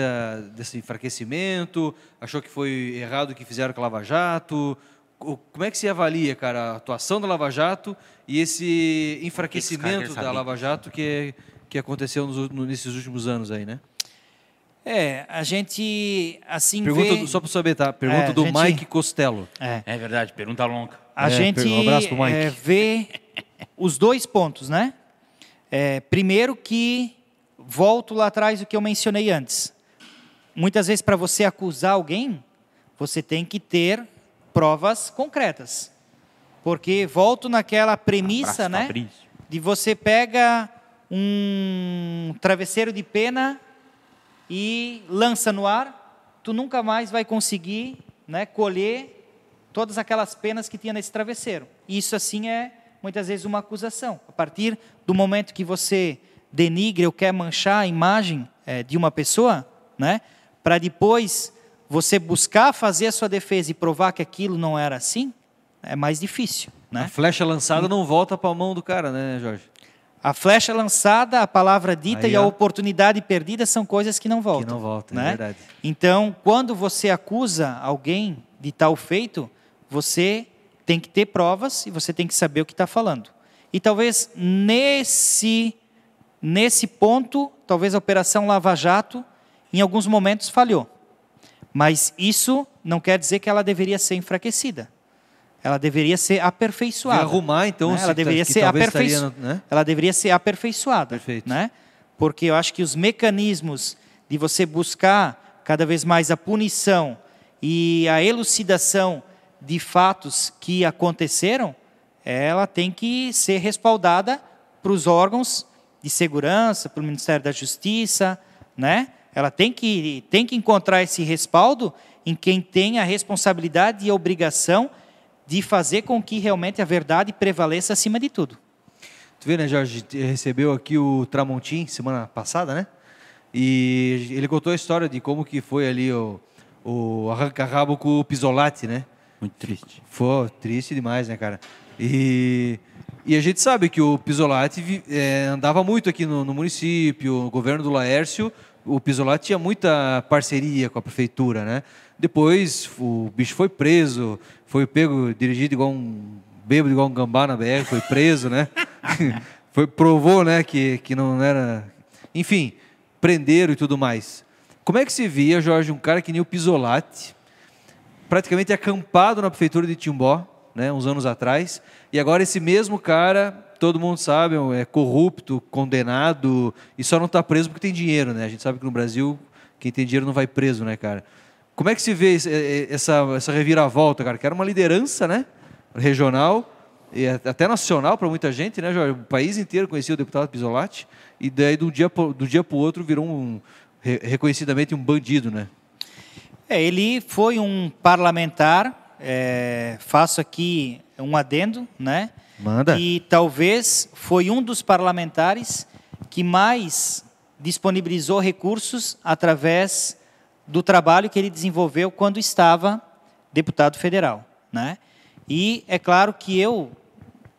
desse enfraquecimento? Achou que foi errado o que fizeram com a Lava Jato? Como é que você avalia, cara, a atuação da Lava Jato e esse enfraquecimento da. Lava Jato que, que aconteceu nos, nesses últimos anos aí, né? É, a gente assim Pergunta vê... do- só para saber, tá? Pergunta É, do gente- Mike Costello. É. É verdade, pergunta longa. A É, gente um abraço pro Mike. é, vê os dois pontos, né? É, primeiro que volto lá atrás o que eu mencionei antes. Muitas vezes, para você acusar alguém, você tem que ter provas concretas. Porque volto naquela premissa, Abraço, né? Fabrício. De você pega um travesseiro de pena e lança no ar, tu nunca mais vai conseguir né, colher todas aquelas penas que tinha nesse travesseiro. Isso assim é muitas vezes uma acusação. A partir do momento que você denigre ou quer manchar a imagem é, de uma pessoa, né, para depois você buscar fazer a sua defesa e provar que aquilo não era assim, é mais difícil. A Né? flecha lançada não volta para a mão do cara, né, Jorge? A flecha lançada, a palavra dita Aí, e a oportunidade perdida são coisas que não voltam. Que não volta, é né? verdade. Então, quando você acusa alguém de tal feito, você tem que ter provas e você tem que saber o que está falando. E talvez nesse, nesse ponto, talvez a Operação Lava Jato, em alguns momentos, falhou. Mas isso não quer dizer que ela deveria ser enfraquecida. Ela deveria ser aperfeiçoada. E arrumar, então, né? se ela tá- deveria que ser aperfeiçoada. né? Ela deveria ser aperfeiçoada. Perfeito. Né? Porque eu acho que os mecanismos de você buscar cada vez mais a punição e a elucidação de fatos que aconteceram, ela tem que ser respaldada para os órgãos de segurança, para o Ministério da Justiça, né? Ela tem que, tem que encontrar esse respaldo em quem tem a responsabilidade e a obrigação de fazer com que realmente a verdade prevaleça acima de tudo. Tu vê, né, Jorge? Recebeu aqui o Tramontim semana passada, né? E ele contou a história de como que foi ali o, o arranca-rabo com o Pisolati, né? Muito triste. Foi triste demais, né, cara? E, e a gente sabe que o Pisolati eh, andava muito aqui no, no município, o governo do Laércio, o Pisolati tinha muita parceria com a prefeitura, né? Depois o bicho foi preso, foi pego, dirigido igual um bêbado, igual um gambá na BR, foi preso, né? *laughs* foi, provou, né, que, que não era... Enfim, prenderam e tudo mais. Como é que se via, Jorge, um cara que nem o Pisolati, praticamente acampado na prefeitura de Timbó, né, uns anos atrás, e agora esse mesmo cara, todo mundo sabe, é corrupto, condenado, e só não está preso porque tem dinheiro, né? A gente sabe que no Brasil quem tem dinheiro não vai preso, né, cara? Como é que se vê essa, essa reviravolta, cara? Que era uma liderança, né, regional e até nacional para muita gente, né, Jorge? O país inteiro conhecia o deputado Pisolati, e daí do dia pro- do dia para o outro virou um re- reconhecidamente um bandido, né? É, ele foi um parlamentar, é, faço aqui um adendo, né? Manda. E talvez foi um dos parlamentares que mais disponibilizou recursos através do trabalho que ele desenvolveu quando estava deputado federal, né? E é claro que eu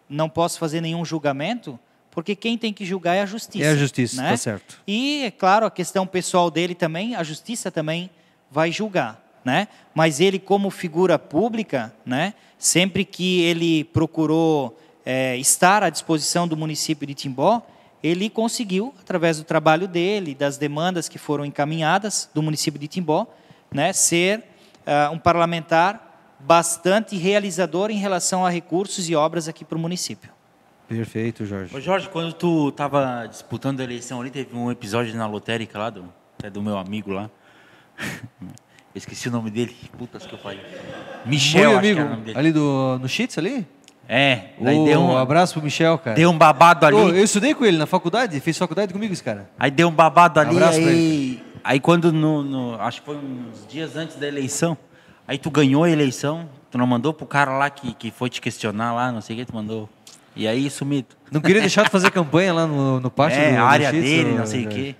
não posso fazer nenhum julgamento, porque quem tem que julgar é a justiça. É a justiça, né? tá certo. E, é claro, a questão pessoal dele também, a justiça também vai julgar, né? Mas ele, como figura pública, né? Sempre que ele procurou é, estar à disposição do município de Timbó, ele conseguiu, através do trabalho dele, das demandas que foram encaminhadas do município de Timbó, né? Ser ah, um parlamentar bastante realizador em relação a recursos e obras aqui para o município. Perfeito, Jorge. Ô Jorge, quando tu tava disputando a eleição ali, teve um episódio na lotérica lá, do, até do meu amigo lá. *laughs* Eu esqueci o nome dele. Putas que eu falei. Michel, que amigo, era o nome dele. ali do, no Cheats ali? É, daí Ô, deu um, abraço pro Michel, cara. deu um babado ali. Ô, eu estudei com ele na faculdade, fez faculdade comigo esse cara. Aí deu um babado ali, Abraço pra aí, aí quando, no, no- acho que foi uns dias antes da eleição, aí tu ganhou a eleição, tu não mandou pro cara lá que, que foi te questionar lá, não sei o que, tu mandou. E aí sumido. Não queria deixar de *laughs* fazer campanha lá no, no pátio é, do, a do área Cheats, dele, não sei o quê.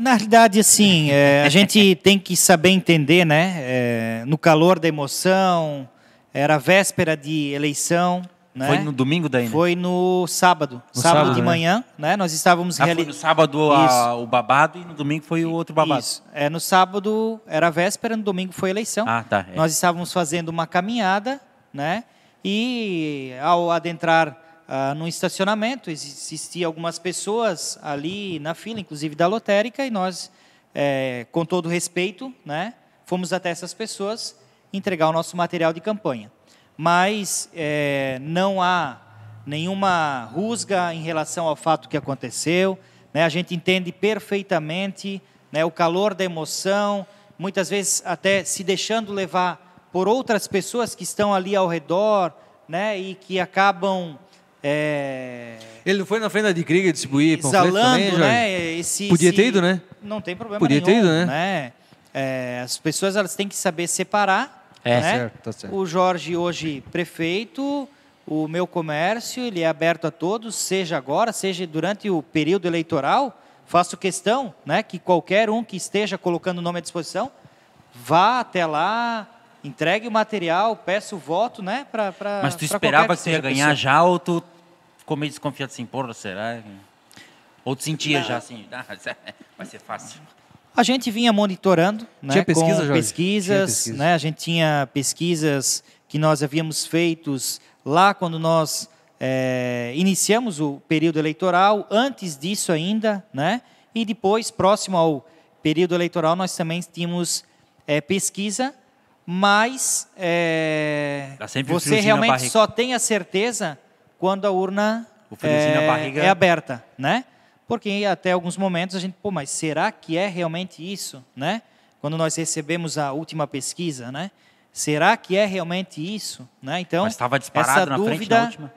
Na realidade, assim, é, a gente tem que saber entender, né? é, no calor da emoção, era véspera de eleição, né? Foi no domingo daí, né? Foi no sábado, No sábado, sábado, de né? manhã, né? Nós estávamos Ah, reali- no sábado a- o babado e no domingo foi o outro babado. Isso. É, no sábado era véspera, no domingo foi eleição. Ah, tá. é. Nós estávamos fazendo uma caminhada, né? E ao adentrar ah, no estacionamento, existiam algumas pessoas ali na fila, inclusive da lotérica, e nós, eh, com todo respeito, né? Fomos até essas pessoas entregar o nosso material de campanha. Mas eh, não há nenhuma rusga em relação ao fato que aconteceu, né? a gente entende perfeitamente né? o calor da emoção, muitas vezes até se deixando levar por outras pessoas que estão ali ao redor né? e que acabam. É... Ele não foi na frente da Krieger distribuir exalando, também, né? Esse, Podia esse... ter ido, né? Não tem problema Podia nenhum, ter ido, né? né? É, as pessoas elas têm que saber separar. É, né? certo, tá certo. O Jorge hoje prefeito, o meu comércio ele é aberto a todos, seja agora, seja durante o período eleitoral. Faço questão, né, que qualquer um que esteja colocando o nome à disposição vá até lá, entregue o material, peça o voto, né, para Mas tu esperava que tu ia ganhar já ou tu ficou meio desconfiado assim, porra, será? Ou tu sentia já assim, ah, *laughs* vai ser fácil? A gente vinha monitorando, né, Tinha pesquisa, com pesquisas, Tinha pesquisa. né, a gente tinha pesquisas que nós havíamos feitos lá quando nós é, iniciamos o período eleitoral, antes disso ainda, né, e depois, próximo ao período eleitoral, nós também tínhamos é, pesquisa, mas é, você realmente só tem a certeza quando a urna é, é aberta, né? Porque até alguns momentos a gente, pô, mas será que é realmente isso, né? Quando nós recebemos a última pesquisa, né? Será que é realmente isso, né? Então, Mas estava disparado essa na frente dúvida na última.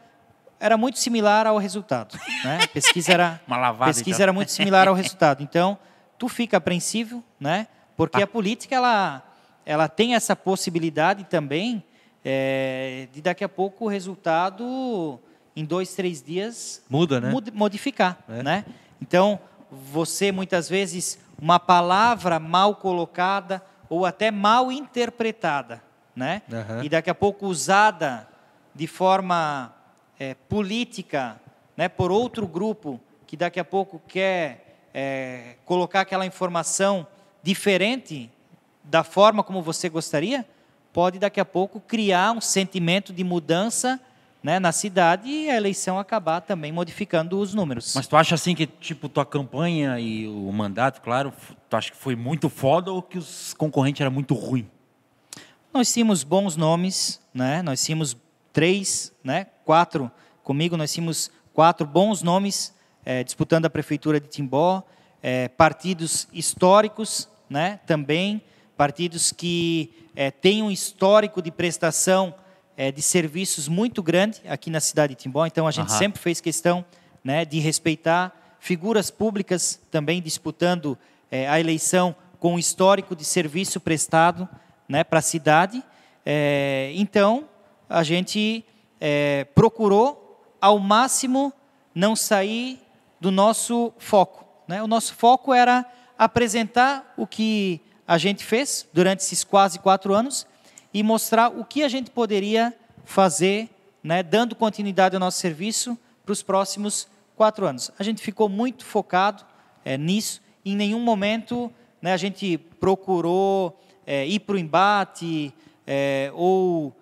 era muito similar ao resultado, né? A pesquisa era *laughs* Uma lavada, pesquisa então. era muito similar ao resultado. Então, tu fica apreensivo, né? Porque Tá. a política ela ela tem essa possibilidade também é, de daqui a pouco o resultado em dois, três dias Muda, né? mod- modificar, É. né? Então, você muitas vezes uma palavra mal colocada ou até mal interpretada, né? Aham. E daqui a pouco usada de forma é, política, né, por outro grupo que daqui a pouco quer é, colocar aquela informação diferente da forma como você gostaria, pode daqui a pouco criar um sentimento de mudança né, na cidade e a eleição acabar também modificando os números. Mas tu acha assim que, tipo, tua campanha e o mandato, claro, tu acha que foi muito foda ou que os concorrentes eram muito ruins? Nós tínhamos bons nomes, né? Nós tínhamos três, né? Quatro comigo, nós tínhamos quatro bons nomes eh, disputando a prefeitura de Timbó, eh, partidos históricos, né? Também partidos que eh, têm um histórico de prestação eh, de serviços muito grande aqui na cidade de Timbó. Então a gente Aham. sempre fez questão, né? De respeitar figuras públicas também disputando eh, a eleição com um histórico de serviço prestado né, para a cidade. É, então, a gente é, procurou, ao máximo, não sair do nosso foco. Né? O nosso foco era apresentar o que a gente fez durante esses quase quatro anos e mostrar o que a gente poderia fazer, né, dando continuidade ao nosso serviço para os próximos quatro anos. A gente ficou muito focado é, nisso. Em nenhum momento né, a gente procurou é, ir para o embate é, ou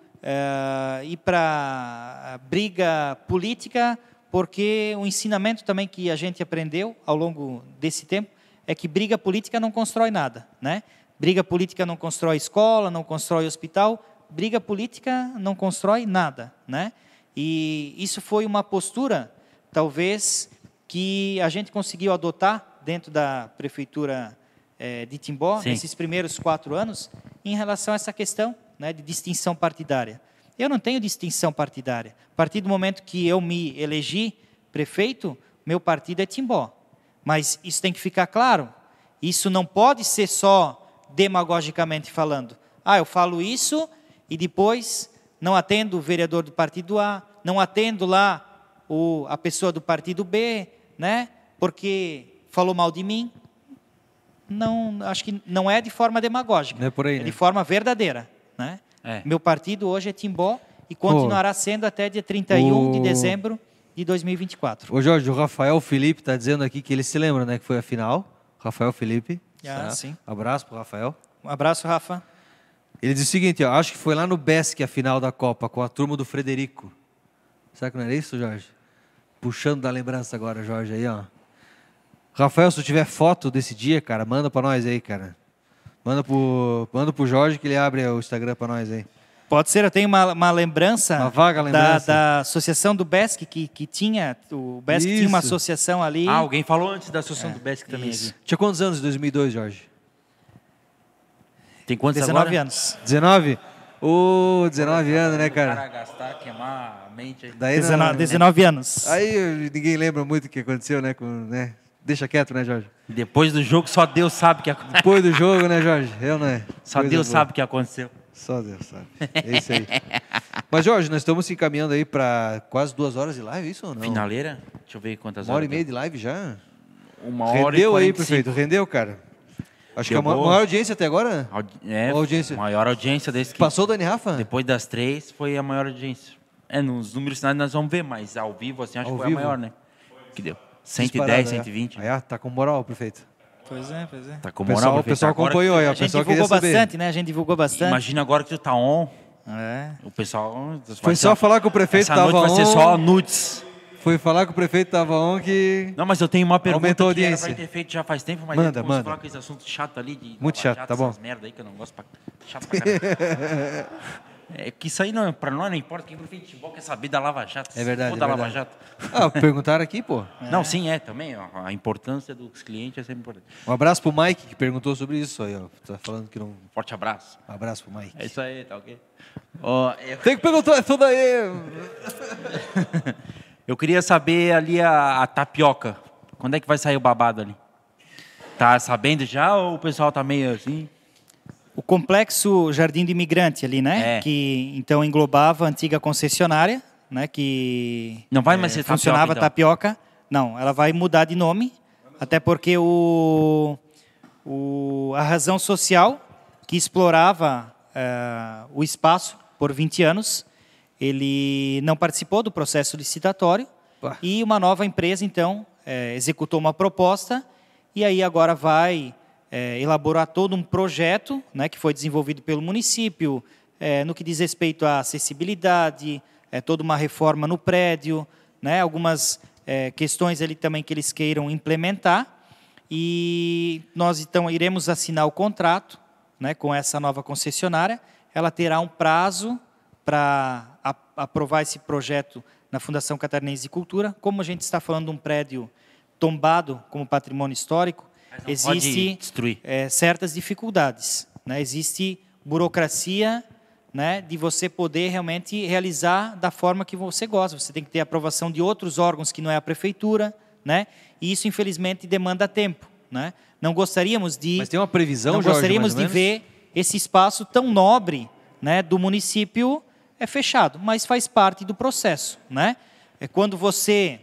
ir para briga política, porque o ensinamento também que a gente aprendeu ao longo desse tempo é que briga política não constrói nada, né? Briga política não constrói escola, não constrói hospital, briga política não constrói nada, né? E isso foi uma postura, talvez, que a gente conseguiu adotar dentro da prefeitura eh, de Timbó Sim. nesses primeiros quatro anos em relação a essa questão né, de distinção partidária. Eu não tenho distinção partidária. A partir do momento que eu me elegi prefeito, meu partido é Timbó. Mas isso tem que ficar claro. Isso não pode ser só demagogicamente falando. Ah, eu falo isso e depois não atendo o vereador do partido A, não atendo lá o, a pessoa do partido B, né? Porque falou mal de mim. Não, acho que não é de forma demagógica. Não é por aí, é né? de forma verdadeira, né? É. Meu partido hoje é Timbó e continuará sendo até dia 31 de o- dezembro de 2024. Ô Jorge, o Rafael Felipe está dizendo aqui que ele se lembra, né? Que foi a final. Rafael Felipe. Ah, tá? sim. Abraço pro Rafael. Um abraço, Rafa. Ele diz o seguinte, ó, acho que foi lá no Besc a final da Copa, com a turma do Frederico. Será que não era isso, Jorge? Puxando da lembrança agora, Jorge, aí, ó. Rafael, se tu tiver foto desse dia, cara, manda pra nós aí, cara. Manda pro, manda pro Jorge que ele abre o Instagram pra nós aí. Pode ser, eu tenho uma, uma lembrança, Uma vaga da- lembrança. Da, associação do BESC, que, que tinha, o BESC tinha uma Isso. associação ali. Ah, alguém falou antes da Associação do Besc também isso. aqui. Tinha quantos anos em 2002, Jorge? Tem quantos 19 agora? anos. 19? Ô, 19 anos, né, O cara cara? gastar, queimar a mente. aí. Daí, não- 19, 19 anos. Aí ninguém lembra muito o que aconteceu, né? Com, né? Deixa quieto, né, Jorge? Depois do jogo, só Deus sabe o que aconteceu. Depois do jogo, né, Jorge? Eu não é. Só Coisa Deus boa. sabe o que aconteceu. Só Deus sabe. É isso aí. Mas, Jorge, nós estamos se encaminhando aí para quase duas horas de live, é isso ou não? Finaleira? Deixa eu ver quantas Uma hora e horas. meia de live já? Uma hora Rendeu e aí, 45. prefeito? Rendeu, cara? Acho que Deu a boa. maior audiência até agora Audi- É, audiência. maior audiência desse que... passou o Dani Rafa? Depois das três, foi a maior audiência. É, nos números finais nós vamos ver, mas ao vivo, assim, acho Ao que foi vivo? a maior, né? Que deu. Disparado, 110, né? 120. Aí, ah, tá com moral, prefeito. Pois é, pois é. Tá com O moral, pessoal, o pessoal acompanhou aí. A O gente divulgou saber. bastante, né? A gente divulgou bastante. Imagina agora que tu tá on, É. o pessoal... Foi só falar que o prefeito Essa noite tava vai ser on. só nudes. Foi falar que o prefeito tava on que... Não, mas eu tenho uma pergunta Aumentou a que era audiência. pra ter feito já faz tempo, mas Manda, a manda. falar com esse assunto chato ali de Muito chato, Jato, tá bom. essas merda aí que eu não gosto pra... Chato pra caramba. *laughs* é que isso aí não, pra nós não importa, quem prefere futebol quer saber da Lava Jato. É verdade, é da Lava verdade. Jato. Ah, perguntaram aqui, pô. *laughs* Não, sim, é também, ó, a importância dos clientes é sempre importante. Um abraço pro Mike, que perguntou sobre isso aí, ó. Tá falando que não... Forte abraço. Um abraço pro Mike. É isso aí, tá ok? Ó, eu, Tem que perguntar isso daí. *laughs* eu queria saber ali a, a tapioca. Quando é que vai sair o babado ali? Tá sabendo já ou o pessoal tá meio assim? O complexo Jardim do Imigrante ali, né? É. Que então englobava a antiga concessionária, né? Que Não vai mais eh, ser tapioca, funcionava então? tapioca. Não, ela vai mudar de nome, até porque o, o a razão social que explorava eh, o espaço por 20 anos, ele não participou do processo licitatório Pá. e uma nova empresa então eh, executou uma proposta e aí agora vai eh, elaborar todo um projeto, né, que foi desenvolvido pelo município, eh, no que diz respeito à acessibilidade, eh, toda uma reforma no prédio, né, algumas eh, questões ali também que eles queiram implementar. E nós então iremos assinar o contrato né, com essa nova concessionária. Ela terá um prazo para aprovar esse projeto na Fundação Catarinense de Cultura. Como a gente está falando de um prédio tombado como patrimônio histórico, existe é, certas dificuldades. Né? Existe burocracia né, de você poder realmente realizar da forma que você gosta. Você tem que ter aprovação de outros órgãos que não é a prefeitura, né? e isso, infelizmente, demanda tempo. Né? Não gostaríamos de Mas tem uma previsão, não Jorge, gostaríamos de ver esse espaço tão nobre né, do município é fechado, mas faz parte do processo. Né? É quando você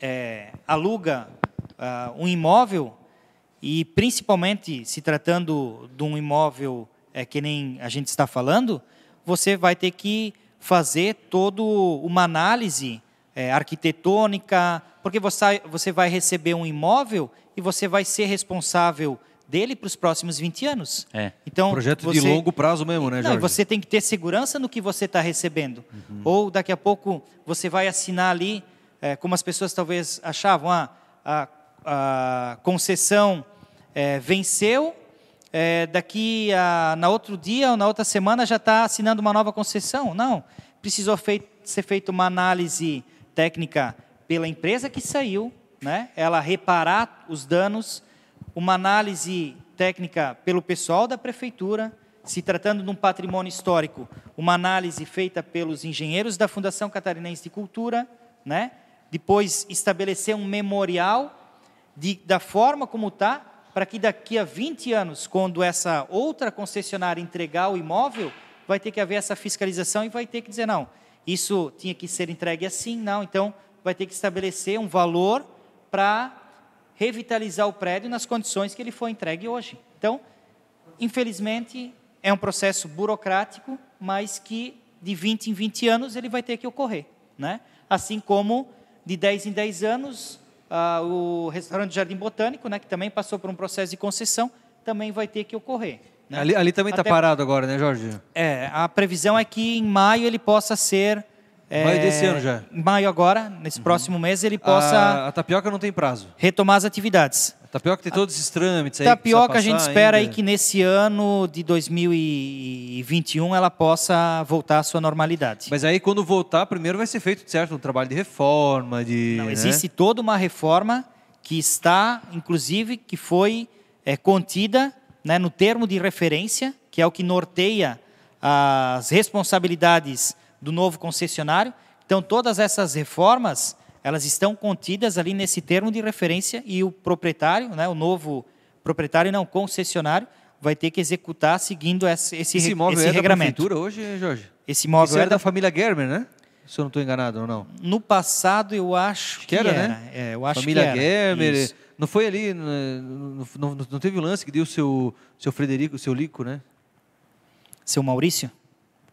é, aluga ah, um imóvel e principalmente se tratando de um imóvel é, que nem a gente está falando, você vai ter que fazer toda uma análise é, arquitetônica, porque você, você vai receber um imóvel e você vai ser responsável dele para os próximos 20 anos. É. Então, Projeto você, de longo prazo mesmo, né, não, Jorge? você tem que ter segurança no que você está recebendo. Uhum. Ou daqui a pouco você vai assinar ali, é, como as pessoas talvez achavam, ah, a, a concessão é, venceu, é, daqui a, na outro dia ou na outra semana já está assinando uma nova concessão. Não, precisou ser feita uma análise técnica pela empresa que saiu, né? ela reparar os danos, uma análise técnica pelo pessoal da prefeitura, se tratando de um patrimônio histórico, uma análise feita pelos engenheiros da Fundação Catarinense de Cultura, né? depois estabelecer um memorial de, da forma como está, para que daqui a 20 anos, quando essa outra concessionária entregar o imóvel, vai ter que haver essa fiscalização e vai ter que dizer, não, isso tinha que ser entregue assim, não, então vai ter que estabelecer um valor para revitalizar o prédio nas condições que ele foi entregue hoje. Então, infelizmente, é um processo burocrático, mas que de 20 em 20 anos ele vai ter que ocorrer. Né? Assim como de 10 em 10 anos, ah, o restaurante Jardim Botânico, né, que também passou por um processo de concessão, também vai ter que ocorrer. né? Ali, ali também está parado agora, né, Jorge? É, a previsão é que em maio ele possa ser. é, Maio desse ano já. Em maio agora, nesse Uhum. próximo mês, ele possa A, a tapioca não tem prazo. retomar as atividades. Tapioca tem todos esses trâmites aí. Tapioca a gente espera ainda. aí que nesse ano de 2021 ela possa voltar à sua normalidade. Mas aí quando voltar, primeiro vai ser feito, certo, um trabalho de reforma, de... Não, né? existe toda uma reforma que está, inclusive, que foi é, contida né, no termo de referência, que é o que norteia as responsabilidades do novo concessionário. Então, todas essas reformas, elas estão contidas ali nesse termo de referência e o proprietário, né, o novo proprietário, não, concessionário, vai ter que executar seguindo esse, esse, Esse imóvel esse é regramento. da prefeitura hoje, Jorge? Esse imóvel Isso era era da família Germer, né? Se eu não estou enganado ou não. No passado, eu acho que, que era, era. né? É, eu acho família que era. Germer. Isso. Não foi ali, né, não, não, não teve o lance que deu o seu, seu Frederico, o seu Lico, né? Seu Maurício?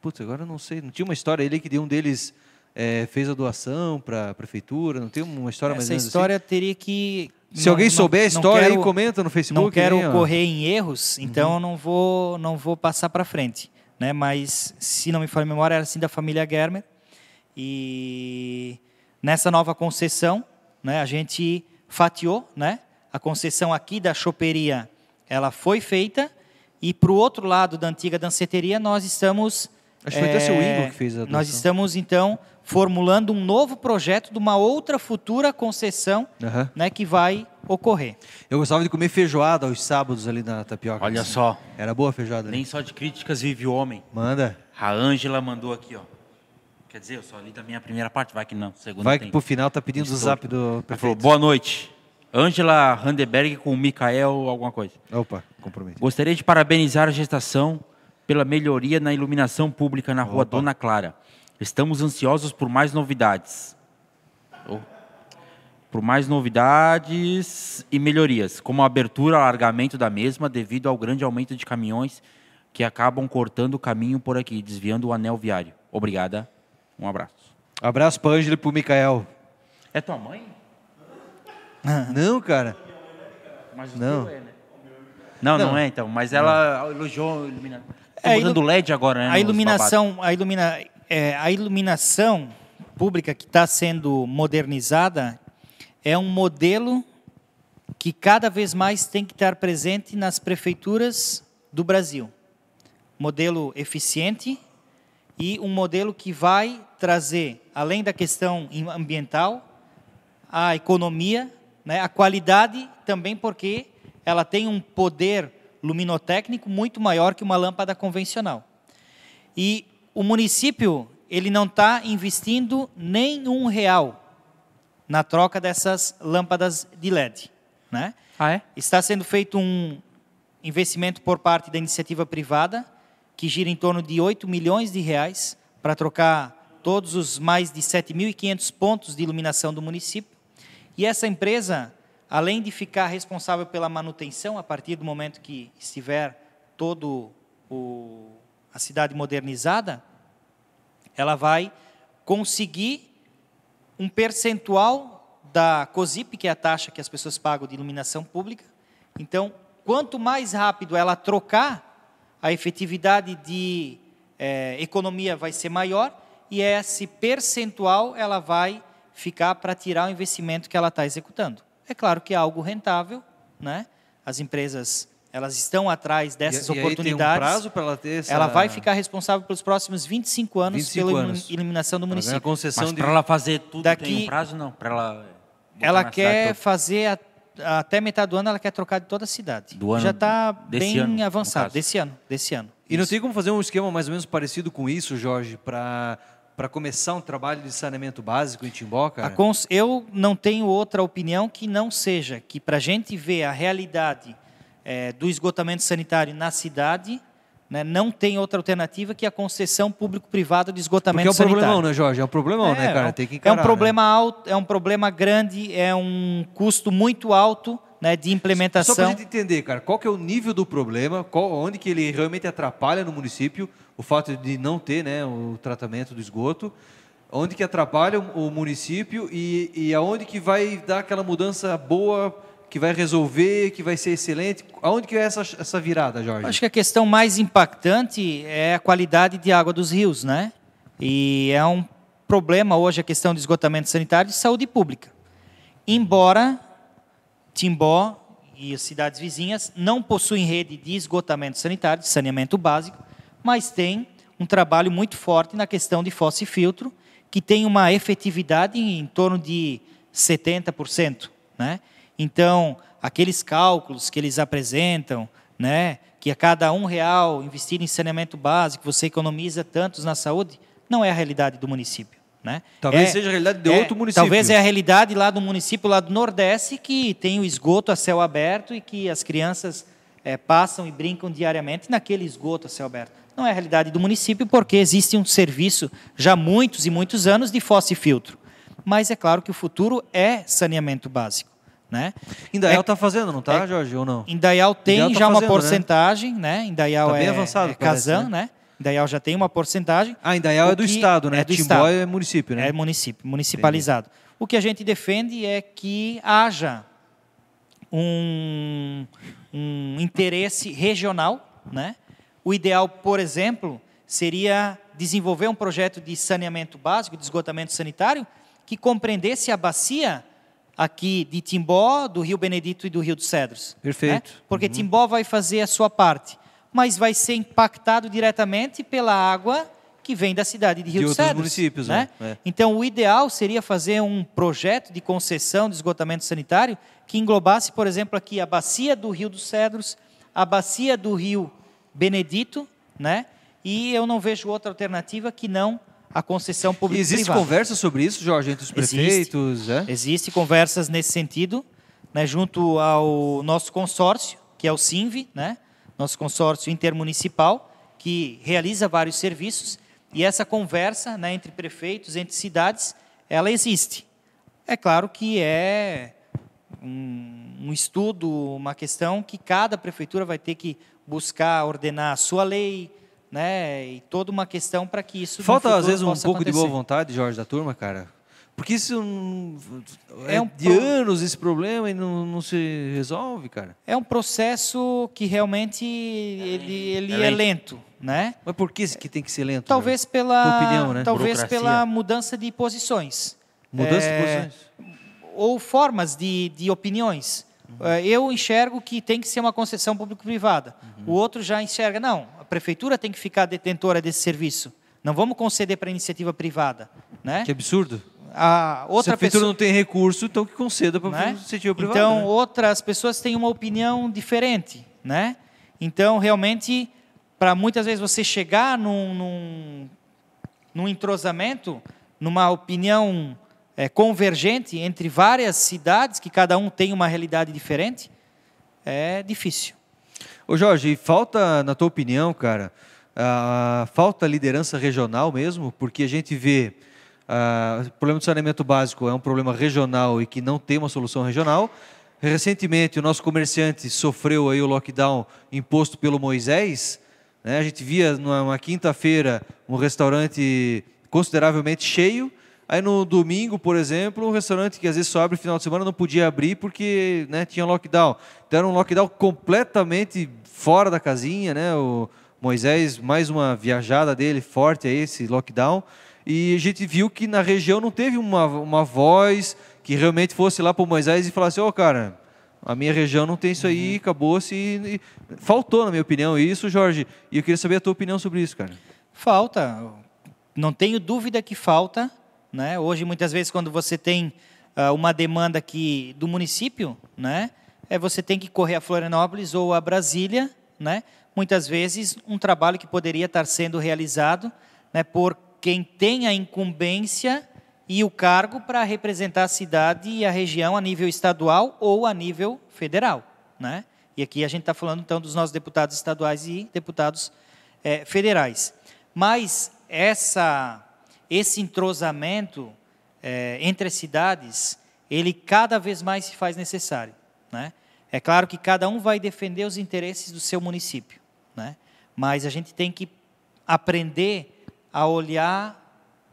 Putz, agora eu não sei. Não tinha uma história ali que de um deles eh, fez a doação para a prefeitura? Não tem uma história mais ou Essa menos história teria que. assim? Se alguém souber a história aí, comenta no Facebook. Não quero ó. correr em erros, então eu não vou, não vou passar para frente. Né? Mas, se não me falha a memória, era assim da família Germer. E nessa nova concessão, né, a gente fatiou, né? A concessão aqui da choperia, ela foi feita. E para o outro lado da antiga danceteria, nós estamos... Acho que foi até seu eh, Igor que fez a Nós doação. estamos, então, formulando um novo projeto de uma outra futura concessão Aham. né, que vai ocorrer. Eu gostava de comer feijoada aos sábados ali na tapioca. Olha só, Era boa a feijoada ali. nem só de críticas vive o homem. Manda. A Ângela mandou aqui, ó. Quer dizer, eu só li da minha primeira parte, vai que não. Segunda Vai tem. que pro final tá pedindo o zap do Ela falou, prefeito. boa noite. Ângela Randeberg com o Mikael, alguma coisa. Opa, comprometo. Gostaria de parabenizar a gestação pela melhoria na iluminação pública na rua Opa. Dona Clara. Estamos ansiosos por mais novidades. Oh. Por mais novidades e melhorias, como a abertura e alargamento da mesma devido ao grande aumento de caminhões que acabam cortando o caminho por aqui, desviando o anel viário. Obrigada. Um abraço. Abraço pra Ângela e pro Mikael. É tua mãe? Não, cara. Mas o Não. é, né? Não, não, Não. é então. Mas ela elogiou a iluminação. É, usando LED agora, né? A iluminação, a, ilumina, é, a iluminação pública que está sendo modernizada é um modelo que cada vez mais tem que estar presente nas prefeituras do Brasil. Modelo eficiente e um modelo que vai trazer, além da questão ambiental, a economia, né, a qualidade também porque ela tem um poder luminotécnico muito maior que uma lâmpada convencional. E o município ele não está investindo nem um real na troca dessas lâmpadas de LED, né? Ah, é? Está sendo feito um investimento por parte da iniciativa privada que gira em torno de 8 milhões de reais para trocar todos os mais de 7.500 pontos de iluminação do município. E essa empresa, além de ficar responsável pela manutenção a partir do momento que estiver todo o, a cidade modernizada, ela vai conseguir um percentual da COSIP, que é a taxa que as pessoas pagam de iluminação pública. Então, quanto mais rápido ela trocar, a efetividade de eh, economia vai ser maior e esse percentual ela vai ficar para tirar o investimento que ela está executando. É claro que é algo rentável, né? As empresas elas estão atrás dessas e, e aí oportunidades. tem um prazo para ela ter essa... Ela vai ficar responsável pelos próximos 25 anos 25 pela anos. iluminação do município. concessão Mas de... para ela fazer tudo Daqui- tem um prazo, não? Para ela. Ela quer fazer a- até metade do ano, ela quer trocar de toda a cidade. Do ano Já está bem ano, no avançado desse ano, desse ano. E não Isso. tem como fazer um esquema mais ou menos parecido com isso, Jorge, para para começar um trabalho de saneamento básico em Timbó, cara? Eu não tenho outra opinião que não seja que para a gente ver a realidade eh, do esgotamento sanitário na cidade, né, não tem outra alternativa que a concessão público-privada de Porque esgotamento é um sanitário. problemão, né, Jorge? É um problemão, né, cara? Tem que é encarar, um né? problema alto, é um problema grande, é um custo muito alto né, de implementação. Só para a gente entender, cara, qual que é o nível do problema, qual, onde que ele realmente atrapalha no município, o fato de não ter né, o tratamento do esgoto, onde que atrapalha o o município e, e aonde que vai dar aquela mudança boa, que vai resolver, que vai ser excelente. Aonde que é essa, essa virada, Jorge? Acho que a questão mais impactante é a qualidade de água dos rios, né? E é um problema hoje a questão de esgotamento sanitário e saúde pública. Embora Timbó e as cidades vizinhas não possuem rede de esgotamento sanitário, de saneamento básico, mas têm um trabalho muito forte na questão de fossa e filtro, que tem uma efetividade em torno de 70%. Né? Então, aqueles cálculos que eles apresentam, né, que a cada um real investido em saneamento básico você economiza tantos na saúde, não é a realidade do município. Né? Talvez é, seja a realidade de é, outro município. Talvez é a realidade lá do município lá do Nordeste que tem o esgoto a céu aberto e que as crianças é, passam e brincam diariamente naquele esgoto a céu aberto. Não é a realidade do município porque existe um serviço já há muitos e muitos anos de fossa e filtro. Mas é claro que o futuro é saneamento básico. Né? Indaial está é, fazendo, não está, é, Jorge, ou não? Indaial tem Indaial tá já fazendo, uma porcentagem, né? né? Indaial tá bem é, avançado, é parece, Kazan, né? né? Indaial já tem uma porcentagem. Ah, Indaial é do estado, né? É do é município, né? É município, municipalizado. Entendi. O que a gente defende é que haja um, um interesse regional, né? O ideal, por exemplo, seria desenvolver um projeto de saneamento básico, de esgotamento sanitário, que compreendesse a bacia aqui de Timbó, do Rio Benedito e do Rio dos Cedros. Perfeito. Né? Porque uhum. Timbó vai fazer a sua parte, mas vai ser impactado diretamente pela água que vem da cidade de Rio de dos outros Cedros. municípios. Né? É. Então, o ideal seria fazer um projeto de concessão de esgotamento sanitário que englobasse, por exemplo, aqui a bacia do Rio dos Cedros, a bacia do Rio Benedito, né? e eu não vejo outra alternativa que não a concessão pública Existe privada. conversa sobre isso, Jorge, entre os prefeitos? Existe, é? existe conversas nesse sentido, né, junto ao nosso consórcio, que é o SINV, né, nosso consórcio intermunicipal, que realiza vários serviços, e essa conversa né, entre prefeitos, entre cidades, ela existe. É claro que é um, um estudo, uma questão que cada prefeitura vai ter que buscar ordenar a sua lei, né? E toda uma questão para que isso falta às vezes um pouco acontecer. de boa vontade, Jorge, da turma, cara. Porque isso é, É um de pro- anos esse problema e não, não se resolve, cara. É um processo que realmente ele, ele É é, lento. lento, né? Mas por que que tem que ser lento? Talvez pela Tua opinião, né? talvez Burocracia. pela mudança de posições. Jorge? Mudança É, de posições. ou formas de, de opiniões. Eh, Eu enxergo que tem que ser uma concessão público-privada. O outro já enxerga, não, prefeitura tem que ficar detentora desse serviço. Não vamos conceder para iniciativa privada. Né? Que absurdo. A Se outra a prefeitura pessoa, não tem recurso, então que conceda para né? iniciativa privada. Então, né? outras pessoas têm uma opinião diferente, né? Então, realmente, para muitas vezes você chegar num, num, num entrosamento, numa opinião eh, convergente entre várias cidades, que cada um tem uma realidade diferente, é difícil. Ô Jorge, falta, na tua opinião, cara, falta liderança regional mesmo, porque a gente vê o problema do saneamento básico é um problema regional e que não tem uma solução regional. Recentemente, o nosso comerciante sofreu aí o lockdown imposto pelo Moisés. né? A gente via numa quinta-feira um restaurante consideravelmente cheio. Aí no domingo, por exemplo, um restaurante que às vezes só abre no final de semana não podia abrir porque né, tinha lockdown. Então era um lockdown completamente fora da casinha, né? O Moisés, mais uma viajada dele forte aí, esse lockdown. E a gente viu que na região não teve uma, uma voz que realmente fosse lá para o Moisés e falasse, ô cara, a minha região não tem isso aí, acabou-se. E- e Faltou, na minha opinião, isso, Jorge. E eu queria saber a tua opinião sobre isso, cara. Falta, não tenho dúvida que falta. Né? Hoje, muitas vezes, quando você tem ah, uma demanda aqui do município, né? é, você tem que correr a Florianópolis ou a Brasília. Né? Muitas vezes, um trabalho que poderia estar sendo realizado né, por quem tem a incumbência e o cargo para representar a cidade e a região a nível estadual ou a nível federal. Né? E aqui a gente está falando, então, dos nossos deputados estaduais e deputados eh, federais. Mas essa, esse entrosamento eh, entre as cidades, ele cada vez mais se faz necessário. Né? É claro que cada um vai defender os interesses do seu município, né? mas a gente tem que aprender a olhar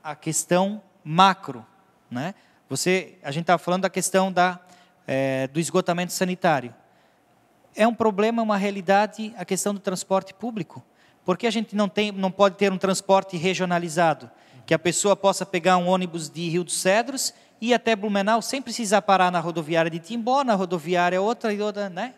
a questão macro. Né? Você, a gente estava falando da questão da, eh, do esgotamento sanitário é um problema, uma realidade a questão do transporte público. Porque a gente não, tem, não pode ter um transporte regionalizado, que a pessoa possa pegar um ônibus de Rio dos Cedros ir até Blumenau sem precisar parar na rodoviária de Timbó, na rodoviária outra e outra, né?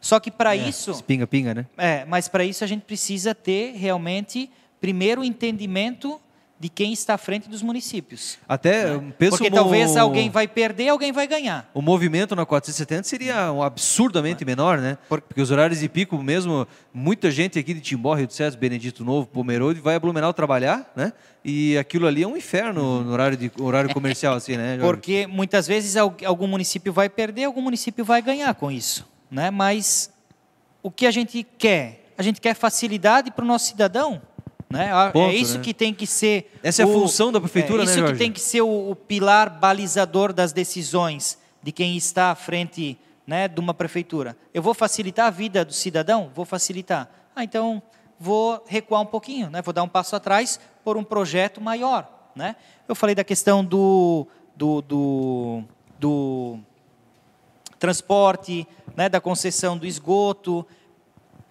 Só que para É, isso, Pinga-pinga, né? é, mas para isso a gente precisa ter realmente primeiro o entendimento de quem está à frente dos municípios. Até um, penso Porque talvez alguém vai perder, alguém vai ganhar. O movimento na 470 seria um absurdamente menor, né? Porque os horários de pico mesmo, muita gente aqui de Timbó, Rio de César, Benedito Novo, Pomerode, vai a Blumenau trabalhar, né? E aquilo ali é um inferno no horário, de, horário comercial, assim, né? Jorge? Porque muitas vezes al- algum município vai perder, algum município vai ganhar com isso. Né? Mas o que a gente quer? A gente quer facilidade para o nosso cidadão. Né? A- Ponto, é isso né? que tem que ser. Essa é a função da prefeitura, é né, Isso que Jorge? tem que ser o, o pilar balizador das decisões de quem está à frente né, de uma prefeitura. Eu vou facilitar a vida do cidadão? Vou facilitar. Ah, então vou recuar um pouquinho, né? vou dar um passo atrás por um projeto maior. Né? Eu falei da questão do, do, do, do transporte, né, da concessão do esgoto.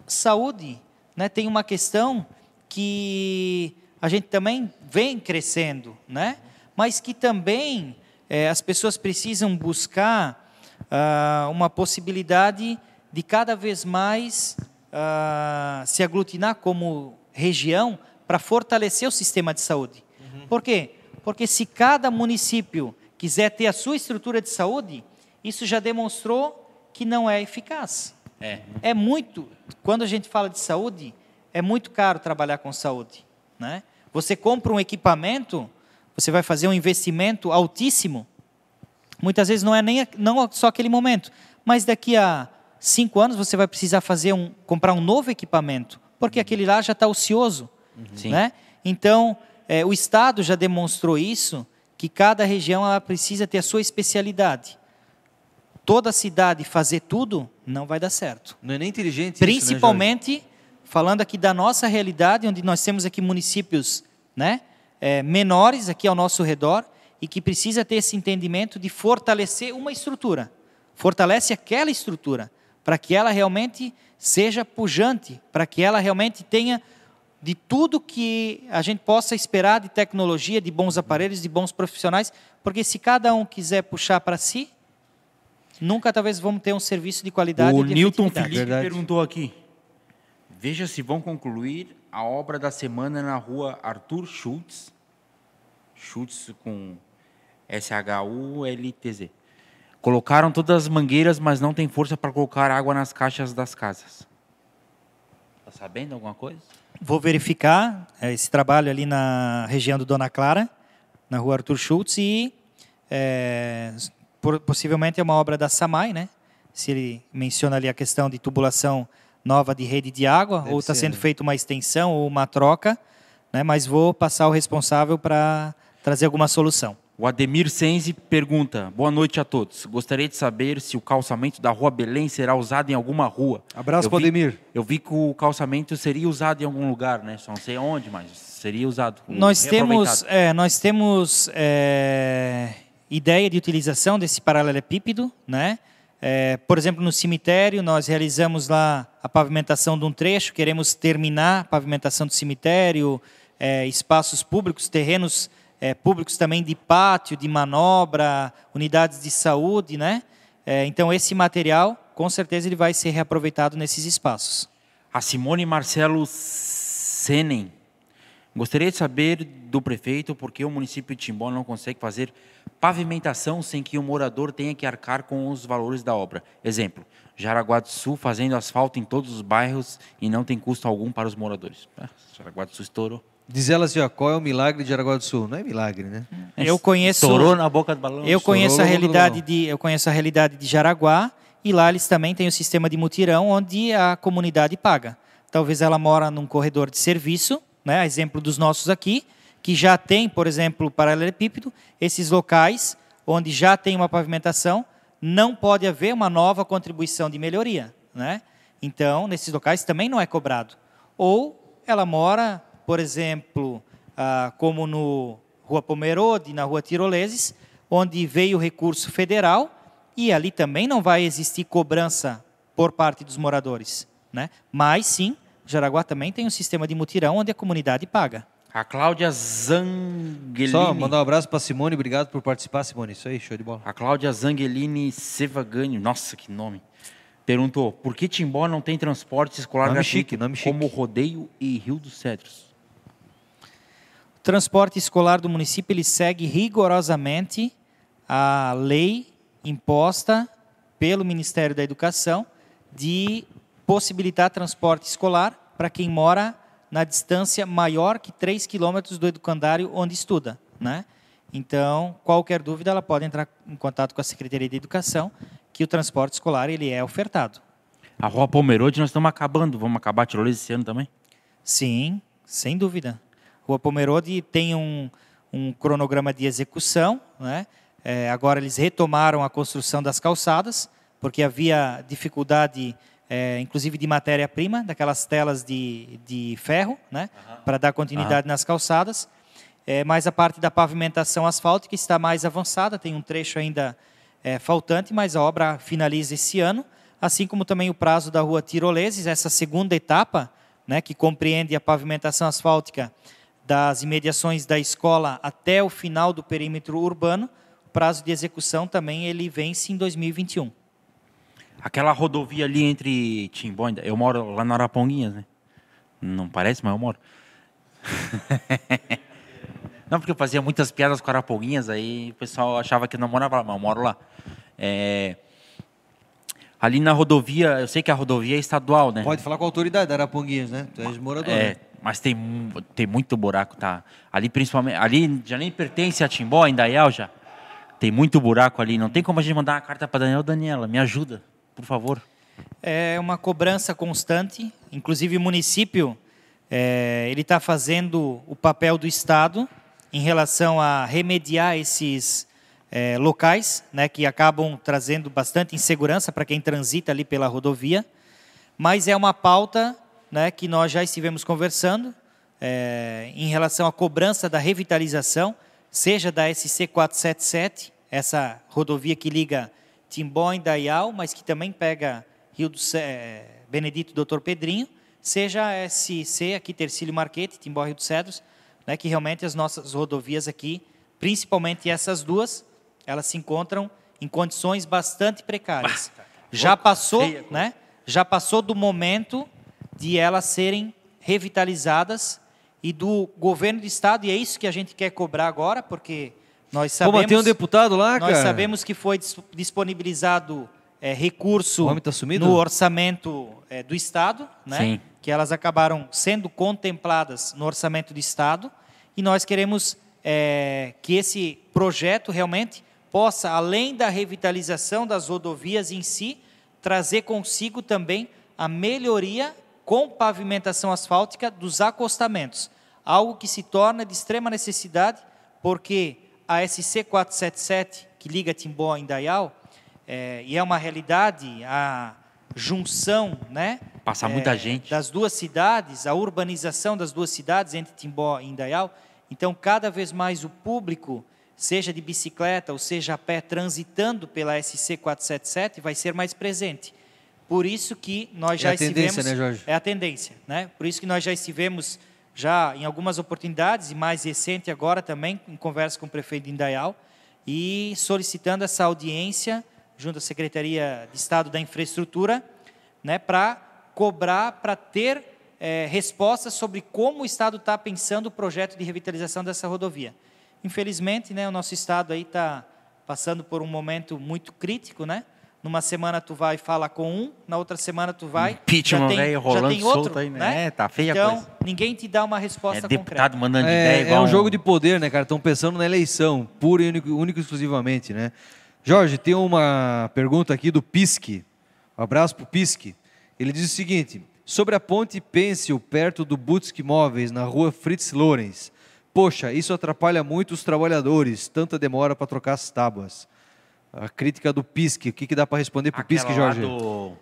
Saúde, né, tem uma questão que a gente também vem crescendo, né, mas que também eh, as pessoas precisam buscar ah, uma possibilidade de cada vez mais ah, se aglutinar como região para fortalecer o sistema de saúde. Por quê? Porque se cada município quiser ter a sua estrutura de saúde, isso já demonstrou que não é eficaz. É. É muito, quando a gente fala de saúde, é muito caro trabalhar com saúde. Né? Você compra um equipamento, você vai fazer um investimento altíssimo, muitas vezes não é nem não só aquele momento, mas daqui a cinco anos você vai precisar fazer um, comprar um novo equipamento, porque aquele lá já está ocioso. Sim. Né? Então, é, o Estado já demonstrou isso, que cada região ela precisa ter a sua especialidade. Toda cidade fazer tudo não vai dar certo. Não é nem inteligente isso, né? Principalmente falando aqui da nossa realidade, onde nós temos aqui municípios né, é, menores aqui ao nosso redor e que precisa ter esse entendimento de fortalecer uma estrutura. Fortalece aquela estrutura para que ela realmente seja pujante, para que ela realmente tenha de tudo que a gente possa esperar de tecnologia, de bons aparelhos, de bons profissionais, porque se cada um quiser puxar para si, nunca talvez vamos ter um serviço de qualidade O de Newton. Felipe Verdade. perguntou aqui. Veja se vão concluir a obra da semana na rua Arthur Schultz. Schultz com S-H-U-L-T-Z. Colocaram todas as mangueiras, mas não tem força para colocar água nas caixas das casas. Tá sabendo alguma coisa? Vou verificar eh, esse trabalho ali na região do Dona Clara, na rua Arthur Schultz, e eh, por- possivelmente é uma obra da SAMAI, né? Se ele menciona ali a questão de tubulação nova de rede de água, Deve ou está sendo né? feita uma extensão ou uma troca, né? mas vou passar o responsável para trazer alguma solução. O Ademir Senzi pergunta: Boa noite a todos. Gostaria de saber se o calçamento da Rua Belém será usado em alguma rua. Abraço Eu vi- Ademir. Eu vi que o calçamento seria usado em algum lugar, né? Só não sei onde, mas seria usado. Nós temos, é, nós temos é, ideia de utilização desse paralelepípedo, né? É, por exemplo, no cemitério, nós realizamos lá a pavimentação de um trecho, queremos terminar a pavimentação do cemitério, é, espaços públicos, terrenos é, públicos também de pátio, de manobra, unidades de saúde, né? É, então, esse material, com certeza, ele vai ser reaproveitado nesses espaços. A Simone Marcelo Senen. Gostaria de saber do prefeito por que o município de Timbó não consegue fazer pavimentação sem que o morador tenha que arcar com os valores da obra. Exemplo, Jaraguá do Sul fazendo asfalto em todos os bairros e não tem custo algum para os moradores. Ah, Jaraguá do Sul estourou. Diz ela assim, ó, qual é o milagre de Jaraguá do Sul? Não é milagre, né? Eu conheço- Estourou na boca do balão. Eu conheço a realidade de eu conheço a realidade de Jaraguá e lá eles também têm o sistema de mutirão onde a comunidade paga. Talvez ela mora num corredor de serviço, né, a exemplo dos nossos aqui, que já tem, por exemplo, paralelepípedo, esses locais onde já tem uma pavimentação, não pode haver uma nova contribuição de melhoria, né? Então, nesses locais também não é cobrado. Ou ela mora, por exemplo, ah, como no Rua Pomerode, na Rua Tiroleses, onde veio o recurso federal e ali também não vai existir cobrança por parte dos moradores, né? Mas sim, Jaraguá também tem um sistema de mutirão onde a comunidade paga. A Cláudia Zangelini. Só mandar um abraço para Simone, obrigado por participar, Simone. Isso aí, show de bola. A Cláudia Zangelini Sevagani, nossa, que nome. Perguntou, por que Timbó não tem transporte escolar Nome gratuito chique, nome chique. como Rodeio e Rio dos Cedros? O transporte escolar do município ele segue rigorosamente a lei imposta pelo Ministério da Educação de possibilitar transporte escolar para quem mora na distância maior que 3 quilômetros do educandário onde estuda. Né? Então, qualquer dúvida, ela pode entrar em contato com a Secretaria de Educação, que o transporte escolar ele é ofertado. A Rua Pomerode nós estamos acabando. Vamos acabar a tirolesa esse ano também? Sim, sem dúvida. Rua Pomerode tem um, um cronograma de execução. Né? É, agora eles retomaram a construção das calçadas, porque havia dificuldade, é, inclusive de matéria-prima, daquelas telas de, de ferro, né? para dar continuidade nas calçadas. É, mas a parte da pavimentação asfáltica está mais avançada, tem um trecho ainda é, faltante, mas a obra finaliza esse ano, assim como também o prazo da rua Tiroleses, essa segunda etapa, né, que compreende a pavimentação asfáltica das imediações da escola até o final do perímetro urbano, o prazo de execução também ele vence em 2021. Aquela rodovia ali entre Timbó. Eu moro lá na Araponguinhas, né? Não parece, mas eu moro. *laughs* não, porque eu fazia muitas piadas com Araponguinhas, aí o pessoal achava que eu não morava lá, mas eu moro lá. É, Ali na rodovia, eu sei que a rodovia é estadual, né? Pode falar com a autoridade da Araponguinhas, né? Tu és morador. É, né? mas tem, tem muito buraco, tá? Ali principalmente, ali já nem pertence a Timbó, em Dayal já. Tem muito buraco ali, não tem como a gente mandar uma carta para Daniel, Daniela, me ajuda, por favor. É uma cobrança constante, inclusive o município é, ele está fazendo o papel do Estado em relação a remediar esses é, locais, né, que acabam trazendo bastante insegurança para quem transita ali pela rodovia, mas é uma pauta né, que nós já estivemos conversando é, em relação à cobrança da revitalização, seja da SC 477, essa rodovia que liga Timbó e Dayal, mas que também pega Rio do eh, Benedito Doutor Pedrinho, seja a SC aqui Tercílio Marquete, Timbó Rio dos Cedros, né, que realmente as nossas rodovias aqui, principalmente essas duas, elas se encontram em condições bastante precárias. Já passou, feia coisa. né? Já passou do momento de elas serem revitalizadas e do governo do estado, e é isso que a gente quer cobrar agora, porque nós Pô, sabemos tem um deputado lá, nós cara. sabemos que foi dis- disponibilizado é, recurso tá no orçamento é, do Estado, né? Sim. que elas acabaram sendo contempladas no orçamento do Estado, e nós queremos é, que esse projeto realmente possa, além da revitalização das rodovias em si, trazer consigo também a melhoria com pavimentação asfáltica dos acostamentos, algo que se torna de extrema necessidade, porque a SC 477, que liga Timbó a Indaial, é, e é uma realidade a junção, né? Passa é, muita gente. das duas cidades, a urbanização das duas cidades entre Timbó e Indaial. Então, cada vez mais o público, seja de bicicleta ou seja a pé, transitando pela SC 477, vai ser mais presente. Por isso que nós É já a tendência, estivemos... né, Jorge? É a tendência, né? Por isso que nós já estivemos já em algumas oportunidades e mais recente agora também em conversa com o prefeito Indaial e solicitando essa audiência junto à Secretaria de Estado da Infraestrutura, né, para cobrar, para ter eh, respostas sobre como o Estado está pensando o projeto de revitalização dessa rodovia. Infelizmente, né, o nosso Estado aí está passando por um momento muito crítico, né? Numa semana tu vai e fala com um, na outra semana tu vai Impeachment, já tem, velho, já rolando tem outro, solto aí, né? É, tá feia a então, coisa. ninguém te dá uma resposta É deputado concreta. mandando de ideia É, igual é um jogo de poder, né, cara? Estão pensando na eleição, pura e único, único e exclusivamente, né? Jorge, tem uma pergunta aqui do Pisque. Um abraço pro Pisque. Ele diz o seguinte: sobre a ponte Pêncil, perto do Butsk Móveis, na rua Fritz Lorenz. Poxa, isso atrapalha muito os trabalhadores, tanta demora para trocar as tábuas. A crítica do Pisque, o que, que dá para responder pro Pisque, Aquela lá Jorge? do-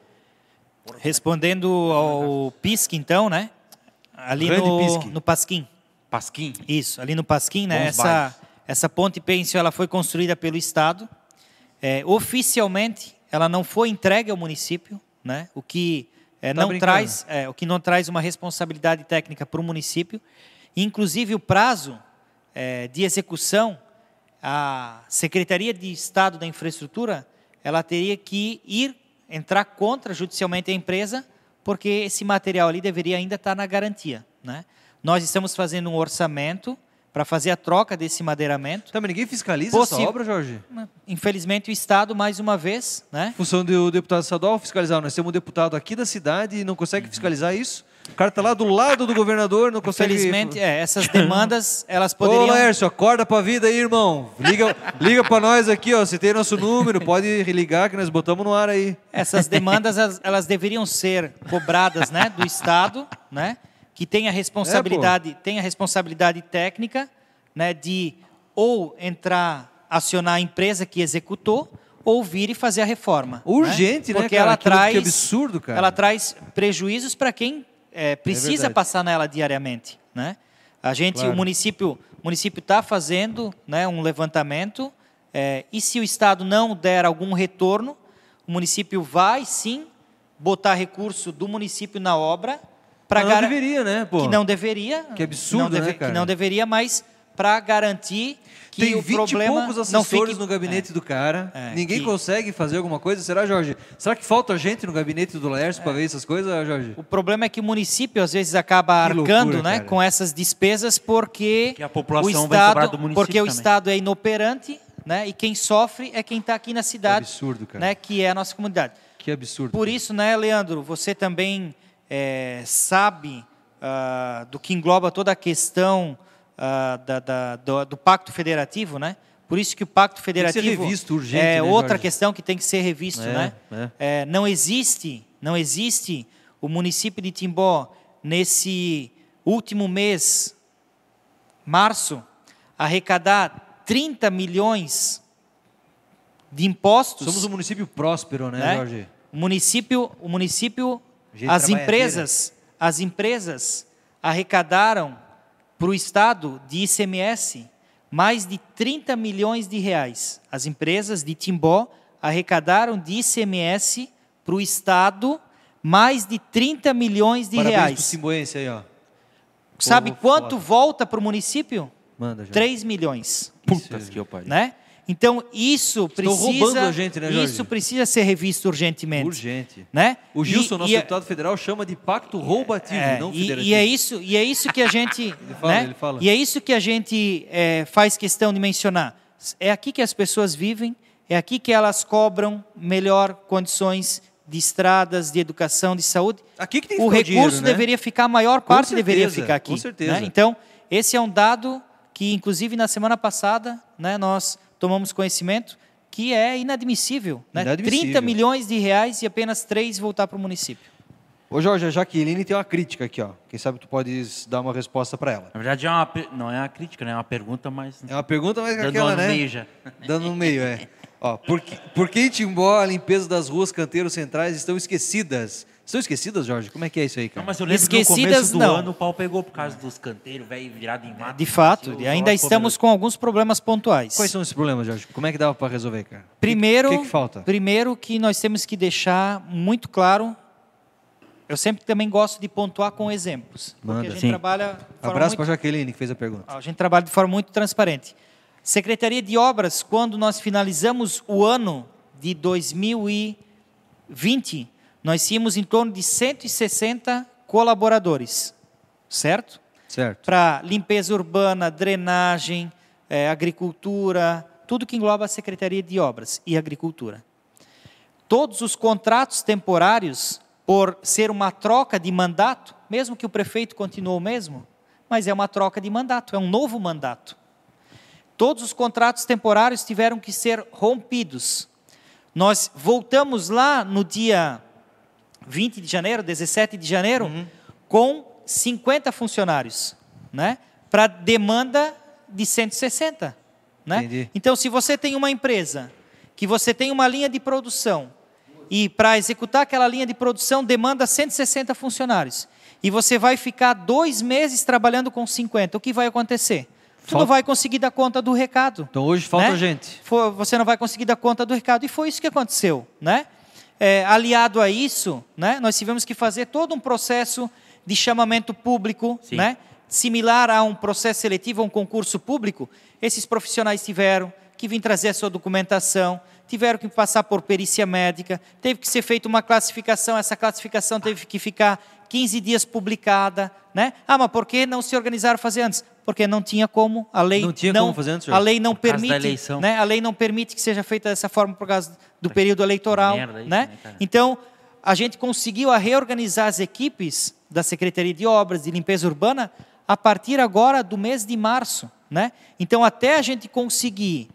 Respondendo ao Pisque, então, né? Ali Grande no, Pisque. no Pasquim. Pasquim. Isso, ali no Pasquim, né? Bons Essa, bairros. essa ponte pêncil ela foi construída pelo Estado. É, oficialmente, ela não foi entregue ao município, né? O que é, Tá não brincando. traz, é, o que não traz uma responsabilidade técnica para o município. Inclusive, o prazo é, de execução, a Secretaria de Estado da Infraestrutura, ela teria que ir, entrar contra judicialmente a empresa, porque esse material ali deveria ainda estar na garantia. Né? Nós estamos fazendo um orçamento para fazer a troca desse madeiramento. Mas ninguém fiscaliza Possi- essa obra, Jorge? Infelizmente, o Estado, mais uma vez, né? Função do deputado estadual fiscalizar. Nós temos um deputado aqui da cidade e não consegue fiscalizar isso. O cara está lá do lado do governador, não consegue. Infelizmente, é, essas demandas, *coughs* elas Ô, poderiam... Laércio, acorda pra vida aí, irmão. Liga, liga pra nós aqui, ó. Você tem nosso número, pode ligar que nós botamos no ar aí. Essas demandas elas, elas deveriam ser cobradas, né, do Estado, né, que tem a responsabilidade, tem a responsabilidade técnica, né, de ou entrar, acionar a empresa que executou, ou vir e fazer a reforma. Urgente, né, Porque cara? ela Aquilo traz, que absurdo, cara. Ela traz prejuízos para quem é, precisa verdade. passar nela diariamente, né? A gente, Claro. o município, o município está fazendo, né, um levantamento. é, e se o Estado não der algum retorno, o município vai sim botar recurso do município na obra para não deveria, né, pô? que não deveria, Que absurdo, deve- né, cara? Que não deveria, mas para garantir que Tem o 20 e problema poucos assessores fique no gabinete do cara. É, Ninguém que- consegue fazer alguma coisa. Será, Jorge? Será que falta gente no gabinete do Laércio É. para ver essas coisas, Jorge? O problema é que o município às vezes acaba Que arcando, loucura, né, cara. com essas despesas porque Que a população o estado, do município porque o também. estado é inoperante, né, e quem sofre é quem está aqui na cidade, absurdo, cara. né, que é a nossa comunidade. Que absurdo. Por isso, né, Leandro, você também é, sabe ah, do que engloba toda a questão ah, da- da- do, do Pacto Federativo, né? Por isso que o Pacto que ser Federativo revisto urgente, é né, outra Jorge? questão que tem que ser revisto, É, né? é. É, não existe, não existe o município de Timbó nesse último mês, março, arrecadar 30 milhões de impostos. Somos um município próspero, né, né? Jorge? O município, o município, as empresas, as empresas arrecadaram para o estado de ICMS mais de 30 milhões de reais. As empresas de Timbó arrecadaram de ICMS para o estado mais de 30 milhões de Parabéns reais. Simboense aí, ó. Sabe Povo quanto foda. volta para o município? Manda, Jorge. 3 milhões. Putas que eu pariu. Né? Então, isso precisa, a gente, né, isso precisa ser revisto urgentemente. Urgente. Né? O Gilson, E- nosso e é- deputado federal, chama de pacto roubativo, É, não e, federativo. e é isso, e é isso que a gente, *laughs* fala, né? ele fala. E é isso que a gente é, faz questão de mencionar. É aqui que as pessoas vivem, é aqui que elas cobram melhor condições de estradas, de educação, de saúde. Aqui que tem que o recurso dinheiro, né? deveria ficar, a maior Com parte deveria certeza, ficar aqui. com certeza. né? Então, esse é um dado que, inclusive, na semana passada, né, nós tomamos conhecimento que é inadmissível. Né? Inadmissível. 30 milhões de reais e apenas 3 voltar para o município. Ô Jorge, a Jaqueline tem uma crítica aqui, ó. Quem sabe tu podes dar uma resposta para ela. Na verdade, é uma, não é uma crítica, né? É uma pergunta, mas É uma pergunta, mas dando aquela, uma no né? meio já. Dando no meio, é. Ó, por, que, por que em Timbó a limpeza das ruas canteiros centrais estão esquecidas? Estão esquecidas, Jorge? Como é que é isso aí, Não, cara? mas eu lembro que no Esquecidas, começo do não. ano o pau pegou por causa dos canteiros, velho, virado em mato. De fato, Assim, e ainda estamos com alguns problemas pontuais. Quais são esses problemas, Jorge? Como é que dava para resolver, cara? Primeiro, O que, que, que falta? primeiro que nós temos que deixar muito claro. Eu sempre também gosto de pontuar com exemplos, porque Manda. a gente Sim. trabalha Abraço muito- para a Jaqueline, que fez a pergunta. a gente trabalha de forma muito transparente. Secretaria de Obras, quando nós finalizamos o ano de 2020, nós tínhamos em torno de 160 colaboradores, certo? Certo. Para limpeza urbana, drenagem, eh, agricultura, tudo que engloba a Secretaria de Obras e Agricultura. Todos os contratos temporários, por ser uma troca de mandato, mesmo que o prefeito continue o mesmo, mas é uma troca de mandato, é um novo mandato. Todos os contratos temporários tiveram que ser rompidos. Nós voltamos lá no dia 20 de janeiro, 17 de janeiro, Uhum. com 50 funcionários, né? Para demanda de 160, né? Entendi. Então, se você tem uma empresa que você tem uma linha de produção e para executar aquela linha de produção demanda 160 funcionários e você vai ficar dois meses trabalhando com 50, o que vai acontecer? Tu não Falta- vai conseguir dar conta do recado. Então hoje falta né? gente. Você não vai conseguir dar conta do recado. E foi isso que aconteceu. Né? É, aliado a isso, né, nós tivemos que fazer todo um processo de chamamento público, Sim. né, similar a um processo seletivo, a um concurso público, esses profissionais tiveram que vir trazer a sua documentação, tiveram que passar por perícia médica, teve que ser feita uma classificação, essa classificação teve que ficar 15 dias publicada, né? Ah, mas por que não se organizaram fazer antes? Porque não tinha como, a lei não, tinha não como fazer antes, a lei não permite, né? A lei não permite que seja feita dessa forma por causa do período eleitoral, merda isso, né? né? Então, a gente conseguiu a reorganizar as equipes da Secretaria de Obras de Limpeza Urbana a partir agora do mês de março, né? Então, até a gente conseguir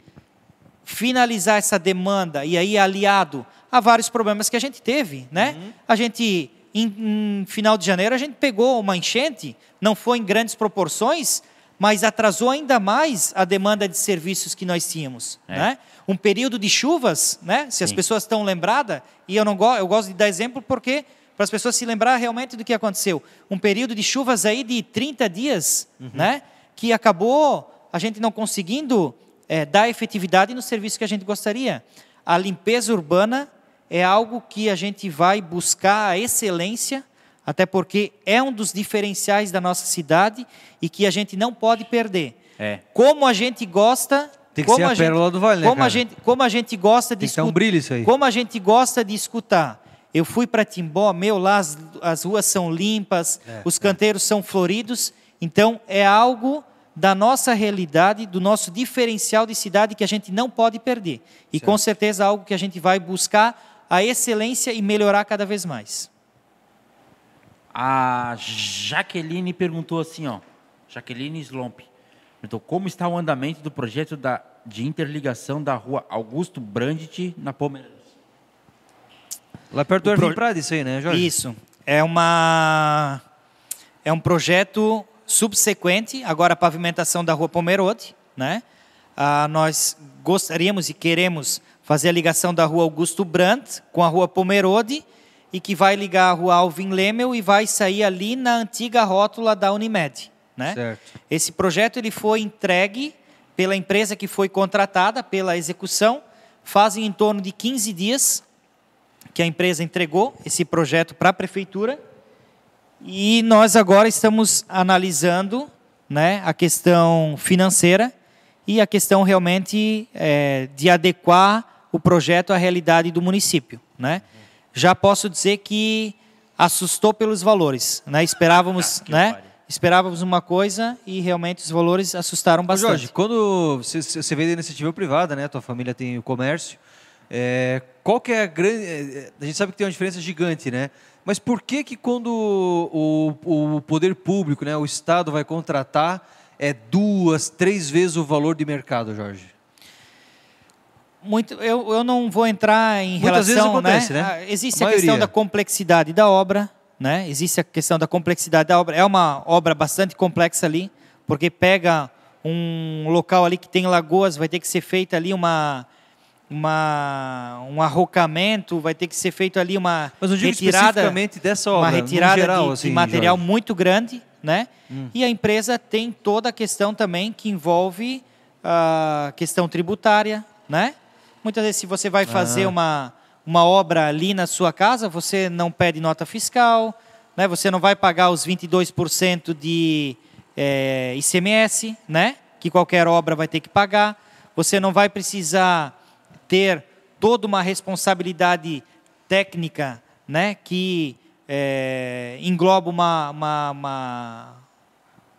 finalizar essa demanda e aí aliado a vários problemas que a gente teve, né? A gente em, em final de janeiro a gente pegou uma enchente, não foi em grandes proporções, mas atrasou ainda mais a demanda de serviços que nós tínhamos, É. né? Um período de chuvas, né? Se as Sim. pessoas estão lembradas, e eu não go eu gosto de dar exemplo porque para as pessoas se lembrar realmente do que aconteceu. Um período de chuvas aí de 30 dias, né? Que acabou a gente não conseguindo eh, dar efetividade no serviço que a gente gostaria. A limpeza urbana é algo que a gente vai buscar a excelência, até porque é um dos diferenciais da nossa cidade e que a gente não pode perder. É. Como a gente gosta. Tem que como ser a gente- pérola do vale, né, como a cara? gente Como a gente gosta de Tem que ter um escutar- brilho isso aí. Como a gente gosta de escutar. Eu fui para Timbó, meu, lá as, as ruas são limpas, É, os canteiros são floridos. Então, é algo da nossa realidade, do nosso diferencial de cidade que a gente não pode perder. E com certeza algo que a gente vai buscar a excelência e melhorar cada vez mais. A Jaqueline perguntou assim, ó. Jaqueline Slomp. Perguntou como está o andamento do projeto da, de interligação da rua Augusto Brandt na Pomerância. Lá perto do Ervin pro- Prado, isso aí, né, Jorge? Isso. É uma é um projeto subsequente agora a pavimentação da Rua Pomerode, né? Ah, nós gostaríamos e queremos fazer a ligação da Rua Augusto Brandt com a Rua Pomerode e que vai ligar a Rua Alvin Lemel e vai sair ali na antiga rótula da Unimed, né? Certo. Esse projeto ele foi entregue pela empresa que foi contratada pela execução, fazem em torno de 15 dias que a empresa entregou esse projeto para a prefeitura e nós agora estamos analisando né, a questão financeira e a questão realmente é, de adequar o projeto à realidade do município. Né? Já posso dizer que assustou pelos valores. Né? Esperávamos, Ah, né? Esperávamos uma coisa e realmente os valores assustaram Ô, bastante. Jorge, quando você, você veio da iniciativa privada, né? Tua família tem o comércio. é, qual que é a grande... é, A gente sabe que tem uma diferença gigante, né? Mas por que que quando o, o poder público, né, o Estado vai contratar, é duas, três vezes o valor de mercado, Jorge? Muito, eu, eu não vou entrar em Muitas vezes relação, acontece, né? Ah, Existe A a, questão da complexidade da obra, né? Existe a questão da complexidade da obra. É uma obra bastante complexa ali, porque pega um local ali que tem lagoas, vai ter que ser feita ali uma uma um arrocamento, vai ter que ser feito ali uma Mas não digo retirada especificamente dessa obra, uma retirada geral, de, assim, de material Jorge. muito grande, né? Hum. E a empresa tem toda a questão também que envolve a questão tributária, né? Muitas vezes, se você vai fazer Ah. uma, uma obra ali na sua casa, você não pede nota fiscal, né? Você não vai pagar os 22% de eh, ICMS, né? Que qualquer obra vai ter que pagar. Você não vai precisar ter toda uma responsabilidade técnica, né? Que eh, engloba uma, uma, uma,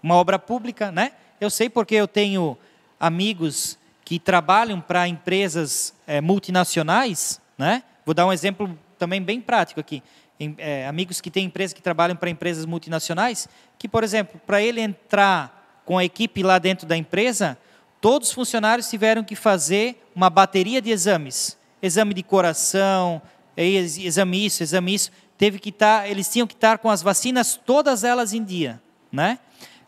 uma obra pública, né? Eu sei porque eu tenho amigos que trabalham para empresas eh, multinacionais, né? Vou dar um exemplo também bem prático aqui. Em- eh, amigos que têm empresas que trabalham para empresas multinacionais, que, por exemplo, para ele entrar com a equipe lá dentro da empresa, todos os funcionários tiveram que fazer uma bateria de exames. Exame de coração, ex- exame isso, exame isso. Teve que estar, eles tinham que estar com as vacinas, todas elas em dia. Né?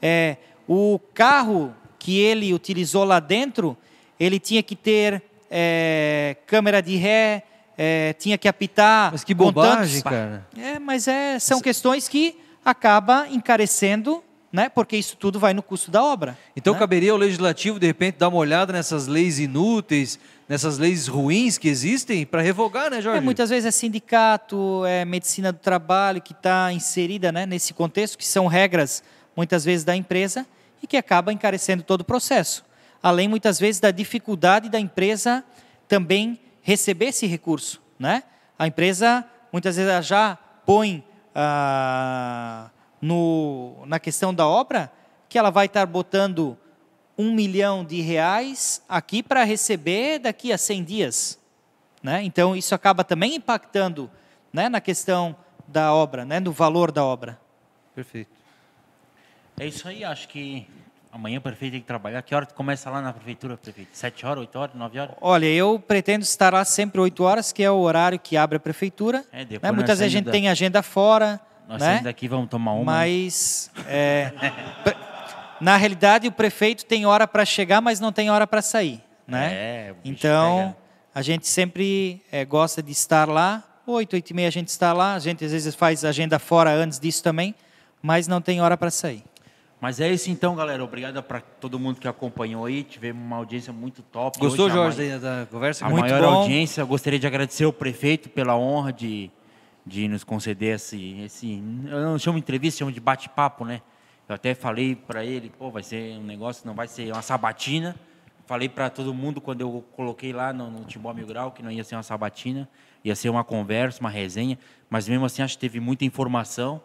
É, o carro que ele utilizou lá dentro, ele tinha que ter é, câmera de ré, é, tinha que apitar. Mas que bobagem, tantos- cara. É, mas é, são questões que acaba encarecendo, né? Porque isso tudo vai no custo da obra. Então né? caberia ao legislativo, de repente, dar uma olhada nessas leis inúteis, nessas leis ruins que existem, para revogar, né, Jorge? É, muitas vezes é sindicato, é medicina do trabalho que está inserida né, nesse contexto, que são regras muitas vezes da empresa, e que acaba encarecendo todo o processo. Além, muitas vezes, da dificuldade da empresa também receber esse recurso. Né? A empresa, muitas vezes, já põe ah, no, na questão da obra que ela vai estar botando um milhão de reais aqui para receber daqui a 100 dias. Né? Então, isso acaba também impactando né, na questão da obra, né, no valor da obra. Perfeito. É isso aí, acho que amanhã o prefeito tem que trabalhar. Que hora começa lá na prefeitura, prefeito? Sete horas, oito horas, nove horas? Olha, eu pretendo estar lá sempre oito horas, que é o horário que abre a prefeitura. É, depois né? Muitas vezes a gente da- tem agenda fora, Nós né? saímos daqui, vamos tomar uma. mas é, na realidade o prefeito tem hora para chegar, mas não tem hora para sair, né? É, então pega. a gente sempre é, gosta de estar lá. Oito, oito e meia a gente está lá. A gente às vezes faz agenda fora antes disso também, mas não tem hora para sair. Mas é isso então, galera. Obrigado para todo mundo que acompanhou aí. Tivemos uma audiência muito top. Gostou, Hoje Jorge, mai- da, conversa? A Muito maior bom. audiência. Gostaria de agradecer ao prefeito pela honra de, de nos conceder esse, esse. Eu não chamo de entrevista, chamo de bate-papo, né? Eu até falei para ele, pô, vai ser um negócio, não vai ser uma sabatina. Falei para todo mundo quando eu coloquei lá no, no Timbó Mil Grau que não ia ser uma sabatina, ia ser uma conversa, uma resenha. Mas mesmo assim, acho que teve muita informação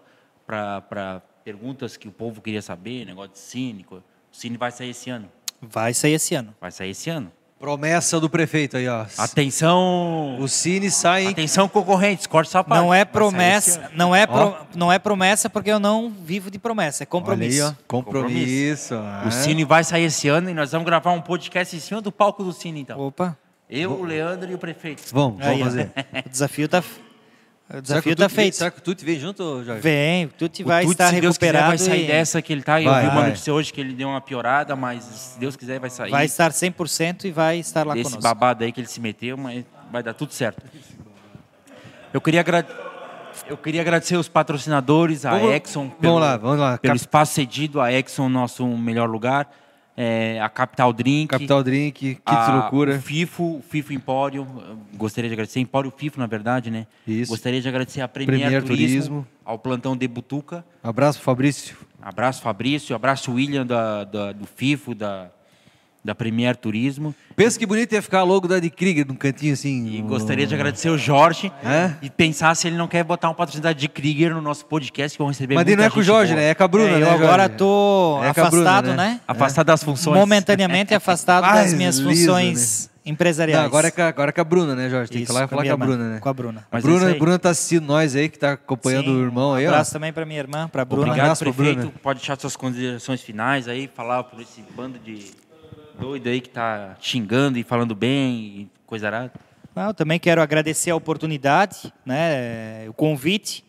para perguntas que o povo queria saber, negócio de cínico. O Cine vai sair esse ano. Vai sair esse ano. Vai sair esse ano. Promessa do prefeito aí, ó. Atenção! O Cine sai em Atenção concorrentes, corte essa parte. Não é promessa, não é, pro- não é promessa porque eu não vivo de promessa, é compromisso. Olha aí, ó. Compromisso. O é. Cine vai sair esse ano e nós vamos gravar um podcast em cima do palco do Cine, então. Opa, Eu, o Leandro e o prefeito. Vamos, vamos Aí, ó. fazer. o desafio está o desafio o tá Tuti vem- feito. Será que o Tuti vem junto, Jorge? Vem, o Tuti vai o Tuti, estar se Deus quiser, recuperado vai sair e dessa que ele tá. Eu Vai, vi uma notícia hoje que ele deu uma piorada, mas se Deus quiser vai sair. vai estar 100% e vai estar lá desse conosco. babado aí que ele se meteu, mas vai dar tudo certo. Eu queria, agra- eu queria agradecer os patrocinadores, a Vamos- Exxon. vamos lá, vamos lá. Pelo espaço cedido, a Exxon, nosso melhor lugar. É, a Capital Drink. Capital Drink, Kits a- Loucura. O FIFO, o FIFO Empório. Gostaria de agradecer. Empório FIFO, na verdade, né? Isso. Gostaria de agradecer a Premier, Premier Turismo, Turismo. ao Plantão de Butuca. Abraço, Fabrício. Abraço, Fabrício. Abraço, William, da, da- do FIFO, da, da Premier Turismo. Pensa que bonito ia ficar logo da de Krieger num cantinho assim. E gostaria de agradecer o Jorge É? e pensar se ele não quer botar um patrocinador de Krieger no nosso podcast, que vão receber Mas não é com o Jorge, boa. né? É com a Bruna, É, né, eu agora estou É com a Bruna, afastado, né? né? Afastado das funções. Momentaneamente *laughs* afastado das minhas liso, funções empresariais. Não, agora é, com a, agora é com a Bruna, né, Jorge? Tem que ir Isso, lá e falar minha com a irmã, Bruna, né? Com a Bruna. A Mas é Bruna. Bruna tá assistindo nós aí, que tá acompanhando Sim, o irmão aí, um ó. abraço também para minha irmã, para a Bruna. Obrigado, pro prefeito. Bruno. Pode deixar suas considerações finais aí, falar por esse bando de doido aí que tá xingando e falando bem e coisa arada. Não, eu também quero agradecer a oportunidade, né, o convite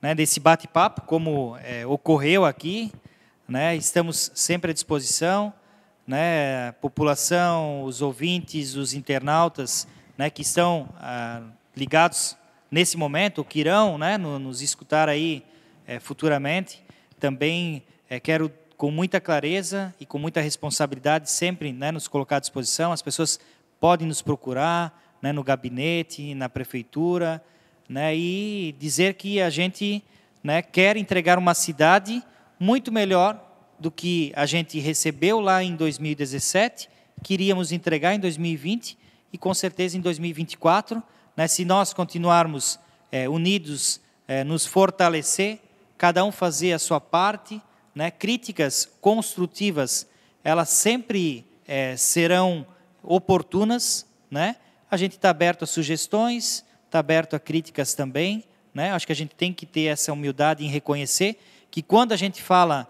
né, desse bate-papo, como é, ocorreu aqui. Né, estamos sempre à disposição. Né, a população, os ouvintes, os internautas né, que estão ah, ligados nesse momento, que irão né, no- nos escutar aí eh, futuramente, também eh, quero com muita clareza e com muita responsabilidade sempre né, nos colocar à disposição. As pessoas podem nos procurar né, no gabinete, na prefeitura, né, e dizer que a gente né, quer entregar uma cidade muito melhor do que a gente recebeu lá em 2017, queríamos entregar em 2020 e com certeza em 2024, né, se nós continuarmos eh, unidos, eh, nos fortalecer, cada um fazer a sua parte, né, críticas construtivas, elas sempre eh, serão oportunas, né? A gente está aberto a sugestões, está aberto a críticas também, né? Acho que a gente tem que ter essa humildade em reconhecer que quando a gente fala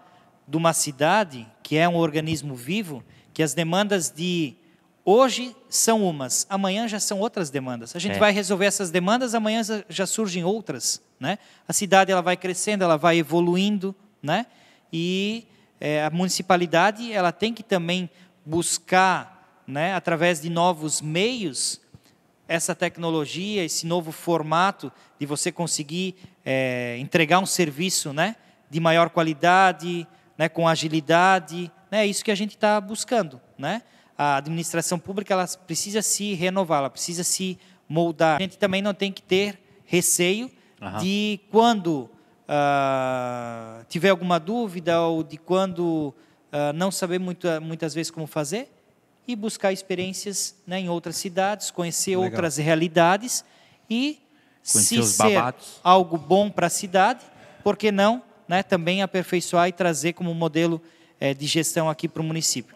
de uma cidade que é um organismo vivo, que as demandas de hoje são umas, amanhã já são outras demandas. A gente É. vai resolver essas demandas, amanhã já- já surgem outras, né? A cidade ela vai crescendo, ela vai evoluindo, né? E eh, a municipalidade ela tem que também buscar, né, através de novos meios, essa tecnologia, esse novo formato de você conseguir eh, entregar um serviço, né, de maior qualidade, né, com agilidade, né, é isso que a gente está buscando, né? A administração pública ela precisa se renovar, ela precisa se moldar. A gente também não tem que ter receio Aham. de quando ah, tiver alguma dúvida ou de quando ah, não saber muito, muitas vezes como fazer, e buscar experiências né, em outras cidades, conhecer Legal. outras realidades e Conhecer se ser babados. algo bom para a cidade, por que não né, também aperfeiçoar e trazer como modelo eh, de gestão aqui para o município.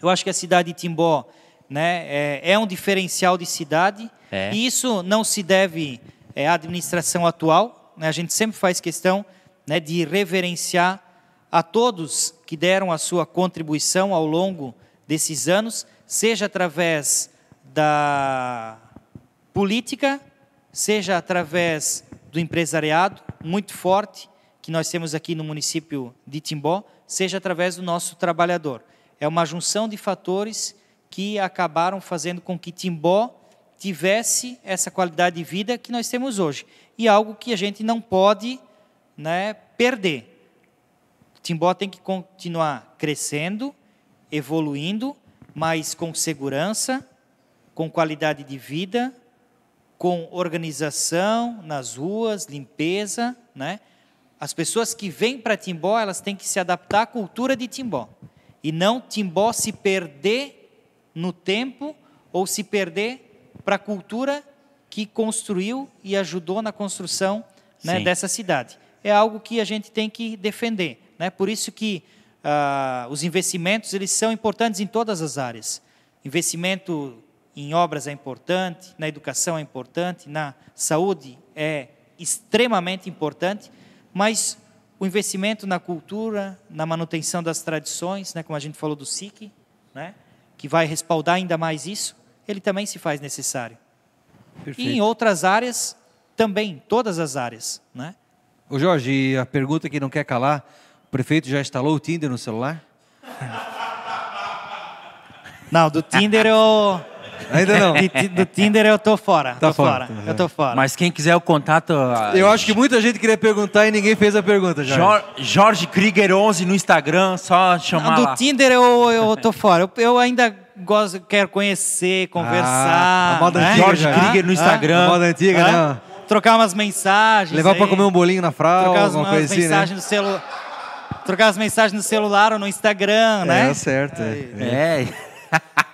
Eu acho que a cidade de Timbó né, é, é um diferencial de cidade É. e isso não se deve é, à administração atual. Né, a gente sempre faz questão né, de reverenciar a todos que deram a sua contribuição ao longo desses anos, seja através da política, seja através do empresariado muito forte que nós temos aqui no município de Timbó, seja através do nosso trabalhador. É uma junção de fatores que acabaram fazendo com que Timbó tivesse essa qualidade de vida que nós temos hoje. E algo que a gente não pode né, perder. Timbó tem que continuar crescendo, evoluindo, mas com segurança, com qualidade de vida, com organização nas ruas, limpeza, né? As pessoas que vêm para Timbó, elas têm que se adaptar à cultura de Timbó. E não Timbó se perder no tempo ou se perder para a cultura que construiu e ajudou na construção né, dessa cidade. É algo que a gente tem que defender. Né? Por isso que ah, os investimentos eles são importantes em todas as áreas. Investimento em obras é importante, na educação é importante, na saúde é extremamente importante, mas o investimento na cultura, na manutenção das tradições, né, como a gente falou do SIC, né, que vai respaldar ainda mais isso, ele também se faz necessário. Perfeito. E em outras áreas também, todas as áreas, né? Ô Jorge, a pergunta que não quer calar, o prefeito já instalou o Tinder no celular? *laughs* Não, do Tinder eu *laughs* Ainda não. do Tinder eu tô fora, Tá tô fora, fora, eu tô fora. Mas quem quiser o contato. Eu acho que muita gente queria perguntar e ninguém fez a pergunta, Jorge. Jor- Jorge Krieger 11 no Instagram, só chamar Não, do lá. Tinder eu, eu tô fora. Eu, eu ainda gosto, quero conhecer, conversar. Ah, a moda né? antiga, Jorge já. Krieger no Ah, Instagram. A moda antiga, Hã? né? Trocar umas mensagens. Levar pra aí, comer um bolinho na fralda, Trocar umas, alguma umas coisa assim, né? mensagens no celular. Trocar as mensagens no celular ou no Instagram, né? É, certo. é. É. *laughs*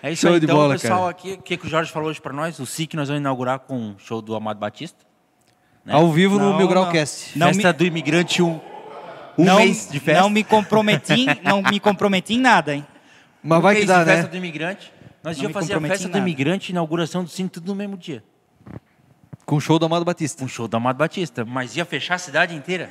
É isso Show aí. de então, bola, pessoal, cara. aqui, o que, que o Jorge falou hoje pra nós? O SIC nós vamos inaugurar com o show do Amado Batista. né? Ao vivo no Não, Mil Grau não. Cast. Não festa me- do imigrante, um, um não, mês de festa. Não me comprometi, *laughs* não me comprometi em nada, hein? Mas vai que dá, festa né? do imigrante. Nós Não íamos fazer a comprometi festa em do nada. imigrante e inauguração do SIC tudo no mesmo dia. Com o show do Amado Batista. Um show do Amado Batista. Mas ia fechar a cidade inteira.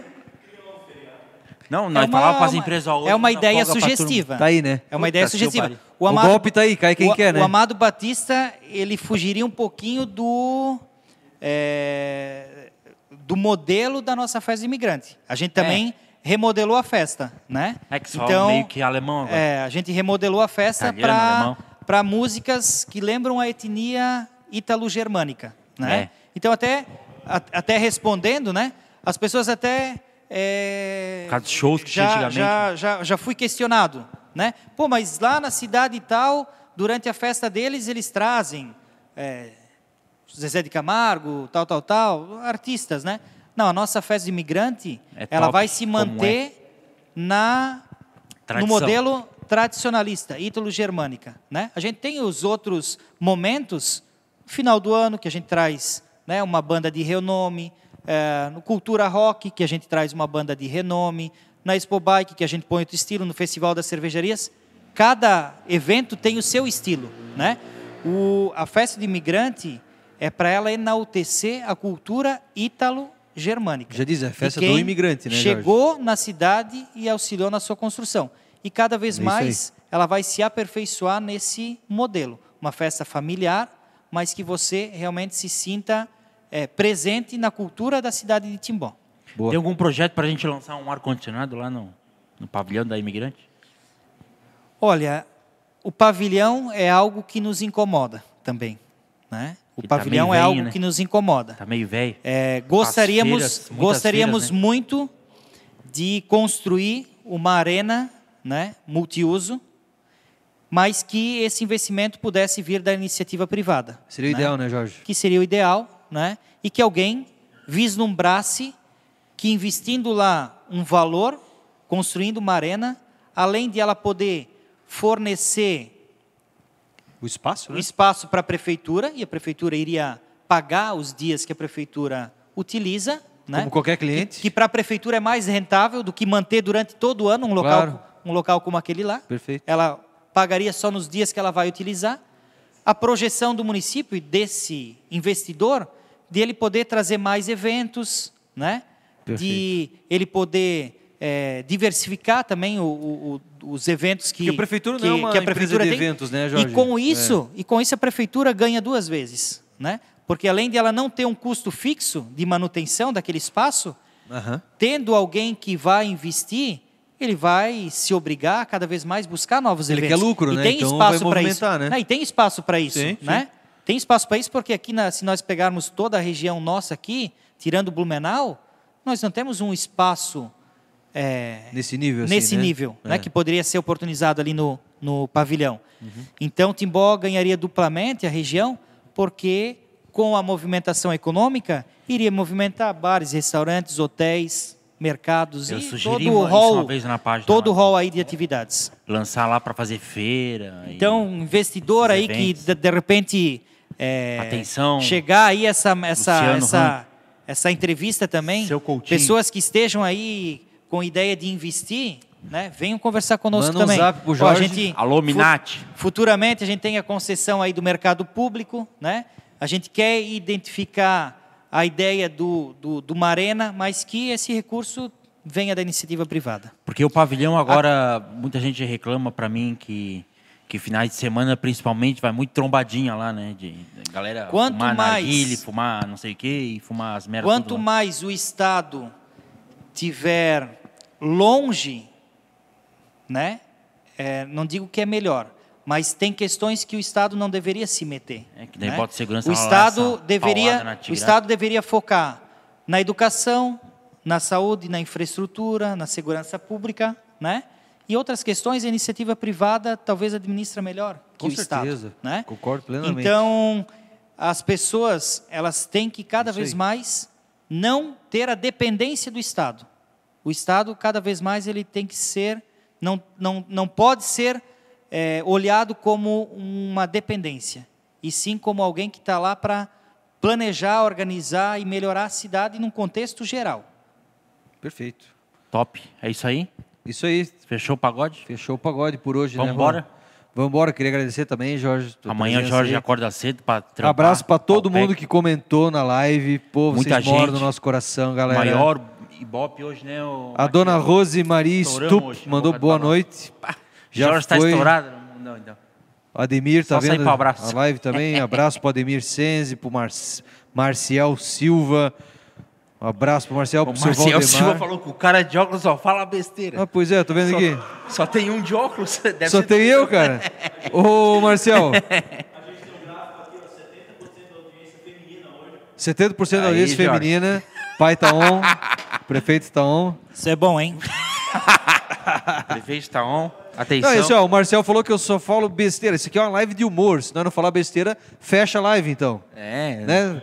Não, nós É uma- falávamos para as uma- empresas ó, hoje É uma ideia folga pra turma. sugestiva. Tá aí, né? É uma ideia Puta que sugestiva. pariu. O golpe tá aí, cai quem o, quer, né? O Amado Batista, ele fugiria um pouquinho do, é, do modelo da nossa festa de imigrante. A gente também remodelou a festa, né? É que só meio que alemão agora. é, a gente remodelou a festa para músicas que lembram a etnia ítalo-germânica, né? É. Então até a- até respondendo, né? As pessoas até é, Por causa dos shows que tinha já, antigamente. já, já, já fui questionado, né? Pô, mas lá na cidade e tal, durante a festa deles, eles trazem é, Zezé de Camargo, tal, tal, tal, artistas, né? Não, a nossa festa de imigrante, É ela vai se como é. manter na no Tradição. modelo tradicionalista, ítalo-germânica, né? A gente tem os outros momentos, no final do ano, que a gente traz né, uma banda de renome, é, no Cultura Rock, que a gente traz uma banda de renome, na Expo Bike, que a gente põe outro estilo, no Festival das Cervejarias. Cada evento tem o seu estilo, né? O, a festa de imigrante é para ela enaltecer a cultura ítalo-germânica. Já diz, é a festa do imigrante, né, Jorge? Chegou na cidade e auxiliou na sua construção. E cada vez É isso aí. mais ela vai se aperfeiçoar nesse modelo. Uma festa familiar, mas que você realmente se sinta é, presente na cultura da cidade de Timbó. Boa. Tem algum projeto para a gente lançar um ar-condicionado lá no, no pavilhão da imigrante? Olha, o pavilhão é algo que nos incomoda também. Né? O tá pavilhão meio é velho, algo né? que nos incomoda. Tá meio velho. É, gostaríamos feiras, gostaríamos feiras, né? muito de construir uma arena né, multiuso, mas que esse investimento pudesse vir da iniciativa privada. Seria o né? ideal, né, Jorge? Que seria o ideal, né? e que alguém vislumbrasse que investindo lá um valor, construindo uma arena, além de ela poder fornecer O espaço, o né? espaço para a prefeitura, e a prefeitura iria pagar os dias que a prefeitura utiliza, né? Como qualquer cliente. que, que para a prefeitura é mais rentável do que manter durante todo o ano um local, Claro. um local como aquele lá. Perfeito. Ela pagaria só nos dias que ela vai utilizar. A projeção do município e desse investidor, de ele poder trazer mais eventos, né? de ele poder eh, diversificar também o- o- o- os eventos que, Porque a prefeitura não que, é uma que a prefeitura de tem. eventos, né, Jorge? E com isso, e com isso a prefeitura ganha duas vezes, né? Porque além de ela não ter um custo fixo de manutenção daquele espaço, Aham. tendo alguém que vai investir, ele vai se obrigar a cada vez mais buscar novos Ele eventos. quer lucro, e né? Tem Então espaço vai para isso. né? E tem espaço para isso, Sim, né? Tem espaço para isso porque aqui, na- se nós pegarmos toda a região nossa aqui, tirando Blumenau, nós não temos um espaço é, Nesse nível, assim, nesse né? nível, né, É. que poderia ser oportunizado ali no, no pavilhão. Uhum. Então, Timbó ganharia duplamente a região, porque com a movimentação econômica, iria movimentar bares, restaurantes, hotéis, mercados Eu e todo o hall, todo o hall aí de atividades. Lançar lá para fazer feira. Então, um investidor aí que eventos. de, de repente é, Atenção, chegar aí essa essa Luciano essa, essa entrevista também, pessoas que estejam aí com ideia de investir, né, venham conversar conosco Manda um também. zap pro Ó, Jorge. a gente, Alô, Minati. Futuramente a gente tem a concessão aí do mercado público, né? A gente quer identificar a ideia do, do, do Marena, mas que esse recurso venha da iniciativa privada. Porque o pavilhão agora, muita gente reclama para mim que que finais de semana principalmente vai muito trombadinha lá, né? De, de galera Quanto fumar mais- narguile, fumar não sei o quê e fumar as merdas. Quanto mais o Estado tiver longe, né? é, não digo que é melhor, mas tem questões que o Estado não deveria se meter. É, que daí né? bota segurança o Estado deveria, o. Estado deveria focar na educação, na saúde, na infraestrutura, na segurança pública, né? E outras questões a iniciativa privada talvez administra melhor que Com o Estado, certeza. né? Concordo plenamente. Então, as pessoas, elas têm que cada Isso vez aí. mais não ter a dependência do Estado. O Estado, cada vez mais, ele tem que ser, não, não, não pode ser é, olhado como uma dependência, e sim como alguém que está lá para planejar, organizar e melhorar a cidade num contexto geral. Perfeito. Top. É isso aí? Isso aí. Fechou o pagode? Fechou o pagode por hoje, Vamos né, embora? Vamos embora. Queria agradecer também, Jorge. Amanhã o Jorge aí. acorda cedo para trampar. Abraço para todo mundo que comentou na live. Pô, Muita vocês moram gente. no nosso coração, galera. Maior Ibope hoje, né? o A dona? Rose Maria Stup hoje, mandou boa noite. Já Jorge está estourado. Não, então. Ademir tá Só vendo a live também. Abraço para Ademir Senzi, para Mar Marcial Silva. Um abraço para Marcial, O para o seu Marcel Valdemar. Silva falou que o cara de óculos só fala besteira. Ah, pois é, tô vendo aqui. Só tem um de óculos. *laughs* Deve Só ser tem eu, cara. *laughs* Ô, Marcial. 70% da audiência Jorge. feminina. Pai tá on. *laughs* Prefeito tá on. Isso é bom, hein? Prefeito tá on. Atenção. Não, esse, ó, o Marcel falou que eu só falo besteira. Isso aqui é uma live de humor. Se nós não falar besteira, fecha a live, então. É. Né?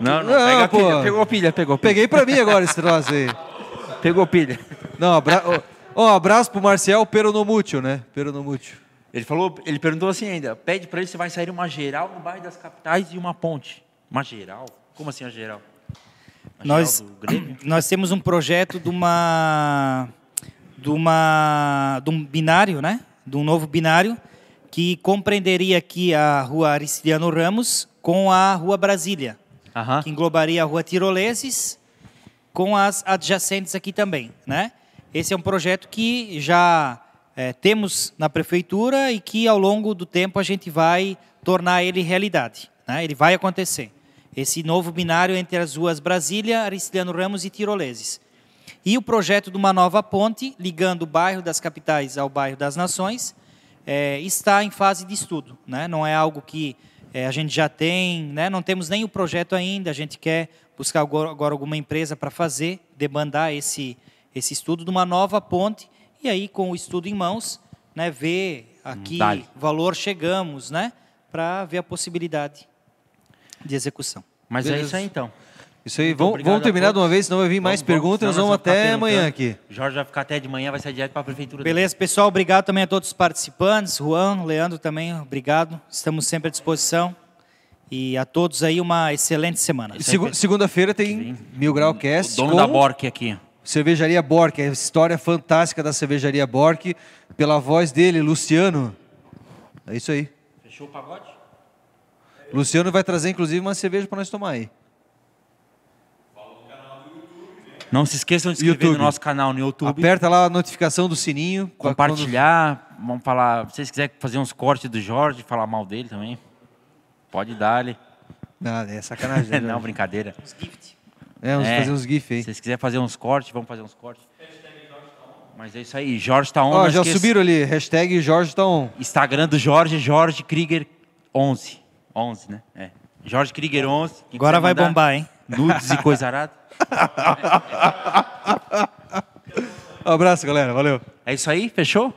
Não, não, Não, pega a pô. pilha. Pegou pilha, pegou pilha. Peguei pra mim agora esse troço aí. *laughs* Pegou pilha. Não, abra... ó, abraço pro Marcel Peronomútil, né? Peronomútil. Ele falou, ele perguntou assim ainda, pede pra ele se vai sair uma geral no bairro das capitais e uma ponte. Uma geral? Como assim a geral? A Nós, geral *clears throat* nós temos um projeto de uma, de uma de um binário, né? De um novo binário que compreenderia aqui a Rua Aristiliano Ramos com a Rua Brasília, Que englobaria a Rua Tiroleses com as adjacentes aqui também, né? Esse é um projeto que já eh, temos na prefeitura e que ao longo do tempo a gente vai tornar ele realidade, né? Ele vai acontecer. Esse novo binário entre as ruas Brasília, Aristiliano Ramos e Tiroleses. E o projeto de uma nova ponte ligando o bairro das capitais ao bairro das nações eh, está em fase de estudo. Né? Não é algo que eh, a gente já tem, né? não temos nem o projeto ainda, a gente quer buscar agora, alguma empresa para fazer, demandar esse, esse estudo de uma nova ponte, e aí com o estudo em mãos, né, ver a que Dale. valor chegamos, né, para ver a possibilidade de execução. Mas é Beleza. isso aí então. Isso aí, vamos, vamos terminar de uma vez, senão vai vir mais perguntas, nós vamos até amanhã aqui. O Jorge vai ficar até de manhã, vai sair direto para a prefeitura. dele. Beleza, pessoal, obrigado também a todos os participantes, Juan, Leandro também, obrigado. Estamos sempre à disposição. E a todos aí uma excelente semana. Segu-. Segunda-feira tem Mil Grau Cast O dono com da Bork aqui. Cervejaria Bork, a história fantástica da Cervejaria Bork, pela voz dele, Luciano. É isso aí. Fechou o pagode? Luciano vai trazer, inclusive, uma cerveja para nós tomar aí. Não se esqueçam de se inscrever YouTube. no nosso canal no YouTube. Aperta lá a notificação do sininho. quando- compartilhar. Vamos falar. Se vocês quiserem fazer uns cortes do Jorge, falar mal dele também, pode dar ali. Não, é sacanagem. *laughs* né, Não, brincadeira. É, vamos É. fazer uns GIF aí. Se vocês quiserem fazer uns cortes, vamos fazer uns cortes. Mas é isso aí. Jorge tá on. Ó, já esqueça- subiram ali, hashtag Jorge tá on. Instagram do Jorge, Jorge Krieger 11. 11, né? É. Jorge Krieger 11. Quem Agora vai mandar bombar, hein? Nudes e coisa arada. Um *laughs* abraço, galera. Valeu. É isso aí? Fechou?